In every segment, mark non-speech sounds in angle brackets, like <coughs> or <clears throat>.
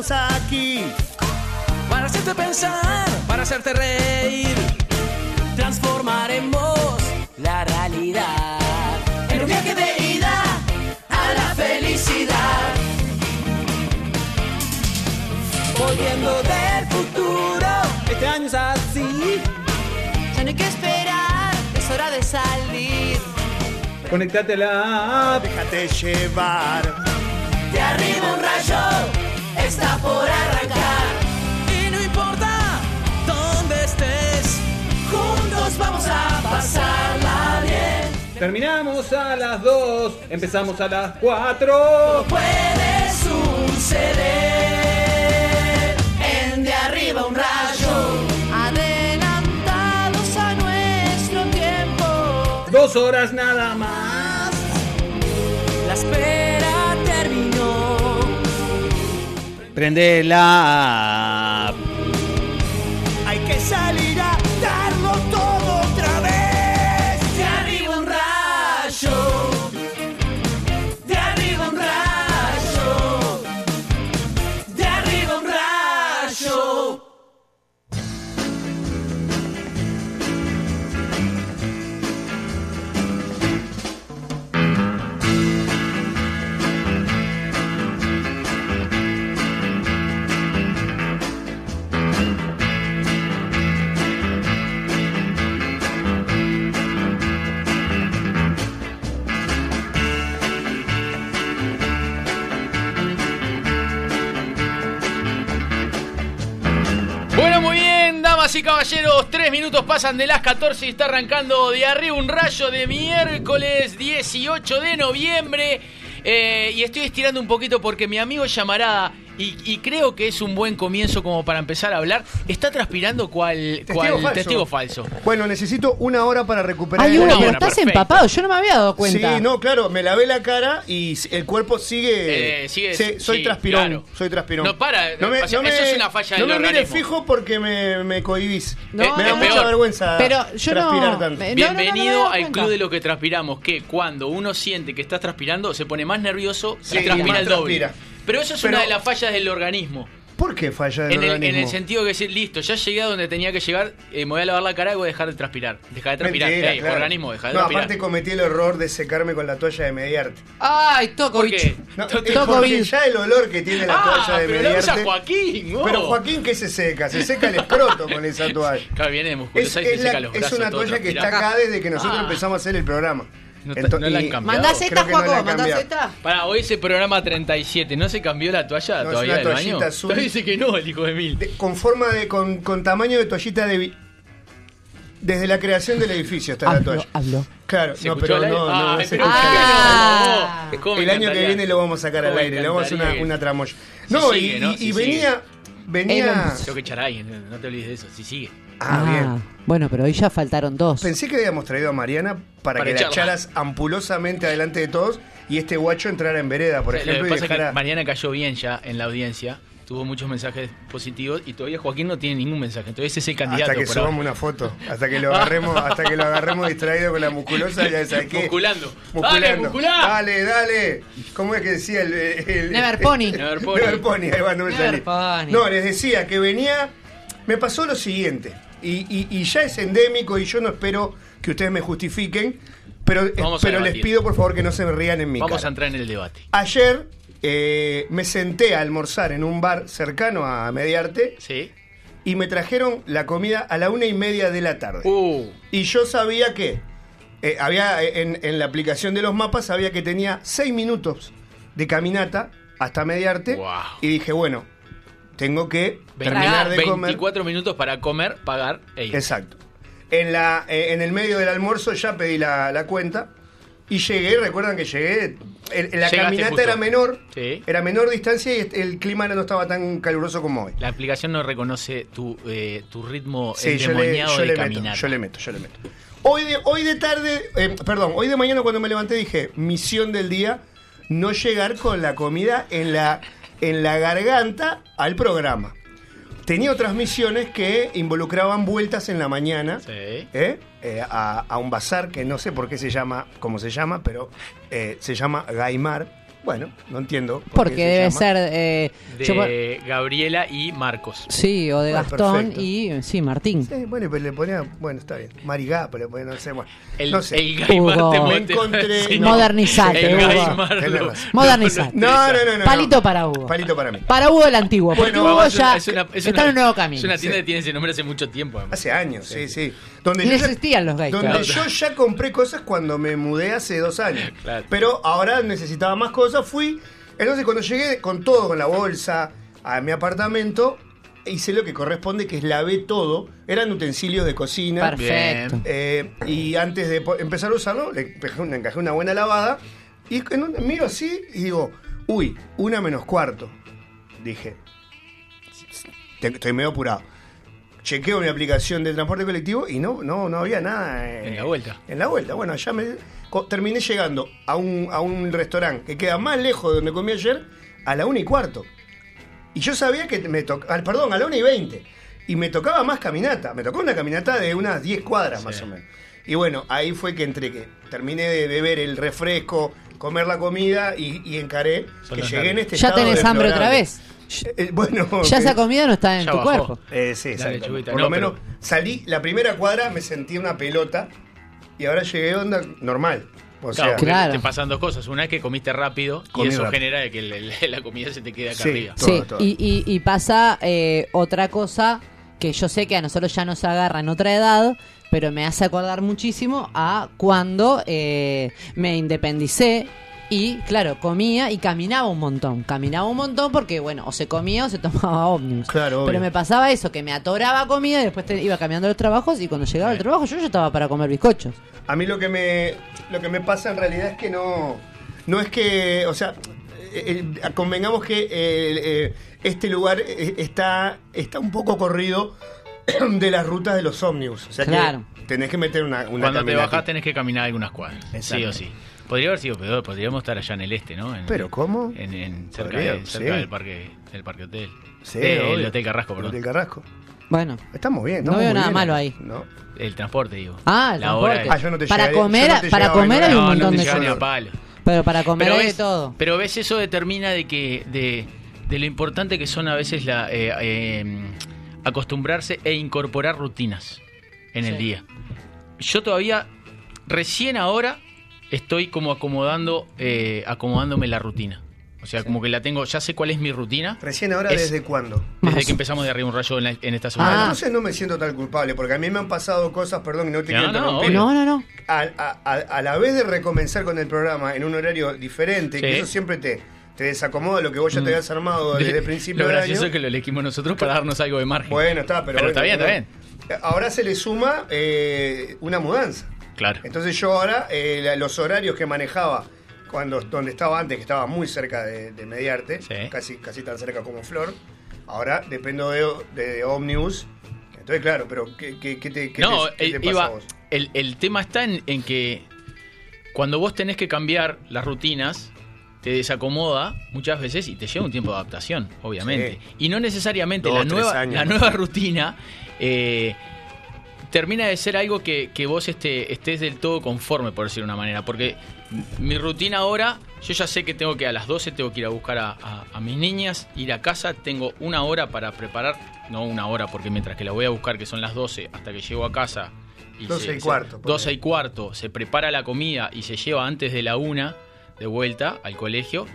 estamos aquí. Para hacerte pensar, para hacerte reír, transformaremos la realidad en un viaje de ida a la felicidad. Volviendo del futuro, Este año es así. ya no hay que esperar, es hora de salir. Conectate a la app. Déjate llevar. De arriba un rayo está por arrancar. Y no importa dónde estés, juntos vamos a pasarla bien. Terminamos a las 2, empezamos a las 4. Puede suceder en de arriba un rayo. Adelantados a nuestro tiempo. Dos horas nada más. La Prende damas y caballeros, tres minutos pasan de las 14 y está arrancando de arriba un rayo de miércoles 18 de noviembre. Eh, y estoy estirando un poquito porque mi amigo llamará y, y creo que es un buen comienzo como para empezar a hablar. Está transpirando cual, cual falso. testigo falso. Bueno, necesito una hora para recuperar Hay el uno, Una pero estás perfecto. empapado. Yo no me había dado cuenta. Sí, no, claro, me lavé la cara y el cuerpo sigue. Eh, sigue- soy sí, transpirón. claro. Soy transpirón. No, para, No me- o sea, no eso me- es una falla No del me mires fijo porque me, me cohibís. No, me da mucha peor. vergüenza Pero yo no- transpirar tanto. no, no, no, Bienvenido al club de lo que transpiramos, que cuando uno siente que estás transpirando se pone más nervioso Sí, y transpira el doble. transpira. Pero eso es Pero- una de las fallas del organismo. ¿Por qué falla del En el, en organismo? el sentido que decir, listo, ya llegué a donde tenía que llegar, eh, me voy a lavar la cara y voy a dejar de transpirar. Deja de transpirar. Mentira, Ey, claro. organismo, deja de No, transpirar. aparte cometí el error de secarme con la toalla de mediarte. Ay, ¿Por Tokovic. qué? No, es Toco porque bien. ya el olor que tiene la Ah, toalla de pero mediarte. Joaquín. oh. Pero Joaquín, ¿qué se seca? Se seca el escroto con esa toalla. Claro, viene de Es, musculosa y es se la- seca los es brazos. una todo toalla que está acá desde que nosotros Ah. empezamos a hacer el programa. No, ta- Ento- no la han cambiado. ¿Mandás Creo esta, que no la Juaco? ¿Mandás cambiado. esta? Para hoy ese programa 37, ¿no se cambió la toalla No, todavía del baño? azul. Todavía dice que no, el hijo de mil. de- con forma de. Con, con tamaño de toallita de. vi- Desde la creación del edificio está la toalla. hablo. Claro, ¿Se no, pero al aire? no, no, no se pero escucha. ¿por qué no? Ah. ¿Cómo me El año que viene lo vamos a sacar al ¿Cómo me aire, le vamos a hacer una, una tramoya. No, sigue, y, ¿no? venía. Venía. Tengo que echar a alguien, no te olvides de eso, si sigue. Ah, bien. Bueno, pero hoy ya faltaron dos. Pensé que habíamos traído a Mariana para, Para que la echarla. echaras ampulosamente adelante de todos y este guacho entrara en vereda, por O sea, ejemplo, lo y que pasa es dejara... que Mariana cayó bien ya en la audiencia, tuvo muchos mensajes positivos y todavía Joaquín no tiene ningún mensaje, entonces ese es el candidato. hasta que por subamos ahora. una foto, hasta que lo agarremos, hasta que lo agarremos distraído con la musculosa, ya sabes qué. Musculando. Musculando. Dale, musculá. Dale, dale. ¿Cómo es que decía el, el- Never Pony. <laughs> Never Pony. Never Pony, ahí va, no me Never salí. Pony. No, les decía que venía. Me pasó lo siguiente. Y, y- y ya es endémico y yo no espero que ustedes me justifiquen. Pero, Vamos pero les pido por favor que no se me rían en mi Vamos cara. a entrar en el debate. Ayer eh, me senté a almorzar en un bar cercano a Mediarte ¿Sí? y me trajeron la comida a la una y media de la tarde. Uh, Y yo sabía que eh, había eh, en, en la aplicación de los mapas sabía que tenía seis minutos de caminata hasta Mediarte Wow. y dije bueno tengo que 20 terminar de comer 24 minutos para comer, pagar e ir. exacto en la eh, en el medio del almuerzo ya pedí la, la cuenta y llegué recuerdan que llegué el- la Llegaste caminata justo. era menor Sí. era menor distancia y el clima no estaba tan caluroso como hoy La aplicación no reconoce tu, eh, tu ritmo Sí, yo le, endemoniado yo de le meto, caminata. yo le meto, yo le meto. Hoy de, hoy de tarde, eh, perdón, hoy de mañana cuando me levanté dije, misión del día, no llegar con la comida en la, en la garganta al programa. Tenía otras misiones que involucraban vueltas en la mañana Sí. ¿eh? Eh, a, a un bazar que no sé por qué se llama, cómo se llama, pero eh, se llama Gaimar. Bueno, no entiendo. por qué Porque se debe llama. ser. eh, De yo por- Gabriela y Marcos. sí, o de Bueno, Gastón perfecto. y. Sí, Martín. Sí, bueno, pero le ponía. Bueno, está bien. Marigá, pero le ponía, no sé. Bueno, El, no sé. el Guy Hugo. Marten Me Monte- encontré- <laughs> Sí. no. Modernizate, El Guy Hugo. Marten Tenés lo- razón. Modernizate. No, no, no, no. Palito no. para Hugo. Palito para mí. Para Hugo el antiguo. Porque Bueno, Hugo ya es una- es está una- en un nuevo camino. Es una tienda Sí. que tiene ese nombre hace mucho tiempo. además. Hace años, sí, sí. Donde ya- existían los gays. Donde Claro. yo ya compré cosas cuando me mudé hace dos años. Claro. Pero ahora necesitaba más cosas, fui. Entonces cuando llegué con todo, con la bolsa, a mi apartamento, hice lo que corresponde, que es lavé todo. Eran utensilios de cocina. Perfecto. Eh, y antes de empezar a usarlo, le encajé una, encajé una buena lavada. Y en un- miro así y digo, uy, una menos cuarto. Dije, estoy medio apurado. Chequeo mi aplicación de transporte colectivo y no, no, no había nada. eh, En la vuelta. En la vuelta. Bueno, ya me co- terminé llegando a un, a un restaurante que queda más lejos de donde comí ayer a la una y cuarto. Y yo sabía que me tocaba, perdón, a la una y veinte. Y me tocaba más caminata. Me tocó una caminata de unas 10 cuadras más o menos. Y bueno, ahí fue que entré, que terminé de beber el refresco, comer la comida y, y encaré Son que llegué en este Ya estado tenés hambre otra vez. Eh, bueno, <laughs> Ya eh, esa comida no está en tu bajó. cuerpo. eh, sí, exacto. Por No, lo menos pero- salí, la primera cuadra me sentí una pelota y ahora llegué onda normal. O Claro, sea, porque Claro. te pasan dos cosas. Una es que comiste rápido Comí y eso rápido. genera que <laughs> la comida se te quede acá Sí. arriba. Todo, sí, todo. Y, y- y pasa eh, otra cosa que yo sé que a nosotros ya nos agarra en otra edad, pero me hace acordar muchísimo a cuando eh, me independicé y, claro, comía y caminaba un montón. Caminaba un montón porque, bueno, o se comía o se <laughs> tomaba ómnibus. Claro, obvio. Pero me pasaba eso, que me atoraba comida y después te- iba caminando a los trabajos y cuando llegaba al trabajo yo ya estaba para comer bizcochos. A mí lo que me lo que me pasa en realidad es que no no es que, o sea, eh, eh, convengamos que eh, eh, este lugar eh, está está un poco corrido <clears throat> de las rutas de los ómnibus, o sea Claro. Tenés que meter una, una Cuando te bajás tenés que caminar algunas cuadras. Sí o sí. Podría haber sido peor, podríamos estar allá en el este, ¿no? En- Pero, ¿cómo? En, en- cerca, Podría, de- cerca sí. del parque del parque hotel. Sí, Del obvio. hotel Carrasco, El perdón. Hotel Carrasco. Bueno. Estamos bien, No estamos veo nada bien. malo ahí. No. El transporte, digo. Ah, el La transporte. Ah, yo no te para llegaré- comer, yo no te para comer hay un. No, no montón te de ni cosas. a palo. Pero para comer Pero hay de todo. pero ves, eso determina de que de, de lo importante que son a veces la eh, eh, acostumbrarse e incorporar rutinas en el día. Yo todavía, recién ahora, estoy como acomodando, eh, acomodándome la rutina. O sea, como que la tengo, ya sé cuál es mi rutina. Recién ahora, Es- ¿desde cuándo? Desde Más. que empezamos de arriba un rayo en, la- en esta Ah, semana. entonces no me siento tan culpable, porque a mí me han pasado cosas, perdón, y no te No, quiero no. No, no, no. a, a- a- a la vez de recomenzar con el programa en un horario diferente, que Sí. eso siempre te, te desacomoda lo que vos ya te Mm. habías armado desde <laughs> el principio Lo del gracioso año. es que lo elegimos nosotros para darnos algo de margen. Bueno, está, pero, Pero bueno, está bien, está Ahora se le suma eh, una mudanza. Claro. Entonces yo ahora, eh, los horarios que manejaba cuando donde estaba antes, que estaba muy cerca de, de Mediarte, Sí. casi, casi tan cerca como Flor, ahora dependo de, de Omnibus. Entonces, claro, pero ¿qué, qué- qué te, qué no, te- qué te eh, pasa iba- a vos? el, el tema está en, en que cuando vos tenés que cambiar las rutinas, te desacomoda muchas veces y te lleva un tiempo de adaptación, obviamente. Sí. Y no necesariamente Dos, la nueva, años, la nueva rutina eh, termina de ser algo que, que vos este, estés del todo conforme, por decir de una manera. Porque mi rutina ahora, yo ya sé que tengo que a las 12 tengo que ir a buscar a, a- a mis niñas, ir a casa, tengo una hora para preparar, no una hora, porque mientras que la voy a buscar, que son las 12, hasta que llego a casa. 12 y cuarto, se- 12 y cuarto, se prepara la comida y se lleva antes de la una de vuelta al colegio.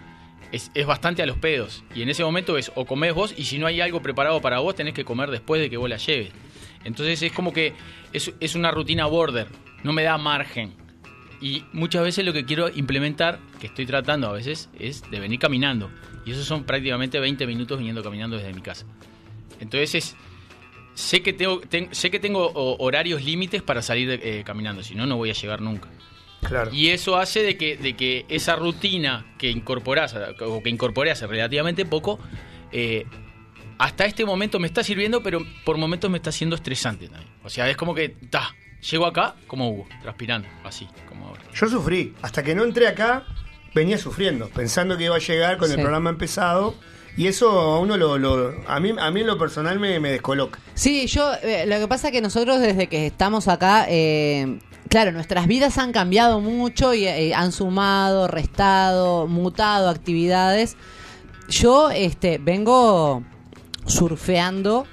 Es, es bastante a los pedos. Y en ese momento es o comés vos y si no hay algo preparado para vos tenés que comer después de que vos la lleves. Entonces es como que es, es una rutina border, no me da margen. Y muchas veces lo que quiero implementar, que estoy tratando a veces, es de venir caminando. Y eso son prácticamente 20 minutos viniendo caminando desde mi casa. Entonces es, sé que tengo, ten- sé que tengo horarios límites para salir eh, caminando, si no, no voy a llegar nunca. Claro. Y eso hace de que, de que esa rutina que incorporás, o que incorporé hace relativamente poco, eh, hasta este momento me está sirviendo, pero por momentos me está siendo estresante también. O sea, es como que, ta, llego acá como Hugo, transpirando, así, como ahora. Yo sufrí. Hasta que no entré acá, venía sufriendo, pensando que iba a llegar con el programa empezado. Y eso a uno lo. lo- a, mí, a mí en lo personal me, me descoloca. Sí, yo, eh, lo que pasa es que nosotros desde que estamos acá, eh, claro, nuestras vidas han cambiado mucho y eh, han sumado, restado, mutado actividades. Yo este, vengo surfeando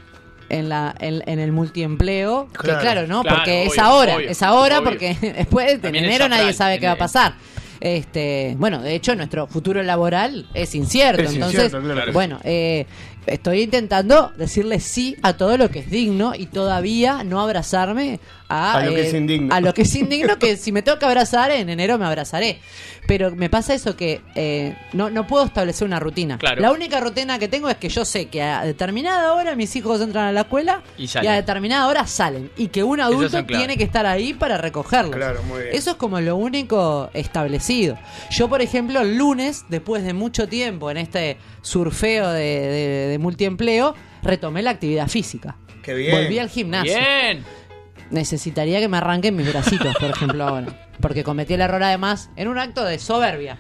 en, la, en, en el multiempleo, que Claro, claro, ¿no? claro, porque es ahora, obvio, es ahora obvio. porque <laughs> después de enero nadie sabe qué va a pasar. Este, bueno, de hecho nuestro futuro laboral es incierto, Es entonces, incierto, claro. bueno, eh, estoy intentando decirle sí a todo lo que es digno y todavía no abrazarme a, A lo que eh, es indigno. A lo que es indigno, que si me tengo que abrazar en enero me abrazaré. Pero me pasa eso que eh, no, no puedo establecer una rutina. Claro. La única rutina que tengo es que yo sé que a determinada hora mis hijos entran a la escuela Y a determinada hora salen. Y que un adulto tiene que estar ahí para recogerlos. Claro, muy bien. Eso es como lo único establecido. Yo, por ejemplo, el lunes, después de mucho tiempo en este surfeo de, de- de multiempleo, retomé la actividad física. Qué bien. Volví al gimnasio. Bien. Necesitaría que me arranquen mis bracitos, por ejemplo, ahora. Porque cometí el error además en un acto de soberbia.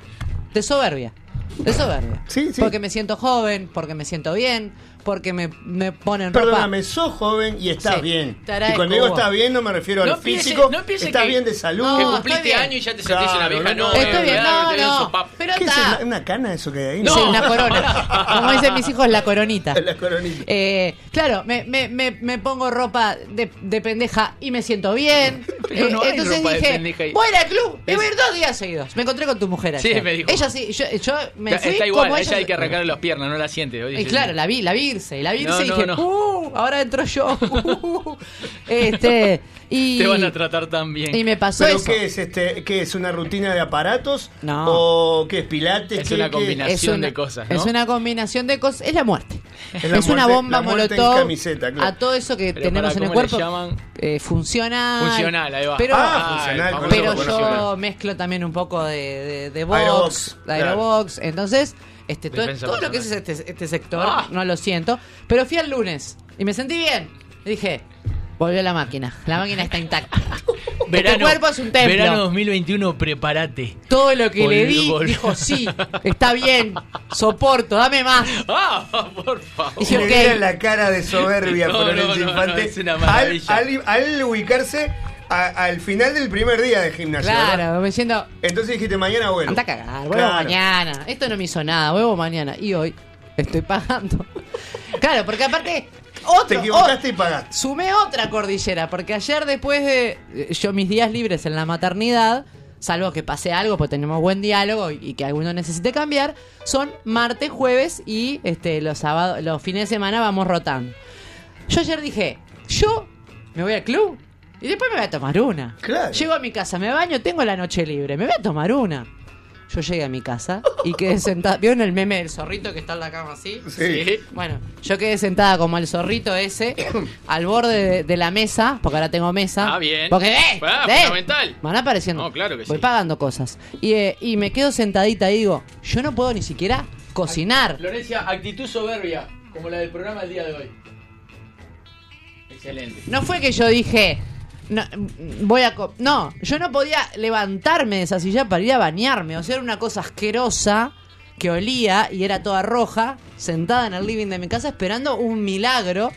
De soberbia. De soberbia. Sí, sí. Porque me siento joven, porque me siento bien, porque me, me ponen ropa. Perdóname, sos joven y estás Sí, bien. Y cuando digo estás bien no me refiero No al piense- físico, no estás que- bien de salud. No, que cumpliste bien. año y ya te sentís una vieja. no, No, no. Estoy bien, no, no. Pero ¿Qué es está. una, una cana eso que hay ahí? No. Sí, una corona. <laughs> Como dicen mis hijos, la coronita. <laughs> La coronita. Eh, claro, me, me, me, me pongo ropa de, de pendeja y me siento bien. <laughs> Pero Eh, no hay entonces ropa de dije, pendeja ahí. voy al club y Es- voy a ir dos días seguidos. Me encontré con tu mujer Sí, ayer. me dijo. Ella sí, yo, yo me Está, fui está igual, como ella ella- hay que arrancarle las piernas, no la siente. Oye, y sí, claro, sí. la vi, la vi irse, y la vi irse No, y no, dije, no. "Uh, ahora entro yo. Uh, <laughs> <laughs> este, y, Te van a tratar tan bien. y me pasó ¿Pero eso. qué es este? ¿Qué es una rutina de aparatos? No. ¿O qué es pilates? Es ¿Qué- una qué- combinación. de cosas, ¿no? Es una combinación de cosas. Es la muerte. Es una muerte- bomba la muerte en molotov camiseta, claro. a todo eso que Pero tenemos en el ¿cómo le cuerpo. llaman? Eh, funcional. Funcional, ahí va. Pero, Ah, funcional, pero yo funcional. mezclo también un poco de, de, de box, Aerobox, de aerobox. Entonces, este, todo, todo lo que es este, este sector, Ah. no lo siento. Pero fui al lunes y me sentí bien. Y dije, volvió la máquina. La máquina está intacta. <laughs> Verano, tu cuerpo es un templo. Verano 2021, prepárate. Todo lo que le di, volvió. dijo, sí, <laughs> está bien, soporto, dame más. ¡Ah! Por favor. Dije, Le ok. vieron la cara de soberbia <laughs> No, por el no, no, infante no, es una al, maravilla. al, al ubicarse a- al final del primer día de gimnasio. ¿verdad? Claro, me siento, Entonces dijiste mañana bueno. anda a cagar, vuelvo Claro. mañana. Esto no me hizo nada, vuelvo mañana. Y hoy estoy pagando. <laughs> Claro, porque aparte, otro, Te equivocaste y pagaste. Sumé otra cordillera, porque ayer después de eh, yo mis días libres en la maternidad, salvo que pase algo, pues tenemos buen diálogo y, y que alguno necesite cambiar, son martes, jueves y este los sábados, los fines de semana vamos rotando. Yo ayer dije, yo me voy al club y después me voy a tomar una. Claro. Llego a mi casa, me baño, tengo la noche libre, me voy a tomar una. Yo llegué a mi casa y quedé sentada. ¿Vieron el meme del zorrito que está en la cama así? Sí. Sí. Bueno, yo quedé sentada como el zorrito ese, <coughs> al borde de, de la mesa, porque ahora tengo mesa. Ah, bien. Porque, ¡eh! Ah, ¡eh! fundamental. Van apareciendo. No, claro que Voy sí. pagando cosas. Y, eh, y me quedo sentadita y digo, yo no puedo ni siquiera cocinar. Florencia, actitud soberbia, como la del programa del día de hoy. Excelente. No fue que yo dije, no, voy a... co- No, yo no podía levantarme de esa silla para ir a bañarme. O sea, era una cosa asquerosa que olía y era toda roja, sentada en el living de mi casa esperando un milagro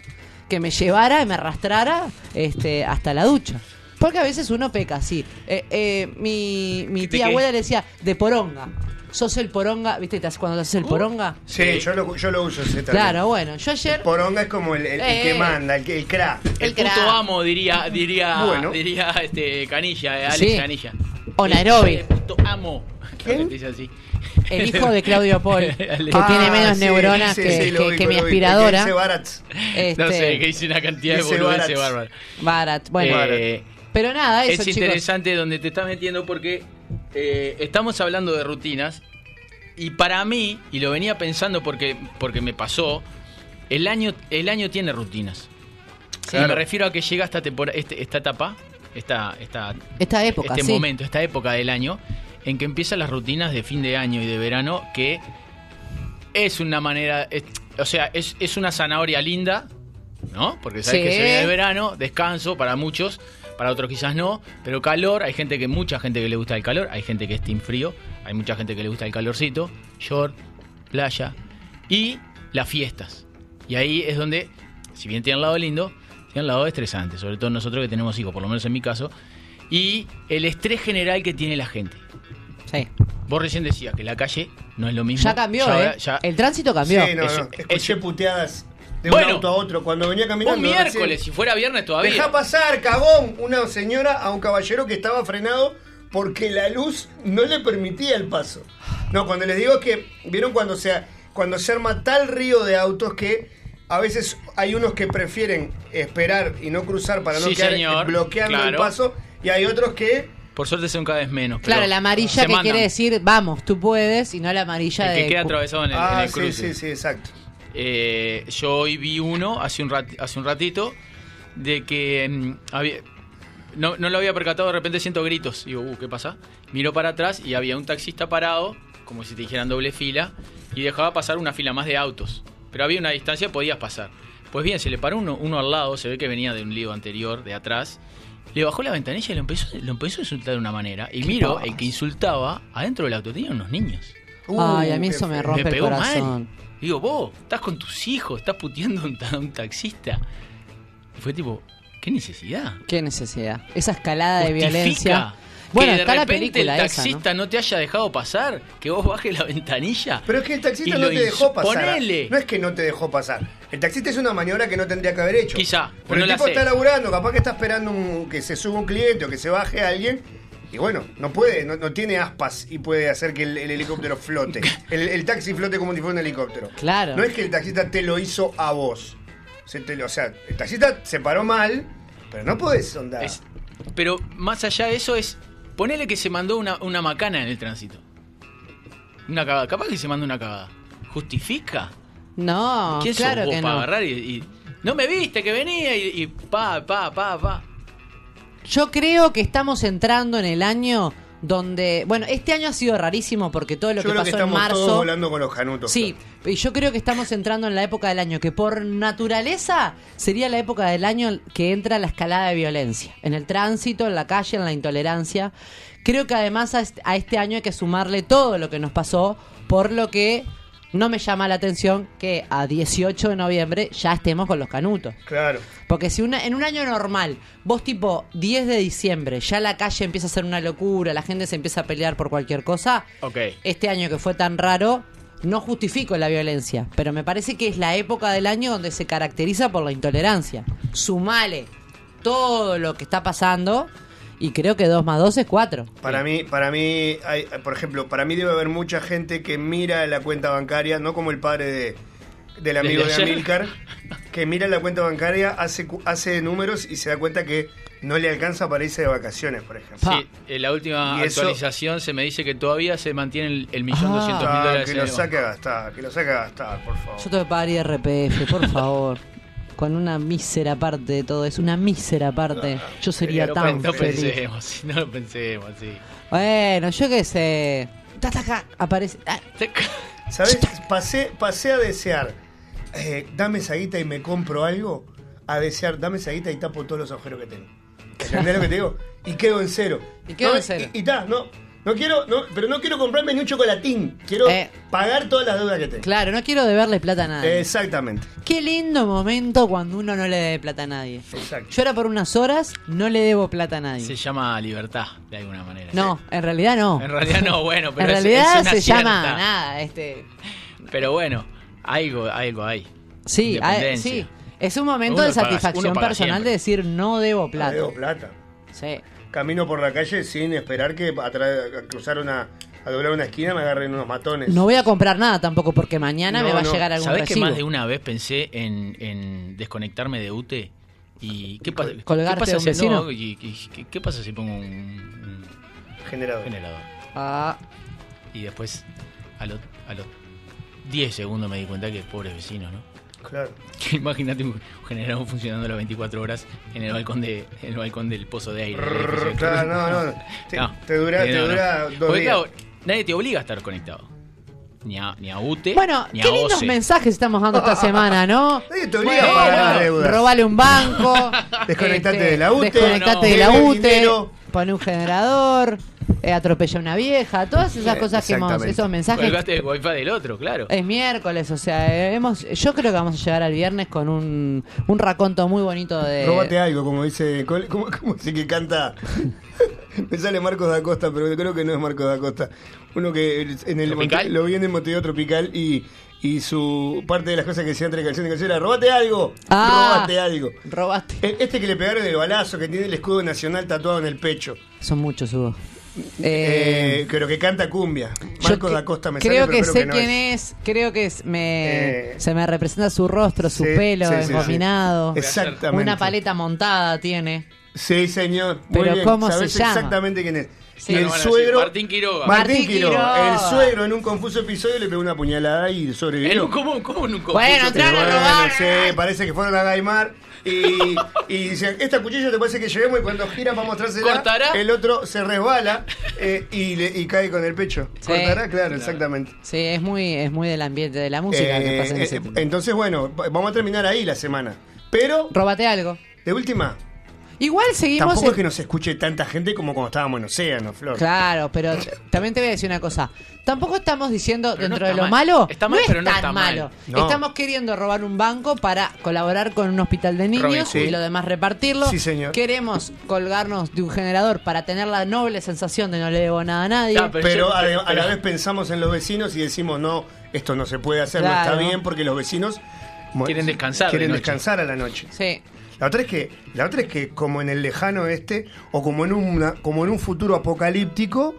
que me llevara y me arrastrara este, hasta la ducha. Porque a veces uno peca así. Eh, eh, mi mi ¿De tía abuela le decía, de poronga. Sos el poronga, ¿viste? te haces- Cuando te haces el poronga. Sí, Sí. Yo, lo, yo lo uso ese. Claro, bueno, yo ayer... Poronga es como el, el- el que Eh. manda, el, que- el crack. El, El puto crack. amo, diría, diría, Bueno. diría este Canilla, eh, Alex Sí. Canilla. O Nairobi. El puto amo. ¿Quién? <laughs> Dice así. El hijo de Claudio <laughs> Paul, que El- Ah, tiene menos sí, neuronas sí, que, sí, lo que- ubico, que mi lo ubico, aspiradora. el que dice. Este, No sé, que dice una cantidad de Dice boludeces bárbara. Barat. Bueno, Eh, pero nada, eso, es chicos. interesante donde te estás metiendo porque eh, estamos hablando de rutinas y para mí, y lo venía pensando porque, porque me pasó, el año, el año tiene rutinas. Y me refiero a que llega esta, tempora- este- esta etapa, esta, esta, Esta época, este sí. momento, esta época del año, en que empiezan las rutinas de fin de año y de verano, que es una manera, es- o sea, es, es una zanahoria linda, ¿no? Porque sabes Sí. que se viene el verano, descanso para muchos, para otros quizás no, pero calor, hay gente que, mucha gente que le gusta el calor, hay gente que es team frío, hay mucha gente que le gusta el calorcito, short, playa y las fiestas. Y ahí es donde, si bien tiene un lado lindo, tiene un lado estresante, sobre todo nosotros que tenemos hijos, por lo menos en mi caso, y el estrés general que tiene la gente. Sí. Vos recién decías que la calle no es lo mismo. Ya cambió, Ya- ¿eh? ya- El tránsito cambió. Sí, no, Eso- no. Escuché eso- puteadas de Bueno, un auto a otro cuando venía caminando. un miércoles, si fuera viernes todavía. Deja pasar, cagón, una señora a un caballero que estaba frenado porque la luz no le permitía el paso. No, cuando les digo que, ¿vieron cuando se, cuando se arma tal río de autos que a veces hay unos que prefieren esperar y no cruzar para no Sí, quedar señor, bloqueando el paso y hay otros que Por suerte son cada vez menos. Claro, pero la amarilla que mandan. quiere decir, vamos, tú puedes, y no la amarilla El que de... queda atravesado en el, en ah, sí, sí, sí, exacto. Eh, yo hoy vi uno hace un, rat- hace un ratito de que mm, había, no, no lo había percatado, de repente siento gritos. Digo, uh, ¿qué pasa? Miro para atrás y había un taxista parado, como si te dijeran doble fila, y dejaba pasar una fila más de autos. Pero había una distancia, podías pasar. Pues bien, se le paró uno, uno al lado, se ve que venía de un lío anterior, de atrás. Le bajó la ventanilla y lo empezó, lo empezó a insultar de una manera. Y miro, pasa? el que insultaba, adentro del auto tenía unos niños. Ay, a mí Uh, eso me rompe me el pegó corazón. mal. Digo, vos, estás con tus hijos, estás puteando a un, ta- a un taxista. Y fue tipo, ¿qué necesidad? Qué necesidad. Esa escalada de violencia. que Bueno, de está la repente el esa, ¿no? taxista ¿no? te haya dejado pasar, que vos bajes la ventanilla. Pero es que el taxista no te dejó pasar. ponele. No es que no te dejó pasar. El taxista es una maniobra que no tendría que haber hecho. Quizá, Pero pero no el la tipo sé. está laburando, capaz que está esperando un- que se suba un cliente o que se baje alguien. Y bueno, no puede, no, no tiene aspas y puede hacer que el, el helicóptero flote. El, el taxi flote como si fuera un helicóptero. Claro. No es que el taxista te lo hizo a vos. Se te lo- o sea, el taxista se paró mal, pero no podés. Es- pero más allá de eso es, ponele que se mandó una, una macana en el tránsito. Una cagada, capaz que se mandó una cagada. ¿Justifica? No, ¿Quién claro sos vos que para no. agarrar y, y- No me viste que venía y, y pa, pa, pa, pa. Yo creo que estamos entrando en el año donde... Bueno, este año ha sido rarísimo porque todo lo Yo que creo que pasó en estamos todos marzo... volando con los canutos. Sí, y yo creo que estamos entrando en la época del año que por naturaleza sería la época del año que entra la escalada de violencia. En el tránsito, en la calle, en la intolerancia. Creo que además a este año hay que sumarle todo lo que nos pasó, por lo que no me llama la atención que a 18 de noviembre ya estemos con los canutos. Claro. Porque si una, en un año normal, vos tipo 10 de diciembre, ya la calle empieza a ser una locura, la gente se empieza a pelear por cualquier cosa, Ok. este año que fue tan raro, no justifico la violencia, pero me parece que es la época del año donde se caracteriza por la intolerancia. Sumale todo lo que está pasando y creo que 2 más 2 es 4. Para mí, para mí, hay, por ejemplo, para mí debe haber mucha gente que mira la cuenta bancaria, no como el padre de, del amigo de. Amilcar, que mira la cuenta bancaria, hace, cu- hace números y se da cuenta que no le alcanza para irse de vacaciones, por ejemplo. Sí, en la última Y eso- actualización se me dice que todavía se mantiene el, el millón Ah. doscientos mil Ah, dólares. que en lo saque a gastar, que lo saque a gastar, por favor. Yo tengo que pagar IRPF, por <laughs> favor. Con una mísera parte de todo eso, una mísera parte. Yo sería no, tan no feliz. pensemos, no lo pensemos, sí. Bueno, yo qué sé. Aparece. ah, ¿Sabes? Pasé, pasé a desear, eh, dame esa guita y me compro algo, a desear, dame esa guita y tapo todos los agujeros que tengo. <laughs> ¿Entendés lo que te digo? Y quedo en cero. Y quedo No, en cero. Y, y ta, no, no quiero, no, pero no quiero comprarme ni un chocolatín. Quiero Eh. pagar todas las deudas que tengo. Claro, no quiero deberle plata a nadie. Exactamente. Qué lindo momento cuando uno no le debe plata a nadie. Exacto. Yo ahora por unas horas no le debo plata a nadie. Se llama libertad, de alguna manera. No, en realidad no. En realidad no, bueno, <laughs> pero en realidad es una se cierta. llama nada, este. Pero bueno, algo, algo hay. Sí, sí. Es un momento Uno de satisfacción paga personal siempre. de decir no debo No plata. debo plata. Sí. Camino por la calle sin esperar que a, cruzar una, a doblar una esquina me agarren unos matones. No voy a comprar nada tampoco porque mañana No, me va no. a llegar algún ¿Sabés que recibo. más de una vez pensé en, en desconectarme de UTE? ¿Y qué, qué pasa de un si, vecino? no, y- y- ¿qué, qué pasa si pongo un, un Generador. generador? Ah, Y después, a los, a los 10 segundos me di cuenta que pobres vecinos, ¿no? Claro. Que <laughs> Imagínate un generador funcionando las 24 horas en el balcón de en el balcón del pozo de aire. Rrr, claro, no, no. <laughs> Te, No. te dura, Eh, te no, no. dura dos Porque, días. claro, nadie te obliga a estar conectado. Ni a, ni a UTE, Bueno, ni qué a lindos OCE. mensajes estamos dando esta <laughs> semana, ¿no? Nadie te obliga a Bueno, pagar bueno, las deudas. Robale un banco. Desconectate este, de la UTE. Desconectate No, de la UTE. Pone un generador. Eh, atropella a una vieja. Todas esas Eh, cosas que hemos. Esos mensajes. Colgaste el wifi del otro, claro. Es miércoles, o sea, eh, hemos, yo creo que vamos a llegar al viernes con un, un raconto muy bonito de. Róbate algo, como dice. ¿Cómo, <laughs> cómo dice que canta? <laughs> Me sale Marcos da Costa, pero creo que no es Marcos da Costa. Uno que en el ¿Tropical? Monte- lo vi en el Montevideo Tropical y, y su parte de las cosas que decía entre canción y canción era robate algo, Ah. robate algo. Robaste. E- Este que le pegaron el balazo, que tiene el escudo nacional tatuado en el pecho. Son muchos, Hugo. Eh, Eh, pero que canta cumbia. que- da Costa me creo sale, que pero sé creo que no quién es. Creo que es, me, Eh. se me representa su rostro, su Sí, pelo sí, sí, sí. engominado. Exactamente. Una paleta montada tiene. Sí, señor. Muy Pero bien. ¿cómo Sabés se llama? exactamente quién es. Sí. Y el suegro. Martín Quiroga. Martín Martín Quiroga. Quiroga. El suegro en un confuso episodio le pegó una puñalada y En sobrevivió. un, ¿Cómo, cómo en un Bueno, entraron a parece que fueron a Gaimar y, y dicen, esta cuchilla te parece que llevemos y cuando gira para mostrársela, ¿Cortará? el otro se resbala eh, y, le- y cae con el pecho. Sí. ¿Cortará? Claro, exactamente. Sí, es muy, es muy del ambiente de la música que Eh, pasa en ese eh, entonces, bueno, vamos a terminar ahí la semana. Pero, Róbate algo. de última, Igual seguimos. tampoco en- es que nos escuche tanta gente como cuando estábamos en Océano, Flor. Claro, pero también te voy a decir una cosa. Tampoco estamos diciendo Pero no dentro de lo mal. malo. Está mal, no es pero no tan está mal. malo. No. Estamos queriendo robar un banco para colaborar con un hospital de Robin niños y lo demás repartirlo. Sí, señor. Queremos colgarnos de un generador para tener la noble sensación de no le debo nada a nadie. Pero yo- a, a la vez pensamos en los vecinos y decimos, no, esto no se puede hacer, no está bien, porque los vecinos Quieren descansar de Quieren descansar a la noche. Sí. La otra es que, la otra es que como en el lejano este, o como en una, como en un futuro apocalíptico,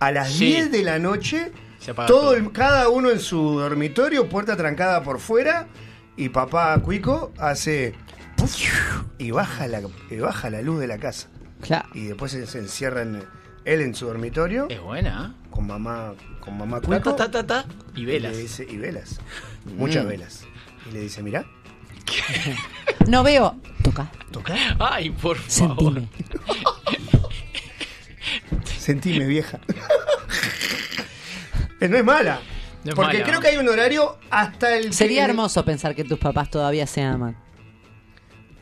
a las Sí. 10 de la noche, Se apaga todo todo. el- cada uno en su dormitorio, puerta trancada por fuera, y papá Cuico hace y baja la, y baja la luz de la casa. Claro. Y después se, se encierra en- él en su dormitorio Es buena, con mamá, con mamá ¿eh? Ta, Cuico. ta, ta, ta, ta, y Y, velas. le dice, y velas. Muchas Mm. velas. Y le dice, mira, No veo. Toca. toca, Ay, por favor. Sentime. sentime vieja. Eh, no es mala. No es porque mala. creo que hay un horario hasta el... Sería hermoso pensar que tus papás todavía se aman.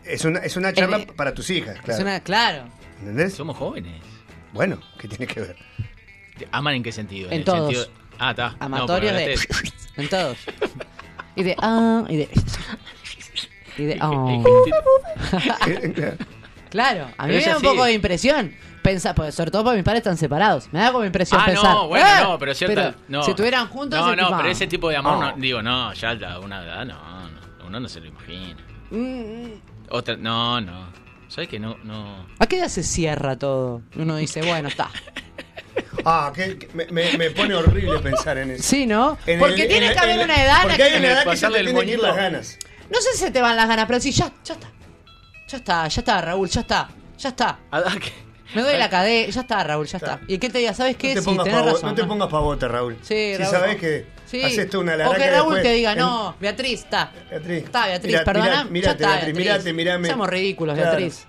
Es una, es una charla El- para tus hijas, claro. Es una, claro. ¿Entendés? Somos jóvenes. Bueno, ¿qué tiene que ver? ¿Aman en qué sentido? En el todos. sentido- Ah, está. Amatorios No, de. En todos. Y de. Ah, y de. Y de. oh. <laughs> Claro, a mí Pero me da un poco de impresión. Pensar, pues, sobre todo porque mis padres están separados. Me da como impresión Ah, pensar. no, bueno, "Eh", no, pero cierta. no. Si estuvieran juntos. No, no, tipo, pero ese tipo de amor, no. no, digo, no, ya a una edad, no, no, uno no se lo imagina. mm, Otra, no, no. ¿Sabes que no, no? ¿A qué edad se cierra todo? Uno dice, <laughs> bueno, está. Ah, que, que me, me- pone horrible pensar en eso. Sí, ¿no? En Porque el- tiene en que haber una edad en la Porque que. hay una edad que se te tienen que ir moñito. las ganas. No sé si se te van las ganas, pero sí, ya, ya está. Ya está, ya está, Raúl, ya está. Ya está. Ah, ah, que- Me doy la cadena. Ya está, Raúl, ya está. Y que te diga, ¿sabes qué? No te, sí, pongas tenés pavo- razón. no te pongas pavote, Raúl. Sí, si Raúl. sabes que Sí. haces tú una O laraca que y Raúl después- te diga, no, Beatriz, está. Beatriz. Está, Beatriz, perdona. ya mirate, está, Beatriz, mirate, mirame. Somos ridículos. Beatriz.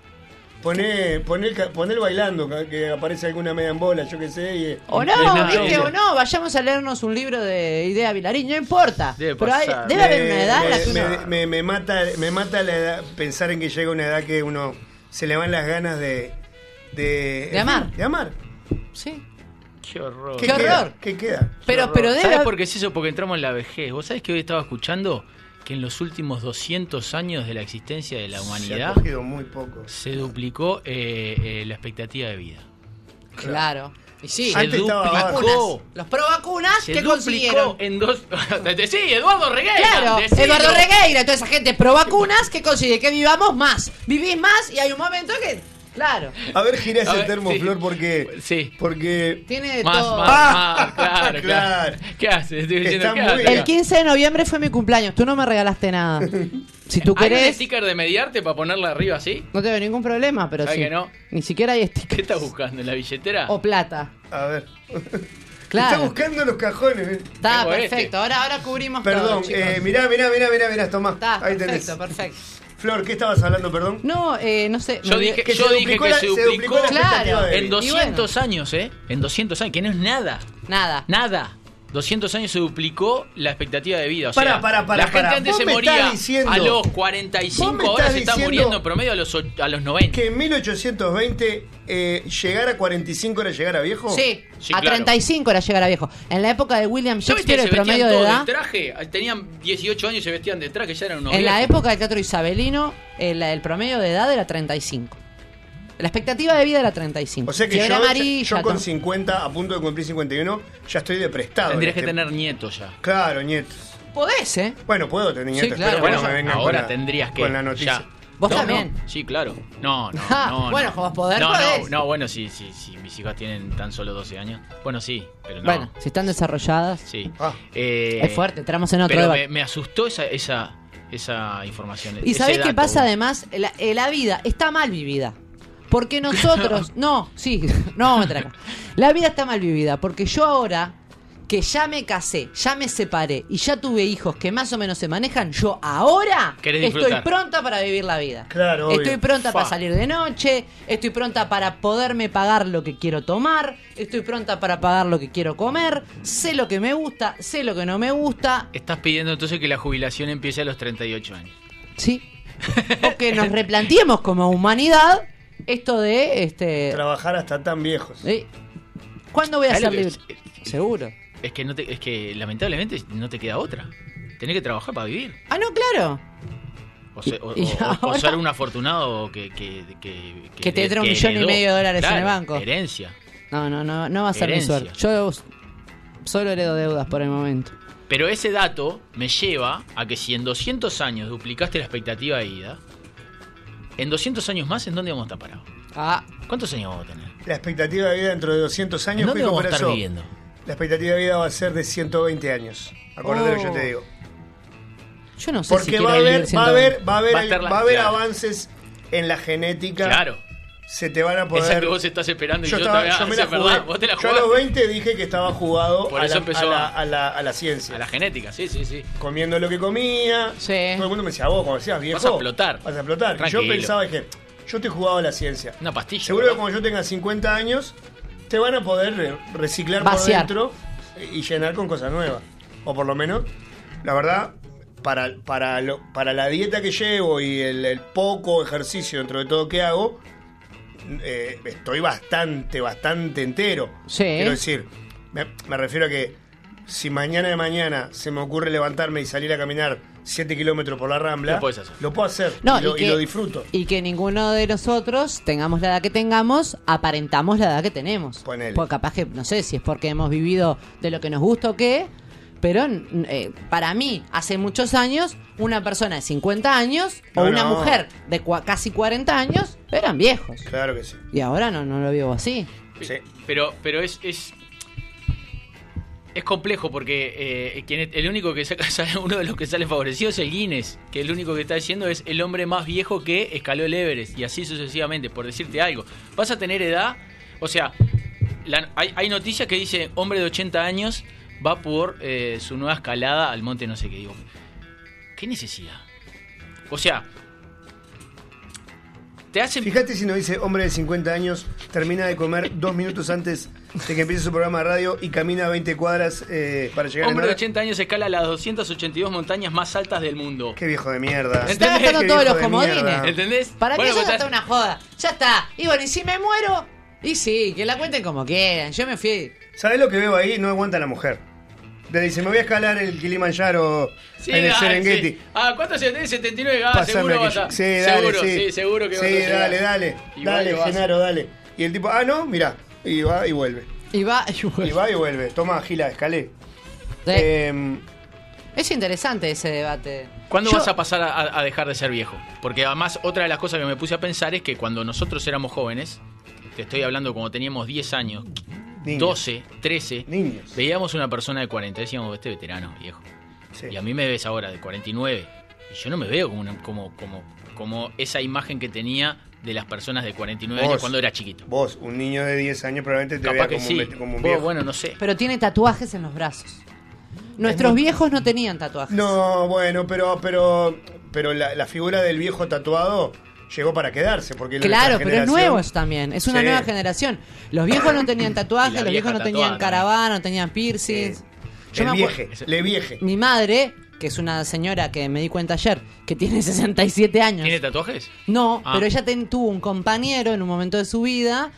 Poné, poné, poné el bailando, que- aparece alguna media en bola, yo qué sé. Y, O No, viste, o no, vayamos a leernos un libro de Idea Vilarín, no importa. Debe Pero hay- debe haber una edad en la me, que uno... me- me- me mata, me mata la edad, pensar en que llega una edad que uno se le van las ganas de. De, De amar. De amar. Sí. Qué horror. Qué horror. ¿Qué queda? Pero, pero debe ¿Sabes por qué es eso? Porque entramos en la vejez. ¿Vos sabés que hoy estaba escuchando que en los últimos 200 años de la existencia de la Se ha humanidad cogido muy poco. se duplicó eh, eh, la expectativa de vida? Claro. Y sí, Se Antes duplicó. vacunas. Los pro vacunas, Se ¿qué duplicó consiguieron? en dos. <laughs> sí, Eduardo Regueira. Claro. Eduardo Regueira, toda esa gente pro vacunas que consigue que vivamos más. Vivís más y hay un momento que, claro, A ver, gira A ese ver, termo, sí. Porque. Sí. Porque. tiene de Más, todo. más, Ah, más, claro, <laughs> claro, claro. ¿Qué haces? Estoy diciendo, Está ¿qué bien. El 15 de noviembre fue mi cumpleaños, tú no me regalaste nada. <laughs> Si tú ¿Hay un querés, sticker de mediarte para ponerla arriba así? no tengo ningún problema, pero ¿Sabes sí. que no? Ni siquiera hay ¿Qué stickers. estás buscando? ¿En la billetera? O plata. A ver. Claro. Está buscando los cajones. eh. Está este. perfecto, ahora, ahora cubrimos todo, Perdón, chicos. eh, mirá, mirá, mirá, mirá, mirá, Tomás. Está, Ahí tenés. perfecto, perfecto. Flor, ¿qué estabas hablando, perdón? No, eh, no sé. Yo dije, Que yo se dije duplicó que la- se se duplicó de en vida. 200 años, ¿eh? En 200 años, que no es nada. Nada. Nada. 200 años se duplicó la expectativa de vida. O sea, Pará, pará, pará, la gente antes se moría diciendo- a los Vos me 45, ahora estás se está muriendo en promedio a los, a los 90. Que en 1820 eh, llegar a 45 era llegar a viejo. Sí, Sí, a claro. 35 era llegar a viejo. En la época de William ¿Ya viste Shakespeare el se vestían promedio de edad... de traje? Tenían 18 años y se vestían de traje, ya eran unos En la época del teatro isabelino, el, el promedio de edad era 35. La expectativa de vida era 35. O sea que yo, amarilla, yo con todo. 50, a punto de cumplir 51, ya estoy de prestado. Tendrías en que este- tener nietos ya. Claro, nietos. Podés, ¿eh? Bueno, puedo tener Sí, nietos, claro. pero bueno, me ahora con la, tendrías que. con la noticia. ya. Vos No, también. no, sí, claro. <laughs> No, no, no. bueno, no. como poder no, podés. no, no, bueno, sí, sí, sí. Mis hijas tienen tan solo 12 años. Bueno, sí, pero no. Bueno, si están desarrolladas. Sí. Ah. Eh, Es fuerte, entramos en otro Pero debate. me, me asustó esa, esa, esa información. ¿Y sabés qué pasa además? La, eh, la vida está mal vivida. Porque nosotros. <laughs> no, sí, no vamos a meter acá. La vida está mal vivida. Porque yo ahora, que ya me casé, ya me separé y ya tuve hijos que más o menos se manejan, yo ahora estoy pronta para vivir la vida. Claro, obvio. Estoy pronta Fa. para salir de noche, estoy pronta para poderme pagar lo que quiero tomar, estoy pronta para pagar lo que quiero comer, sé lo que me gusta, sé lo que no me gusta, Estás pidiendo entonces que la jubilación empiece a los 38 años. Sí. <laughs> O que nos replanteemos como humanidad esto de este. Trabajar hasta tan viejos. eh, ¿Cuándo voy a ¿Sabés ser libre? Seguro. Es que, no te, es que lamentablemente no te queda otra. Tenés que trabajar para vivir. Ah, no, claro. O, se- o- ser un afortunado que, que, que, Que te entre un millón y medio de dólares en el banco. Herencia. No, no, no, no va a ser mi Herencia. suerte. Yo solo heredo deudas por el momento. Pero ese dato me lleva a que si en 200 años duplicaste la expectativa de vida, en 200 años más, ¿en dónde vamos a estar parados? Ah, ¿Cuántos años vamos a tener? La expectativa de vida dentro de 200 ¿En años, dónde Pico, vamos a estar viviendo? La expectativa de vida va a ser de 120 años. Acordate lo que yo te digo. yo no sé Porque si va, a haber, va a 120. haber, va a haber, Va a estar la- va a haber claro. avances en la genética. Claro. Se te van a poder. Esa que vos estás esperando y yo, yo, estaba- te yo me es la verdad, jugué. vos te la Yo a los jugaste 20 dije que estaba jugado Por a, eso la, empezó a, la, a- la- a la ciencia. a la genética, sí, sí, sí. Comiendo lo que comía. Sí. Todo el mundo me decía, vos, como decías, viejo. Vas a explotar. Vas a explotar. Y yo Tranquilo. pensaba que yo te he jugado a la ciencia. Una pastilla. Seguro que cuando yo tenga 50 años, te van a poder re- reciclar Vaciar. por dentro y llenar con cosas nuevas. O por lo menos, la verdad, para, para, lo- para la dieta que llevo y el, el poco ejercicio dentro de todo que hago, eh, estoy bastante, bastante entero. Sí. Quiero decir, me, me refiero a que si mañana de mañana se me ocurre levantarme y salir a caminar 7 kilómetros por la rambla, Lo podés hacer. lo puedo hacer No, y, lo, y, que, y lo disfruto. Y que ninguno de nosotros, tengamos la edad que tengamos, aparentamos la edad que tenemos. Ponele. Porque capaz que, no sé si es porque hemos vivido de lo que nos gusta o qué, pero n- eh, para mí, hace muchos años, una persona de 50 años o No, una no. mujer de cua- casi 40 años eran viejos. Claro que sí. Y ahora no, no lo vivo así. Sí. Pero, pero es, es, es complejo porque eh, quien es- el único que saca, <laughs> sale- uno de los que sale favorecido es el Guinness, que el único que está diciendo es el hombre más viejo que escaló el Everest, y así sucesivamente, por decirte algo. Vas a tener edad, o sea, la- hay, hay noticias que dice hombre de 80 años va por eh, su nueva escalada al monte no sé qué. Digo, ¿qué necesidad? O sea, te hacen... Fíjate si nos dice hombre de 50 años, termina de comer dos minutos antes de que empiece su programa de radio y camina 20 cuadras eh, para llegar Hombre de hora. 80 años escala las 282 montañas más altas del mundo. Qué viejo de mierda. Está gastando todos los comodines. ¿Entendés? ¿Para Bueno, qué eso pues está estás- una joda? Ya está. Y bueno, y si me muero, y sí, que la cuenten como quieran. Yo me fui. ¿Sabés lo que veo ahí? No aguanta la mujer. Le dice, me voy a escalar el Kilimanjaro Sí, en el ah, Serengeti. sí. Ah, ¿cuánto se tenés? 79. Ah, Pásame seguro vas a. Sí, dale, seguro, sí. sí, seguro que vas Sí, dale, dale. Dale, vas Genaro, dale. Y el tipo, ah, no, mira. Y va y vuelve. Y va. Y va y vuelve. Toma, Gila, escalé. Sí. Em, Es interesante ese debate. ¿Cuándo Yo- vas a pasar a, a dejar de ser viejo? Porque además, otra de las cosas que me puse a pensar es que cuando nosotros éramos jóvenes, te estoy hablando cuando teníamos 10 años, niños. 12, 13, Niños. veíamos una persona de 40, decíamos, este veterano, viejo. Sí. Y a mí me ves ahora de 49. Y yo no me veo como, una- como, como, como esa imagen que tenía de las personas de 49 años cuando era chiquito. Vos, un niño de 10 años, probablemente te Capaz vea como, sí. un, como un Vos, viejo. bueno, no sé. Pero tiene tatuajes en los brazos. Nuestros muy- viejos no tenían tatuajes. No, bueno, pero pero pero la, la figura del viejo tatuado llegó para quedarse. Porque Claro, pero es nuevo eso también. Es una Sí. nueva generación. Los viejos no tenían <clears throat> tatuajes, los viejos no tenían caravana, no tenían piercings. Yo El vieje, le vieje. Mi madre, que es una señora que me di cuenta ayer, que tiene <laughs> 67 años. ¿Tiene tatuajes? No, Ah. pero ella ten- tuvo un compañero en un momento de su vida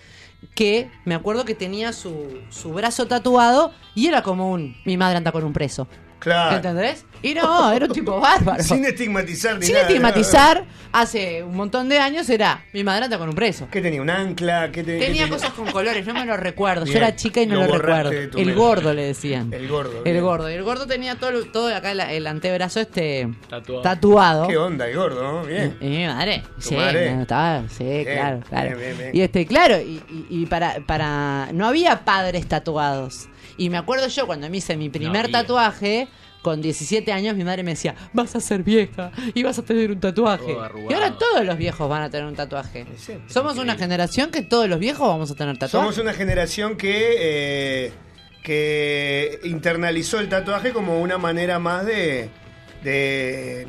que me acuerdo que tenía su, su brazo tatuado y era como un mi madre anda con un preso. Claro. ¿Entendés? Y no, era un tipo bárbaro. <laughs> Sin estigmatizar ni Sin nada. estigmatizar, hace un montón de años era mi madre anda con un preso. ¿Qué tenía? ¿Un ancla? ¿Qué te- qué Tenía tenía? cosas con colores, no me lo recuerdo. Yo era chica y no Lo recuerdo. El mente. gordo le decían. El gordo. El bien. gordo. Y el gordo tenía todo, todo acá el, el antebrazo este Tatuado. tatuado. ¿Qué onda, el gordo? ¿no? Bien. Y mi madre. ¿Tu Sí, madre? no, estaba, sí, claro, claro. bien, bien, bien. Y este, claro, y, y- y para, para. No había padres tatuados. Y me acuerdo yo cuando me hice mi primer tatuaje. Con 17 años mi madre me decía, vas a ser vieja y vas a tener un tatuaje. Y ahora todos los viejos van a tener un tatuaje. Somos una generación que todos los viejos vamos a tener tatuaje. Somos una generación que, eh, que internalizó el tatuaje como una manera más de, de,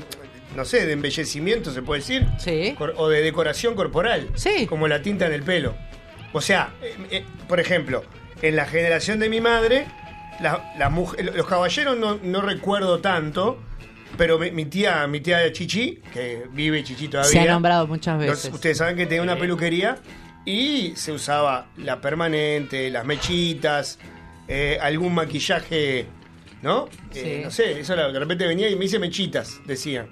no sé, de embellecimiento, se puede decir. Sí. O de decoración corporal. Sí. Como la tinta en el pelo. O sea, eh, eh, por ejemplo, en la generación de mi madre, la- las muj- los caballeros no, no recuerdo tanto, pero mi, mi tía, mi tía Chichi, que vive Chichi todavía. Se ha nombrado muchas Los- veces. ustedes saben que tenía una peluquería y se usaba la permanente, las mechitas, eh, algún maquillaje, ¿no? Eh, Sí. no sé, eso la- de repente venía y me hice mechitas, decían.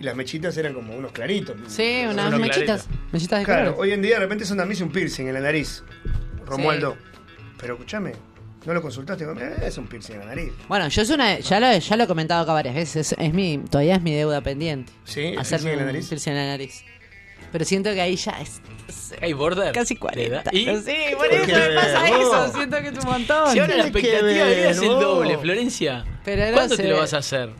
Y las mechitas eran como unos claritos. Sí, unas mechitas. Mechitas de Claro, colores. hoy en día de repente son también un piercing en la nariz, Romualdo. Pero escúchame, ¿no lo consultaste? Eh, es un piercing en la nariz. Bueno, yo es una, ya lo, ya lo he comentado acá varias veces. Es, es mi, todavía es mi deuda pendiente. Sí, el hacerme piercing en la un nariz. piercing en la nariz. Pero siento que ahí ya es, es Hay border. casi ¿Te 40. da? ¿Y? Sí, por ¿Qué eso me que pasa ver, eso. vos? Siento que es un montón. Si ahora la expectativa de vida es el doble. Florencia. Pero ¿Cuándo sé. te lo vas a hacer?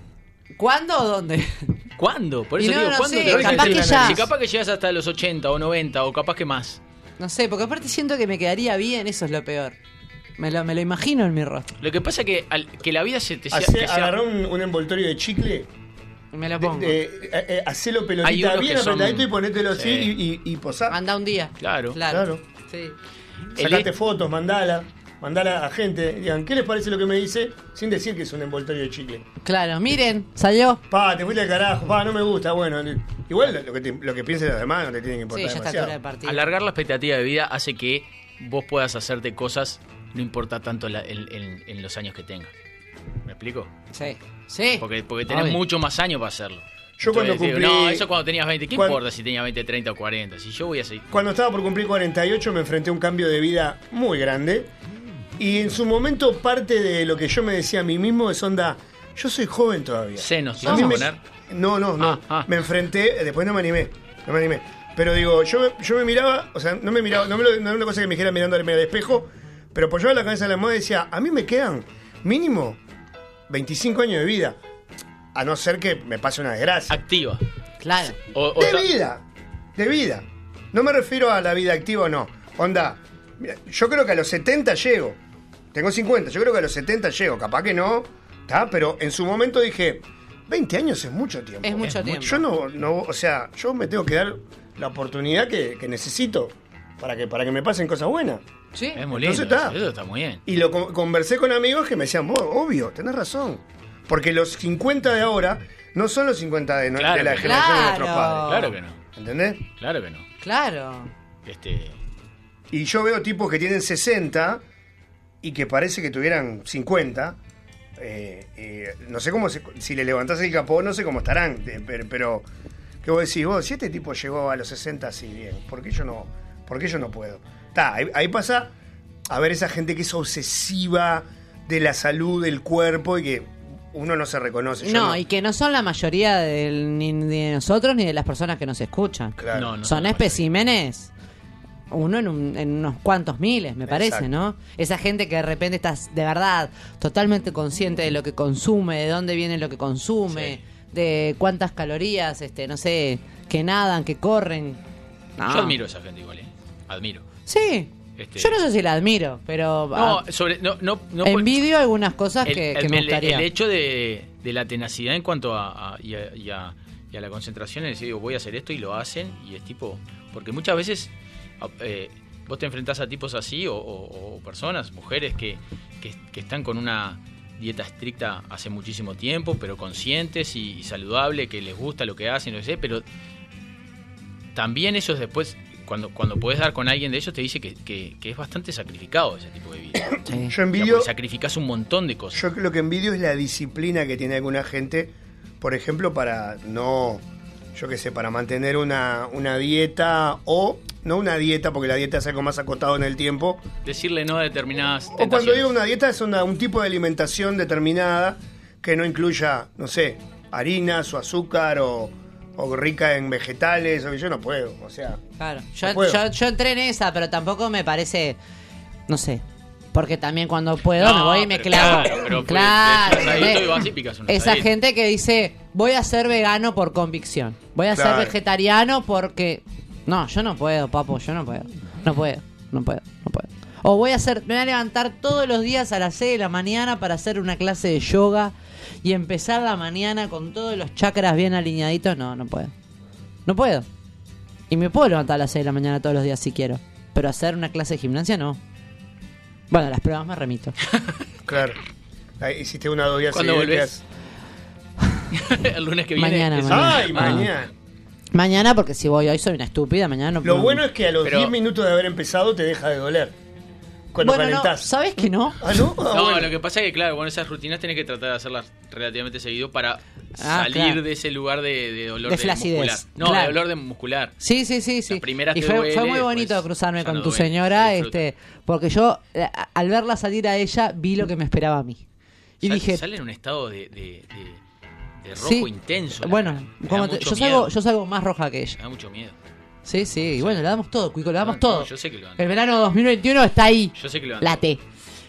¿Cuándo o dónde? <laughs> ¿Cuándo? Por eso no, digo, no ¿cuándo sé, te lo vas a capaz hacer? que ya. Si capaz que llegas hasta los 80 o 90 o capaz que más. No sé, porque aparte siento que me quedaría bien, eso es lo peor. Me lo, me lo imagino en mi rostro. Lo que pasa es que, al- que la vida se te Hace, que sea- agarrá un, un envoltorio de chicle, me lo pongo. de- eh, eh, hacelo Hay pelotita unos bien que son- apretadito y ponételo así Sí. y, y, y posá. Anda un día. Claro. Claro. Claro. Sí. Sacate El- fotos, mandala, mandala a gente. Digan, ¿qué les parece lo que me dice? Sin decir que es un envoltorio de chicle. Claro, miren, salió. Pa, te fuiste al carajo, pa, no me gusta. Bueno, igual lo que, te- lo que piensen los demás no te tienen que Sí, importar ya está demasiado. altura del partido. Alargar la expectativa de vida hace que vos puedas hacerte cosas, no importa tanto la- en, en- en los años que tengas. ¿Me explico? Sí. Sí. Porque, porque tenés Obvio. mucho más años para hacerlo. Yo cuando cumplí- digo, no, eso cuando tenías 20. ¿Qué cuando- importa si tenías 20, 30 o 40? Si yo voy a seguir. Cuando estaba por cumplir 48 me enfrenté a un cambio de vida muy grande. Y en su momento parte de lo que yo me decía a mí mismo es onda, yo soy joven todavía. Senos, ¿te A a me- poner? No, no, no. Ah, ah. Me enfrenté, después no me animé. No me animé. Pero digo, yo me, yo me miraba, o sea, no me miraba, no, me lo- no era una cosa que me dijera mirando al espejo, pero apoyaba la cabeza en la almohada y decía, a mí me quedan mínimo 25 años de vida. A no ser que me pase una desgracia. Activa. Claro. O, o De vida, de vida. No me refiero a la vida activa o no. Onda, mira, yo creo que a los 70 llego. Tengo 50, yo creo que a los 70 llego. Capaz que no, ¿está? Pero en su momento dije, 20 años es mucho tiempo. Es mucho tiempo. Yo no, no, o sea, yo me tengo que dar la oportunidad que, que necesito para que, para que me pasen cosas buenas. Sí. Es muy lindo. Entonces está. eso, está muy bien. Y lo con- conversé con amigos que me decían, vos, obvio, tenés razón. Porque los 50 de ahora no son los 50 de, no- Claro de la generación de nuestros padres. Claro que no. ¿Entendés? Claro que no. Claro. Este, Y yo veo tipos que tienen 60 y que parece que tuvieran 50. eh, eh, no sé cómo se- si le levantás el capó, no sé cómo estarán. eh, pero, pero ¿qué vos decís? Vos, si este tipo llegó a los 60 así bien, ¿por qué yo no, por qué yo no puedo? Ta, ahí, ahí pasa a ver esa gente que es obsesiva de la salud del cuerpo y que uno no se reconoce. Yo No, y que no son la mayoría del- ni de nosotros ni de las personas que nos escuchan. Claro. No, no. son especímenes. Uno en, un- en unos cuantos miles, me parece, Exacto. ¿no? Esa gente que de repente estás de verdad totalmente consciente de lo que consume, de dónde viene lo que consume, Sí. de cuántas calorías, este, no sé, que nadan, que corren. No. Yo admiro a esa gente igual, ¿eh? Admiro. Sí. Este- Yo no sé si la admiro, pero No, ah, sobre. No, no, no envidio algunas cosas el, que, el- me gustaría. el hecho de, de la tenacidad en cuanto a, a- y, a, y a- y a la concentración, es decir, digo, voy a hacer esto y lo hacen, y es tipo. Porque muchas veces a- eh, vos te enfrentás a tipos así, o, o- o personas, mujeres que, que, que están con una dieta estricta hace muchísimo tiempo, pero conscientes y, y saludable, que les gusta lo que hacen, que sé, pero también ellos después, cuando, cuando puedes dar con alguien de ellos, te dice que, que- que es bastante sacrificado ese tipo de vida. Sí. Yo envidio, sacrificas un montón de cosas. yo lo que envidio es la disciplina que tiene alguna gente, por ejemplo, para no, yo qué sé, para mantener una, una dieta o, no una dieta, porque la dieta es algo más acotado en el tiempo, Decirle no a determinadas O cuando digo una dieta es una- un tipo de alimentación determinada que no incluya, no sé, harinas o azúcar o, o rica en vegetales. O yo no puedo, o sea. Claro. Yo, yo, yo entré en esa, pero tampoco me parece. No sé. Porque también cuando puedo No, me voy y me clavo. claro, pero pues, claro. Esa gente que dice, voy a ser vegano por convicción. Voy a Claro. ser vegetariano porque. No, yo no puedo, papo, yo no puedo. No puedo, no puedo, no puedo. O voy a hacer, me voy a levantar todos los días a las 6 de la mañana para hacer una clase de yoga y empezar la mañana con todos los chakras bien alineaditos. No, no puedo. No puedo. Y me puedo levantar a las 6 de la mañana todos los días si quiero. Pero hacer una clase de gimnasia no. Bueno, las pruebas me remito. <laughs> Claro. Ahí hiciste una dos días ¿Cuándo volvés? <laughs> el lunes que viene. Mañana, es- mañana. Ay, Ah. mañana. Mañana, porque si voy hoy soy una estúpida, mañana no Lo no- bueno es que a los Pero- 10 minutos de haber empezado te deja de doler. Cuando Bueno, no. ¿sabes que no? Ah, ¿no? Ah, No, bueno. lo que pasa es que, claro, con esas rutinas tenés que tratar de hacerlas relativamente seguido para Ah, salir claro. de ese lugar de, de dolor De de flacidez, muscular. No, claro. de dolor de muscular. Sí, sí, sí, sí. Primeras y fue, duele, fue muy después bonito cruzarme con no tu duele, señora, este, porque yo eh, al verla salir a ella vi lo que me esperaba a mí. Y Sal- dije, Sale en un estado de, de- de- de rojo sí. intenso. Bueno. Me como te- yo salgo, yo salgo más roja que Me ella. da mucho miedo. Sí, sí, y bueno, le damos todo, Cuico, le damos No, todo. no, yo sé que lo dan. El verano 2021 está ahí. Yo sé que lo dan. Late.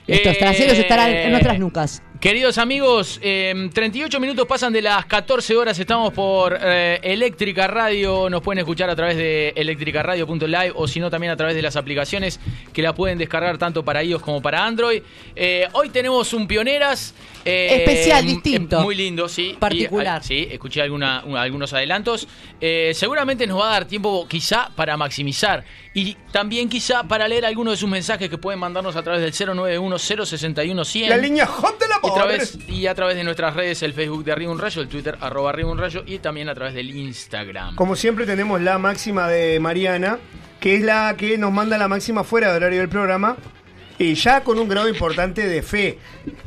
Estos Eh, traseros estarán en nuestras nucas. Queridos amigos, eh, 38 minutos pasan de las 14 horas, estamos por eh, Eléctrica Radio, nos pueden escuchar a través de electricaradio.live o si no también a través de las aplicaciones que la pueden descargar tanto para iOS como para Android. Eh, hoy tenemos un Pioneras. eh, Especial, eh, distinto. Muy lindo, sí. Particular. Y, ah, sí, escuché alguna, un- algunos adelantos. Eh, seguramente nos va a dar tiempo quizá para maximizar y también quizá para leer algunos de sus mensajes que pueden mandarnos a través del 091 061 100 La línea hot de la y a, través, y a través de nuestras redes, el Facebook de Arriba un Rayo, el Twitter arroba Arriba un Rayo y también a través del Instagram. Como siempre tenemos la máxima de Mariana, que es la que nos manda la máxima fuera de horario del programa. Y ya con un grado importante de fe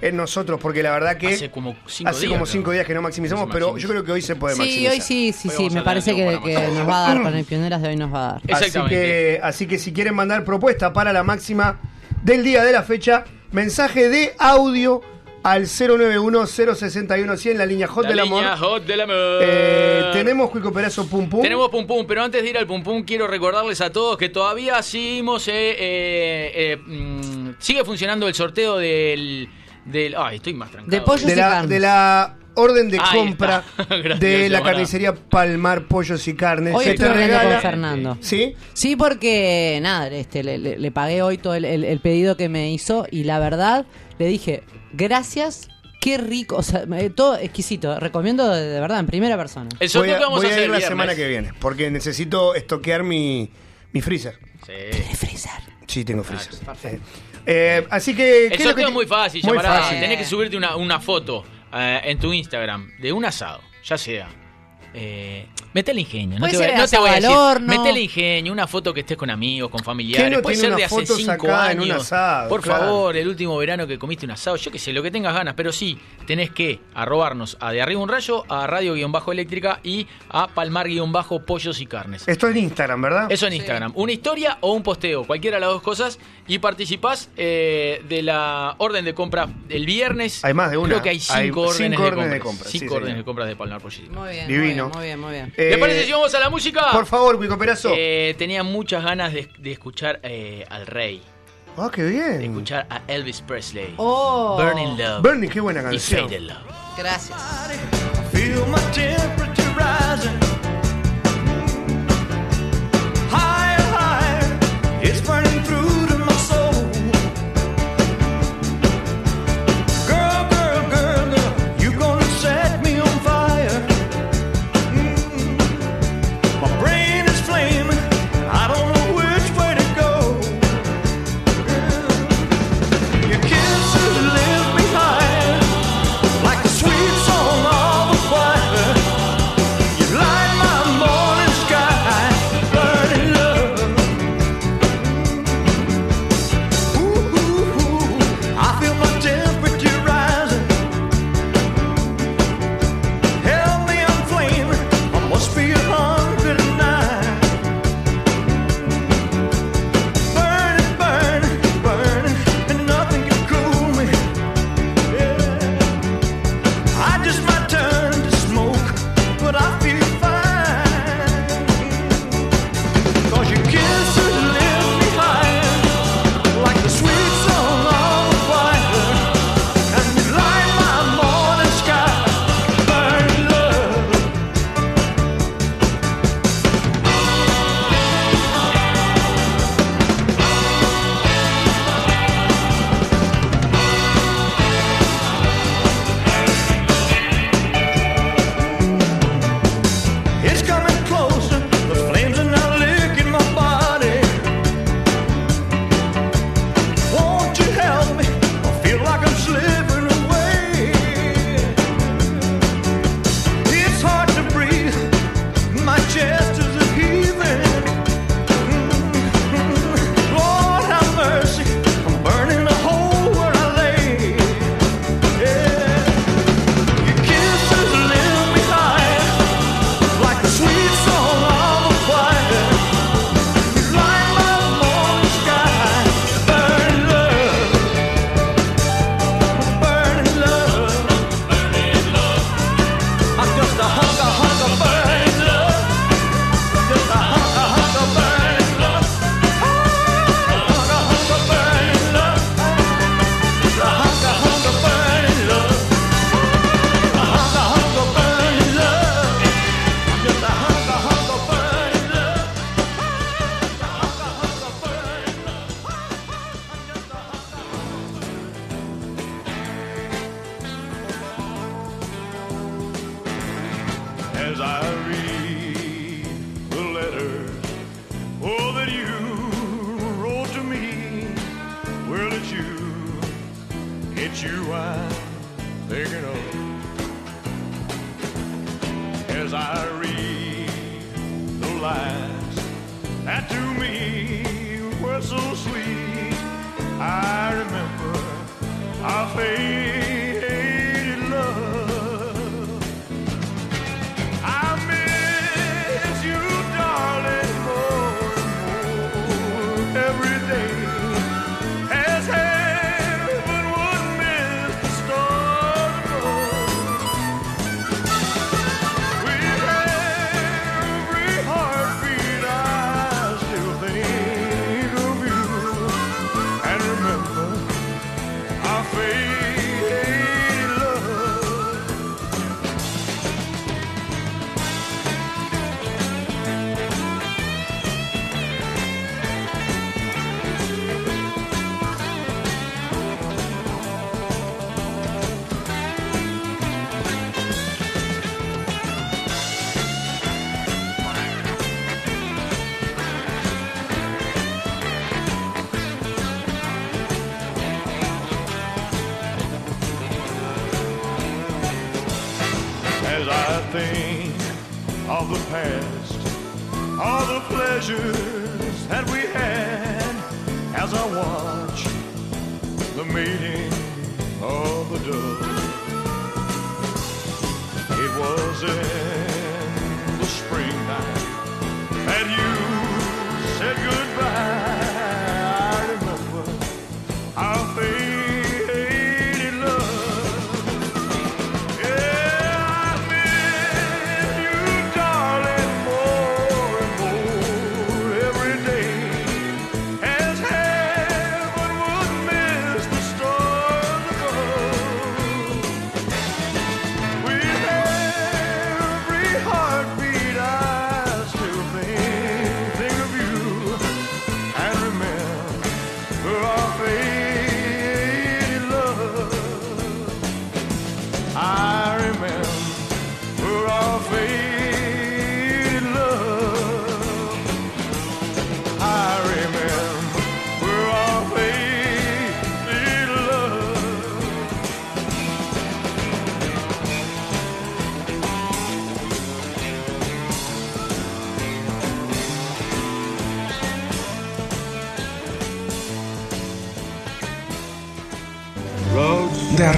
en nosotros, porque la verdad que Hace como cinco hace días, como creo. cinco días que no maximizamos, pero yo creo que hoy se puede Sí, maximizar. hoy sí, sí, Hoy sí, me parece que, para nos va a dar con el <clears throat> Pioneras de hoy nos va a dar. Así que, así que si quieren mandar propuesta para la máxima del día de la fecha, mensaje de audio al 091-061-100, la línea hot La del amor. línea Hot del amor. Eh, tenemos Cuico Perazo Pum Pum. Tenemos pum pum, pero antes de ir al pum pum quiero recordarles a todos que todavía seguimos, eh, eh, eh, mm, sigue funcionando el sorteo del, del, ay, estoy más tranquilo. De pollo. de y la, carnes. de la orden de Ahí compra está. <laughs> Gracias, de la carnicería Palmar Pollos y Carnes. Hoy Se estuve te hablando regala. con Fernando. ¿Sí? Sí, porque nada, este, le, le- le pagué hoy todo el, el- el pedido que me hizo y la verdad le dije, gracias, qué rico, o sea, todo exquisito, recomiendo de, de verdad, en primera persona. El Voy sorteo a, que vamos voy a a hacer ir la viernes. semana que viene, porque necesito estoquear mi, mi freezer. Sí. Freezer. Sí, tengo freezer. Eh, eh, así que... ¿qué El es lo sorteo que- es muy fácil, Muy llamará. fácil. Tenés que subirte una, una foto eh, en tu Instagram de un asado, ya sea. Eh, metele ingenio, no te, voy, a- no te voy a asado decir. horno. Metele ingenio, una foto que estés con amigos, con familiares. ¿Quién no Puede ser de hace cinco sacada en un años. asado? Por Claro. favor, el último verano que comiste un asado, yo qué sé, lo que tengas ganas, pero sí, tenés que arrobarnos a De Arriba un Rayo, a Radio-Eléctrica y a Palmar-Pollos y Carnes. Esto es en Instagram, ¿verdad? Eso en Instagram. Una historia o un posteo, cualquiera de las dos cosas. Y participás eh, de la orden de compra el viernes. Hay más de una. Creo que hay cinco Hay órdenes, cinco de, órdenes de compra. compra, Cinco sí, órdenes señor. de compra de Palmar Pollos. Muy bien, Divino. muy bien, muy bien. muy bien. Eh, ¿Le parece si vamos a la música? Por favor, Cuico Perazo. Eh, tenía muchas ganas de, de escuchar eh, al rey, Ah, qué de bien. escuchar a Elvis Presley. Oh, Burning Love Bernie, qué buena y canción. Faded Love. Gracias.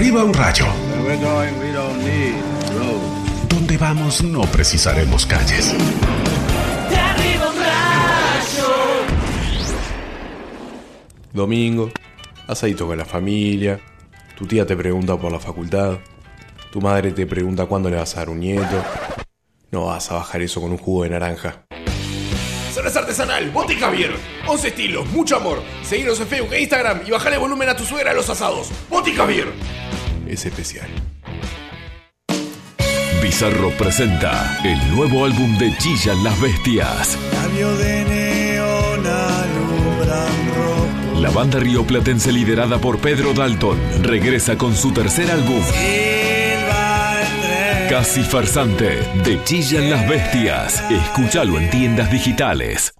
Arriba un rayo. Donde vamos no precisaremos calles. De arriba un rayo. Domingo, asadito con la familia, tu tía te pregunta por la facultad, tu madre te pregunta cuándo le vas a dar un nieto. No vas a bajar eso con un jugo de naranja. Cerveza artesanal, Botica Javier. 11 estilos, mucho amor. Seguinos en Facebook e Instagram y bajale volumen a tu suegra a los asados. Botica Javier. Es especial. Bizarro presenta el nuevo álbum de Chillan las Bestias. Labio de neón alumbran rojo. La banda rioplatense liderada por Pedro Dalton regresa con su tercer álbum. Casi Farsante, de Chillan las Bestias. Escúchalo en tiendas digitales.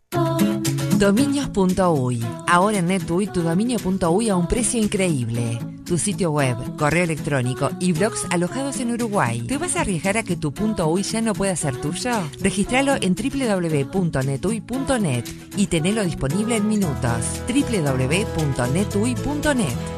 Dominios.uy. Ahora en NetUI tu dominio.uy a un precio increíble. Tu sitio web, correo electrónico y blogs alojados en Uruguay. ¿Te vas a arriesgar a que tu .uy ya no pueda ser tuyo? Registralo en www.netui.net y tenelo disponible en minutos. www.netui.net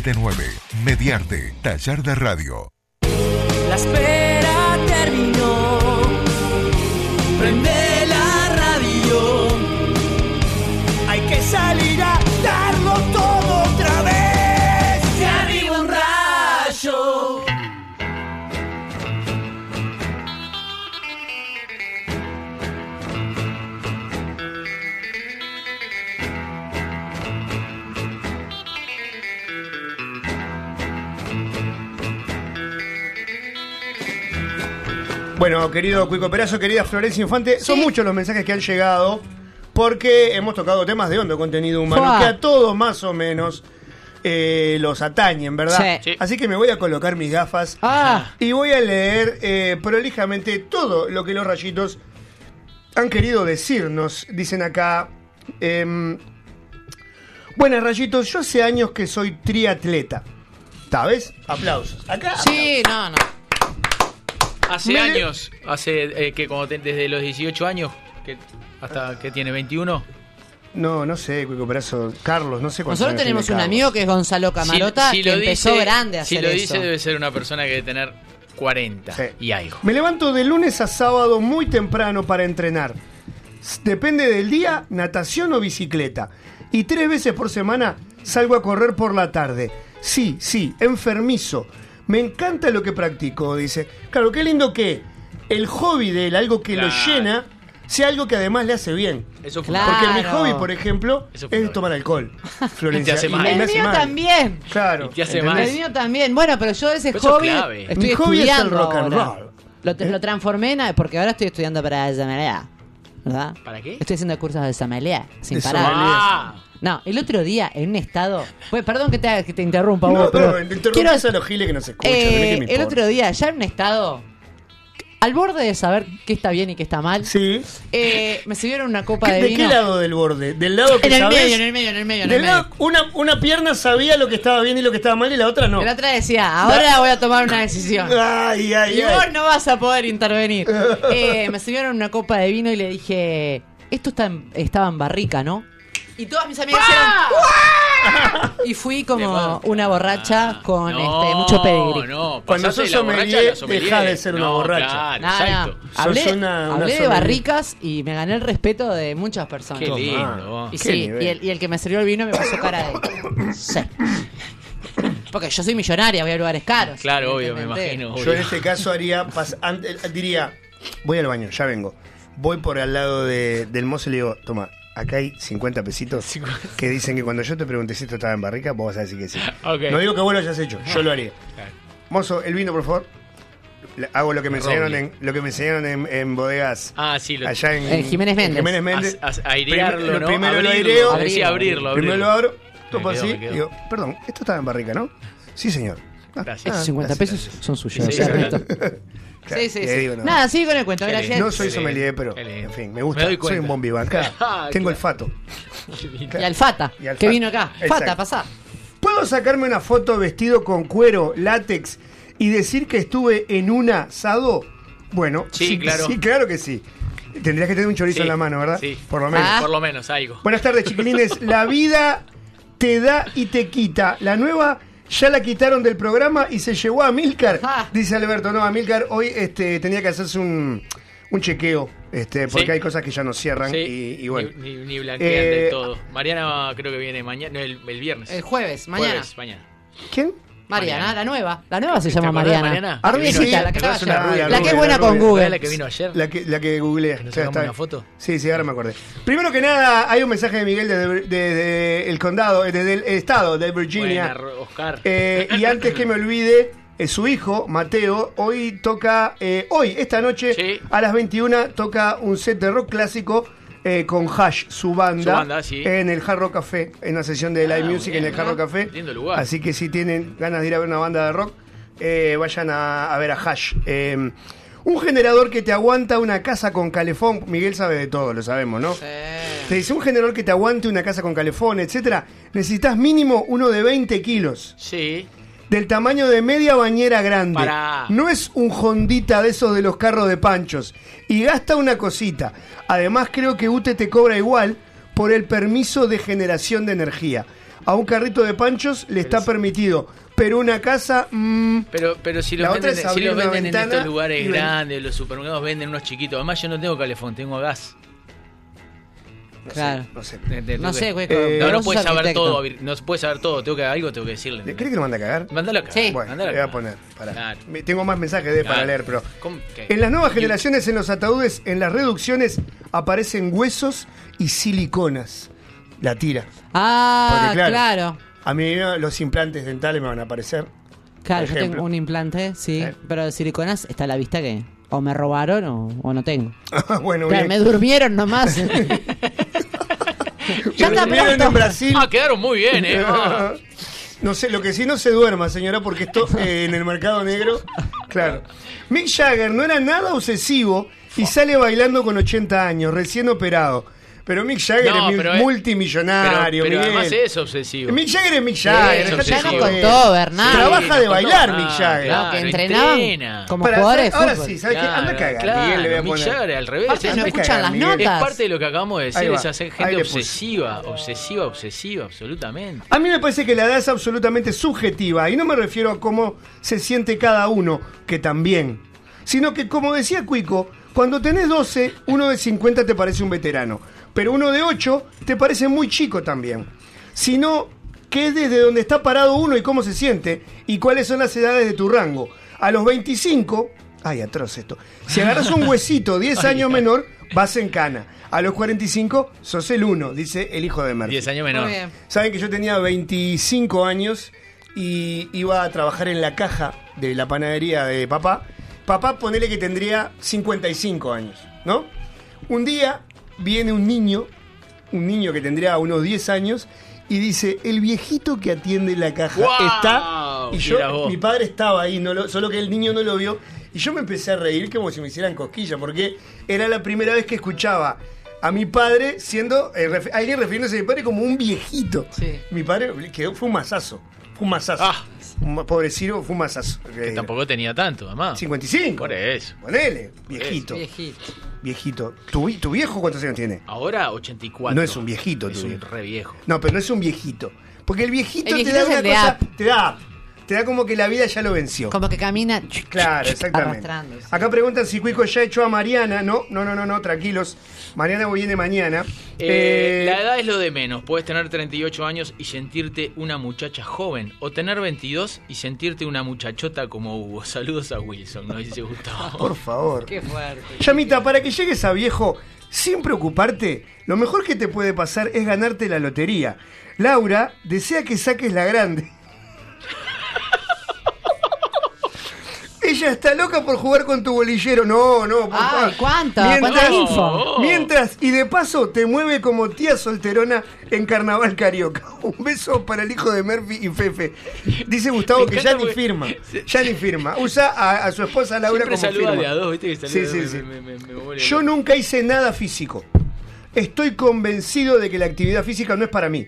479 Mediarte, taller de radio. La espera terminó. Bueno, querido Cuico Perazo, querida Florencia Infante, son muchos los mensajes que han llegado porque hemos tocado temas de hondo contenido humano Fua. que a todos más o menos eh, los atañen, ¿verdad? Sí. Sí. Así que me voy a colocar mis gafas Ah. y voy a leer eh, prolijamente todo lo que los rayitos han querido decirnos. Dicen acá. em, Buenas rayitos, yo hace años que soy triatleta. ¿Sabes? Aplausos. Acá. Sí, no, no. Hace Me años, hace eh, que como te- desde los 18 años, que hasta que tiene 21. No, no sé, Cuico Perazo. Carlos, no sé cuántos Nosotros tenemos un amigo que es Gonzalo Camarota, Si- si que lo empezó dice- grande a Si hacer lo dice, eso. debe ser una persona que debe tener 40 Sí. y algo. Me levanto de lunes a sábado muy temprano para entrenar. Depende del día, natación o bicicleta. Y tres veces por semana salgo a correr por la tarde. Sí, sí, enfermizo. Me encanta lo que practico, dice. Claro, qué lindo que el hobby de él, algo que lo llena, sea algo que además le hace bien. Eso fue Claro. Porque mi hobby, por ejemplo, es tomar alcohol. Florencia. <laughs> Y te hace mal. me El mío mal. también. Claro. Y te hace mal. El mío también. Bueno, pero yo ese Pero eso es hobby clave. estoy Mi hobby es el rock and ahora. roll. Lo, te- lo transformé en... Porque ahora estoy estudiando para sommelier. ¿Verdad? ¿Para qué? Estoy haciendo cursos de sommelier. Sin De parar. sommelier. Ah, No, el otro día en un estado... Pues, perdón que te, que te interrumpa No, vos, pero... no, quiero- a los giles que nos escuchan. Eh, me el otro día, ya en un estado al borde de saber qué está bien y qué está mal, Sí. eh, me sirvieron una copa ¿Qué- de ¿De vino. qué lado del borde? ¿Del lado que En el sabés? medio, en el medio, en el medio, en el medio. lado- una, una pierna sabía lo que estaba bien y lo que estaba mal y la otra no. La otra decía, ahora voy a tomar una decisión. <laughs> Ay, ay, Y ay. vos no vas a poder intervenir. <laughs> Eh, me sirvieron una copa de vino y le dije, esto está en- estaba en barrica, ¿no? Y todas mis amigas hicieron, Y fui como una borracha con no, este, mucho pedigrí. No, Cuando sos sommelier, dejás de ser una borracha. Claro, Nada, exacto. Hablé, Sos una- una hablé de barricas y me gané el respeto de muchas personas. Qué lindo. Y sí, y el, y el que me sirvió el vino me puso cara de. <coughs> Sí. Porque yo soy millonaria, voy a lugares caros. Claro, obvio, me imagino. Yo en este caso haría, pas- ante- diría, voy al baño, ya vengo. Voy por al lado de- del mozo y le digo, toma, acá hay 50 pesitos que dicen que cuando yo te pregunté si esto estaba en barrica, vos vas a decir que sí. Ok. No digo que vos lo hayas hecho, yo lo haría. Claro. Mozo, el vino, por favor. Hago lo que me enseñaron Roble. en, lo que me enseñaron en, en bodegas Ah, sí, lo allá en, Eh, Jiménez Méndez. Jiménez Méndez. As- as- airearlo, Prim- ¿no? Primero lo Abrirlo, aireo, abrir- sí, abrirlo, primero abrirlo. lo abro, topo así, digo, perdón, esto estaba en barrica, ¿no? Sí, señor. Ah, Gracias. Estos ah, 50 gracias, pesos son suyos. Sí, o sea. Claro, Sí, sí, sí. digo, no. Nada, sigue con el cuento. Qué Gracias. No soy Qué sommelier, pero qué en fin, me gusta. soy un vivant. <laughs> Ah, tengo el fato. Y Alfata, Y Alfata. que vino acá. Exacto. Fata, pasá. ¿Puedo sacarme una foto vestido con cuero, látex y decir que estuve en un asado? Bueno, Sí, claro. Sí, claro que sí. Tendrías que tener un chorizo Sí, en la mano, ¿verdad? sí. Por lo menos. Ah. Por lo menos, algo. Buenas tardes, chiquilines. La vida te da y te quita. La nueva ya la quitaron del programa y se llevó a Milcar. Ah. Dice Alberto, no, a Milcar hoy este, tenía que hacerse un, un chequeo, este, porque Sí. hay cosas que ya no cierran Sí, y, y bueno. Ni, ni, ni blanquean Eh, del todo. Mariana creo que viene mañana, no, el, el viernes. El jueves, mañana. Jueves, mañana. ¿Quién? Mariana, Mariana. la nueva. La nueva se ¿Te llama Mariana. Mariana? La Que vino rubiecita, ayer. la que ¿Te estaba ayer. rubia, La que es buena con? Google. la que vino ayer? La que, la que googleé. ¿Nos Ya sacamos está. una foto? Sí, sí, ahora me acordé. Primero que nada, hay un mensaje de Miguel desde, desde el condado, eh, desde el estado de Virginia. Buena, Oscar. Eh, y antes que me olvide, eh, su hijo, Mateo, hoy toca, eh, hoy, esta noche, Sí. a las 21, toca un set de rock clásico eh, con Hash, su banda, Su banda, sí. en el Hard Rock Café, en una sesión de live Ah, music bien, en el ah, Café. lindo lugar. Así que si tienen ganas de ir a ver una banda de rock, eh, vayan a, a ver a Hash. Eh, un generador que te aguanta una casa con calefón. Miguel sabe de todo, lo sabemos, ¿no? Te dice un generador que te aguante una casa con calefón, etcétera. Necesitas mínimo uno de 20 kilos. Sí. Del tamaño de media bañera grande. Pará. No es un Hondita de esos de los carros de panchos. Y gasta una cosita. Además, creo que UTE te cobra igual por el permiso de generación de energía. A un carrito de panchos le está permitido. Pero una casa. mm, Pero, pero si los venden, si los venden en estos lugares grandes, los supermercados venden unos chiquitos. Además, yo no tengo calefón, tengo gas. Claro. No sé. No sé, güey. Eh, no, no puedes saber arquitecto. todo, no puedes saber todo, tengo que algo tengo que decirle. ¿Cree que lo manda a cagar? Mándalo acá. Sí. Bueno, Mándalo voy a poner. pará. Claro. Me- Tengo más mensajes de para Claro. leer, pero. ¿Cómo? ¿Qué? En las nuevas generaciones, en los ataúdes, en las reducciones, aparecen huesos y siliconas. La tira. Ah, Porque, claro, claro. A mí ¿no? los implantes dentales me van a aparecer. Claro, yo tengo un implante, sí. ¿Eh? Pero de siliconas está a la vista que o me robaron o, o no tengo. <laughs> bueno, Claro, me durmieron nomás. <laughs> <laughs> ya está pronto. en Brasil. Ah, quedaron muy bien, eh. Ah. <laughs> No sé, lo que sí no se duerma, señora, porque esto eh, en el mercado negro. Claro. Mick Jagger no era nada obsesivo y sale bailando con 80 años, recién operado. Pero Mick Jagger No, es pero multimillonario. Pero, además es obsesivo. Mick Jagger es Mick Jagger. Es contó, Bernal. Trabaja de bailar. Mick Jagger. No, que Claro, entrenaban entrena. como Para jugadores ahora fútbol. sí, ¿sabes qué? Anda a cagar, claro, Miguel, le voy a Mick. Jagger al revés. Aparte es, no escuchan las Miguel. es notas. parte de lo que acabamos de decir, es hacer gente obsesiva, obsesiva, obsesiva, absolutamente. A mí me parece que la edad es absolutamente subjetiva y no me refiero a cómo se siente cada uno, que también, sino que como decía Cuico, cuando tenés 12, uno de 50 te parece un veterano, pero uno de 8 te parece muy chico también. Sino que es desde donde está parado uno y cómo se siente y cuáles son las edades de tu rango. A los 25, ay, atroz esto, si agarras un huesito 10 <laughs> años menor, vas en cana. A los 45, sos el uno, dice el hijo de Murphy. 10 años menor. Muy bien. Saben que yo tenía 25 años y iba a trabajar en la caja de la panadería de papá. Papá, ponele que tendría 55 años, ¿no? Un día viene un niño, un niño que tendría unos 10 años, y dice, el viejito que atiende la caja está... Y yo, mi padre estaba ahí, no lo- solo que el niño no lo vio, y yo me empecé a reír como si me hicieran cosquillas, porque era la primera vez que escuchaba a mi padre siendo, eh, ref- alguien refiriéndose a mi padre como un viejito. Sí. Mi padre quedó, fue un masazo, fue un masazo. Ah. Un pobrecito, fue un masazo. Que Eh, tampoco tenía tanto, además. 55. Por eso. Ponele, viejito. Viejito. Viejito. ¿Tu, ¿Tu viejo cuántos años tiene? Ahora 84. No es un viejito, Es tu un viejo. re viejo. No, pero no es un viejito. Porque el viejito, El te da una cosa. Te da. Te da como que la vida ya lo venció. Como que camina. Claro, exactamente. Sí. Acá preguntan si Cuico ya echó a Mariana. No, no, no, no, no, tranquilos. Mariana viene mañana. Eh, Eh, la edad es lo de menos. Puedes tener 38 años y sentirte una muchacha joven. O tener 22 y sentirte una muchachota como Hugo. <laughs> Saludos a Wilson, nos dice Gustavo. Por favor. Qué fuerte. Yamita, para que llegues a viejo sin preocuparte, lo mejor que te puede pasar es ganarte la lotería. Laura desea que saques la grande. <laughs> Ella está loca por jugar con tu bolillero. No, no, por Ay, favor. ¿cuánto? Mientras, ¿Cuánta info? mientras, y de paso, te mueve como tía solterona en Carnaval Carioca. <laughs> Un beso para el hijo de Murphy y Fefe. Dice Gustavo que ya ni porque- firma. Ya ni firma. Usa a, a su esposa Laura Siempre como firma. de a dos, ¿viste? Que Sí, sí, sí. me- me- me vuelve Yo nunca hice nada físico. Estoy convencido de que la actividad física no es para mí.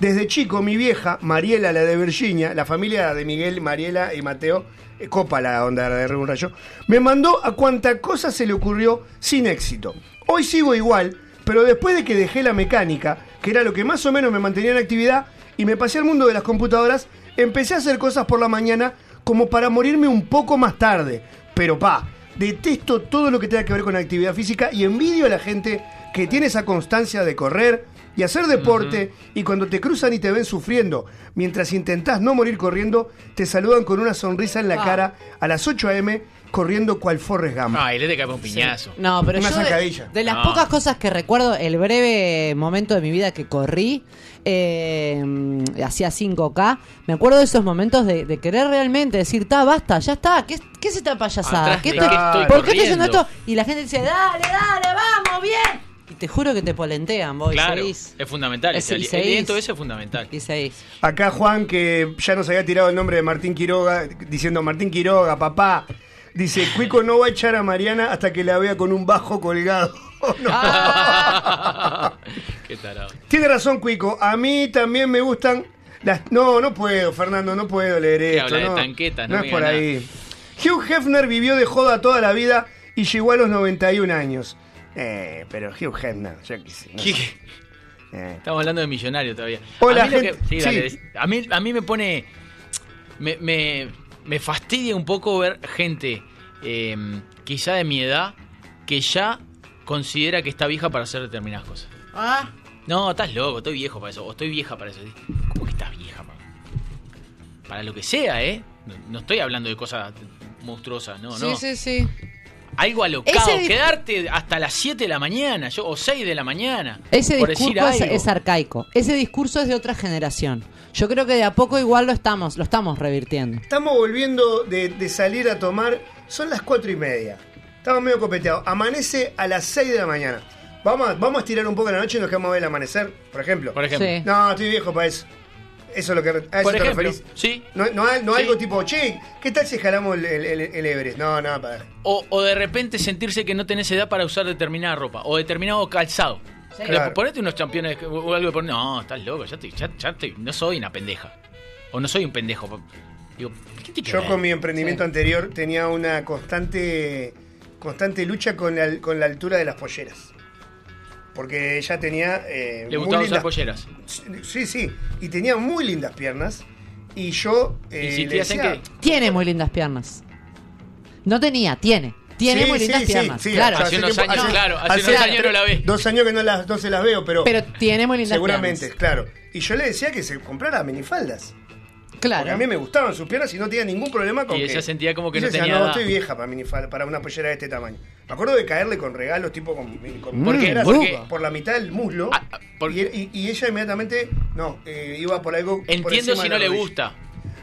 Desde chico, mi vieja, Mariela, la de Virginia, la familia de Miguel, Mariela y Mateo, eh, copa la onda de R1 Rayo, me mandó a cuanta cosa se le ocurrió sin éxito. Hoy sigo igual, pero después de que dejé la mecánica, que era lo que más o menos me mantenía en actividad, y me pasé al mundo de las computadoras, empecé a hacer cosas por la mañana como para morirme un poco más tarde. Pero pa, detesto todo lo que tenga que ver con actividad física y envidio a la gente que tiene esa constancia de correr y hacer deporte y cuando te cruzan y te ven sufriendo, mientras intentás no morir corriendo, te saludan con una sonrisa en la Ah. cara a las 8 a.m. corriendo cual Forrest Gump. Ay, le te cae un piñazo. No, pero Una yo de- las No. pocas cosas que recuerdo, el breve momento de mi vida que corrí, eh, hacía 5K, me acuerdo de esos momentos de, de querer realmente decir, ta, basta, ya está, ¿qué, qué es esta payasada? ¿Qué estoy- qué estoy ¿Por qué estoy haciendo esto? Y la gente dice, dale, dale, vamos, bien. Te juro que te polentean, vos. y Claro, seguís. es fundamental. Es- ese y ali- el aliento ese es fundamental. Acá Juan, que ya nos había tirado el nombre de Martín Quiroga, diciendo Martín Quiroga, papá. Dice, Cuico no va a echar a Mariana hasta que la vea con un bajo colgado. <laughs> No. <laughs> Qué tarado. Tiene razón, Cuico. A mí también me gustan las... No, no puedo, Fernando, no puedo leer ¿Qué esto. habla de no, tanquetas? No No me es por ahí. Hugh Hefner vivió de joda toda la vida y llegó a los 91 años. Eh, pero Hugh Hefner, yo qué sé. no ¿Qué? sé. Eh. Estamos hablando de millonario todavía. Hola, a, mí lo gente- que- sí, dale, sí. a, mí, a mí me pone. Me, me, me fastidia un poco ver gente, eh, quizá de mi edad, que ya considera que está vieja para hacer determinadas cosas. Ah, No, estás loco, estoy viejo para eso, o estoy vieja para eso. ¿Cómo que estás vieja para, para lo que sea, eh? No, no estoy hablando de cosas monstruosas, no, sí, no. sí, sí. Algo alocado, Ese quedarte hasta las 7 de la mañana, yo, o 6 de la mañana. Ese por decir discurso es, arcaico. Ese discurso es de otra generación. Yo creo que de a poco igual lo estamos, lo estamos revirtiendo. Estamos volviendo de, de salir a tomar. Son las cuatro y media. Estamos medio copeteados. Amanece a las 6 de la mañana. Vamos a, vamos a estirar un poco la noche y nos quedamos a ver el amanecer, por ejemplo. Por ejemplo. Sí. No, estoy viejo para eso. Eso es lo que a eso Por te ejemplo, referís. sí. No, no, no Sí. algo tipo, che, ¿qué tal si jalamos el, el, el- el Everest? No, no, para. O, o de repente sentirse que no tenés edad para usar determinada ropa o determinado calzado. Pero Claro. Ponete unos campeones o algo No, estás loco, ya, te- ya, ya te- no soy una pendeja. O no soy un pendejo. Digo, ¿qué te Yo con mi emprendimiento Sí. anterior tenía una constante constante lucha con la, con la altura de las polleras. Porque ella tenía... eh, Le muy gustaba usar lindas- polleras. Sí, sí. Y tenía muy lindas piernas. Y yo eh, le decía... que Tiene muy lindas piernas. No tenía, tiene. Tiene Sí, muy lindas sí, piernas. sí, claro. Hace unos años, claro, hace unos años no la ve. Dos años que no, las, no se las veo, pero, Pero tiene muy lindas seguramente, piernas. claro. Y yo le decía que se comprara minifaldas. Claro. Porque a mí me gustaban sus piernas y no tenía ningún problema con Y que... ella sentía como que no yo decía, tenía no, edad". estoy vieja para minifalda, para una pollera de este tamaño. Me acuerdo de caerle con regalos tipo con, con Mm, polleras porque- por la mitad del muslo. Ah, ah, por- y, y- y ella inmediatamente, no, eh, iba por algo... por Entiendo si no le gusta.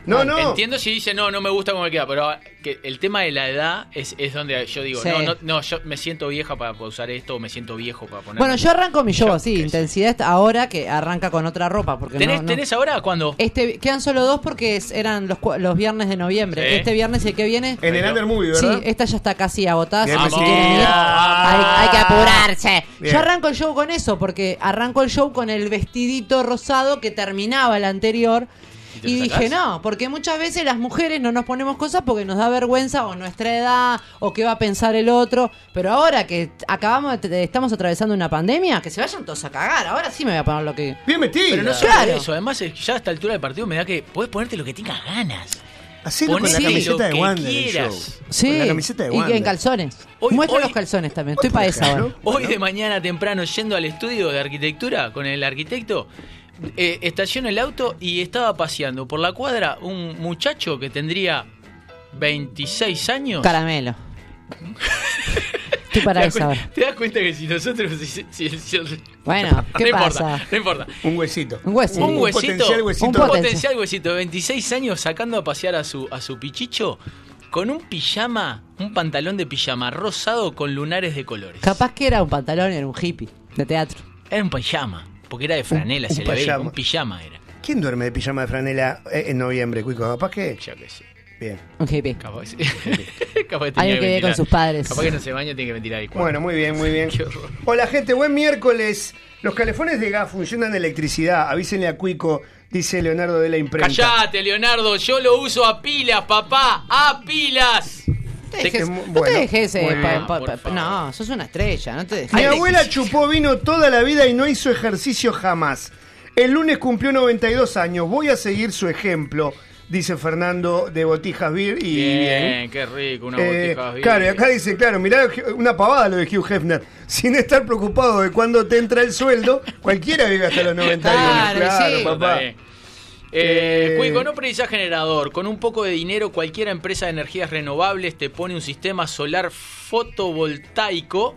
No, no. Entiendo si dice no, no me gusta como me queda, pero que el tema de la edad es, es donde yo digo, Sí. no, no, no, yo me siento vieja para usar esto, o me siento viejo para poner. Bueno, yo arranco mi show así, intensidad ahora que arranca con otra ropa. Porque ¿Tenés, no, no- ¿Tenés ahora cuándo? Este, quedan solo dos porque es- eran los, los viernes de noviembre. Sí. Este viernes y el que viene. En el Under Movie, Sí, ¿verdad? esta ya está casi agotada. Bien, si ir, hay, hay que apurarse. Bien. Yo arranco el show con eso, porque arranco el show con el vestidito rosado que terminaba el anterior. Y dije, no, porque muchas veces las mujeres no nos ponemos cosas porque nos da vergüenza o nuestra edad o qué va a pensar el otro. Pero ahora que acabamos de, estamos atravesando una pandemia, que se vayan todos a cagar. Ahora sí me voy a poner lo que... Bien metida. Pero no solo Claro. eso, además eh, ya a esta altura del partido me da que podés ponerte lo que tengas ganas. Hacelo con la camiseta de Wander el quieras. show. Sí, Con la camiseta de y Wander. en calzones. Hoy- Muestra hoy- los calzones también, estoy para esa ahora. Hoy de mañana temprano yendo al estudio de arquitectura con el arquitecto, eh, estaciono el auto y estaba paseando por la cuadra un muchacho que tendría 26 años. Caramelo. <laughs> Estoy para ¿Te das, ahora. te das cuenta que si nosotros... si- si- si- Bueno, ¿qué no pasa? Importa, no importa. Un huesito. Un huesito. Un huesito, potencial huesito. un potencial. potencial huesito de 26 años sacando a pasear a su, a su pichicho con un pijama, un pantalón de pijama rosado con lunares de colores. Capaz que era un pantalón, era un hippie de teatro. Era un pijama, porque era de franela, Un- se un le ve, pijama. un pijama era. ¿Quién duerme de pijama de franela eh, en noviembre, Cuico? ¿Capaz que? Yo qué sé. Bien. Un hippie. Capaz, sí. <laughs> Capaz que Alguien que vive ventilar. con sus padres. Capaz que no se baña, tiene que ventilar el cuarto. Bueno, muy bien, muy <laughs> bien. Qué. Hola, gente, buen miércoles. Los calefones de gas funcionan de electricidad. Avísenle a Cuico, dice Leonardo de la imprenta. Callate, Leonardo, yo lo uso a pilas, papá, a pilas. Dejes- no bueno, te dejes. eh, pa- pa- pa- no, sos una estrella, no te dejes. Mi abuela chupó vino toda la vida y no hizo ejercicio jamás. El lunes cumplió 92 años. Voy a seguir su ejemplo, dice Fernando de Botijas Beer. Y Bien, bien. qué rico, una Eh, claro, y acá dice, claro, mirá una pavada lo de Hugh Hefner. <laughs> Sin estar preocupado de cuándo te entra el sueldo, cualquiera vive hasta los 91. Claro, Claro, sí. papá. Eh, Eh, Cuico, no precisas generador. Con un poco de dinero, cualquier empresa de energías renovables te pone un sistema solar fotovoltaico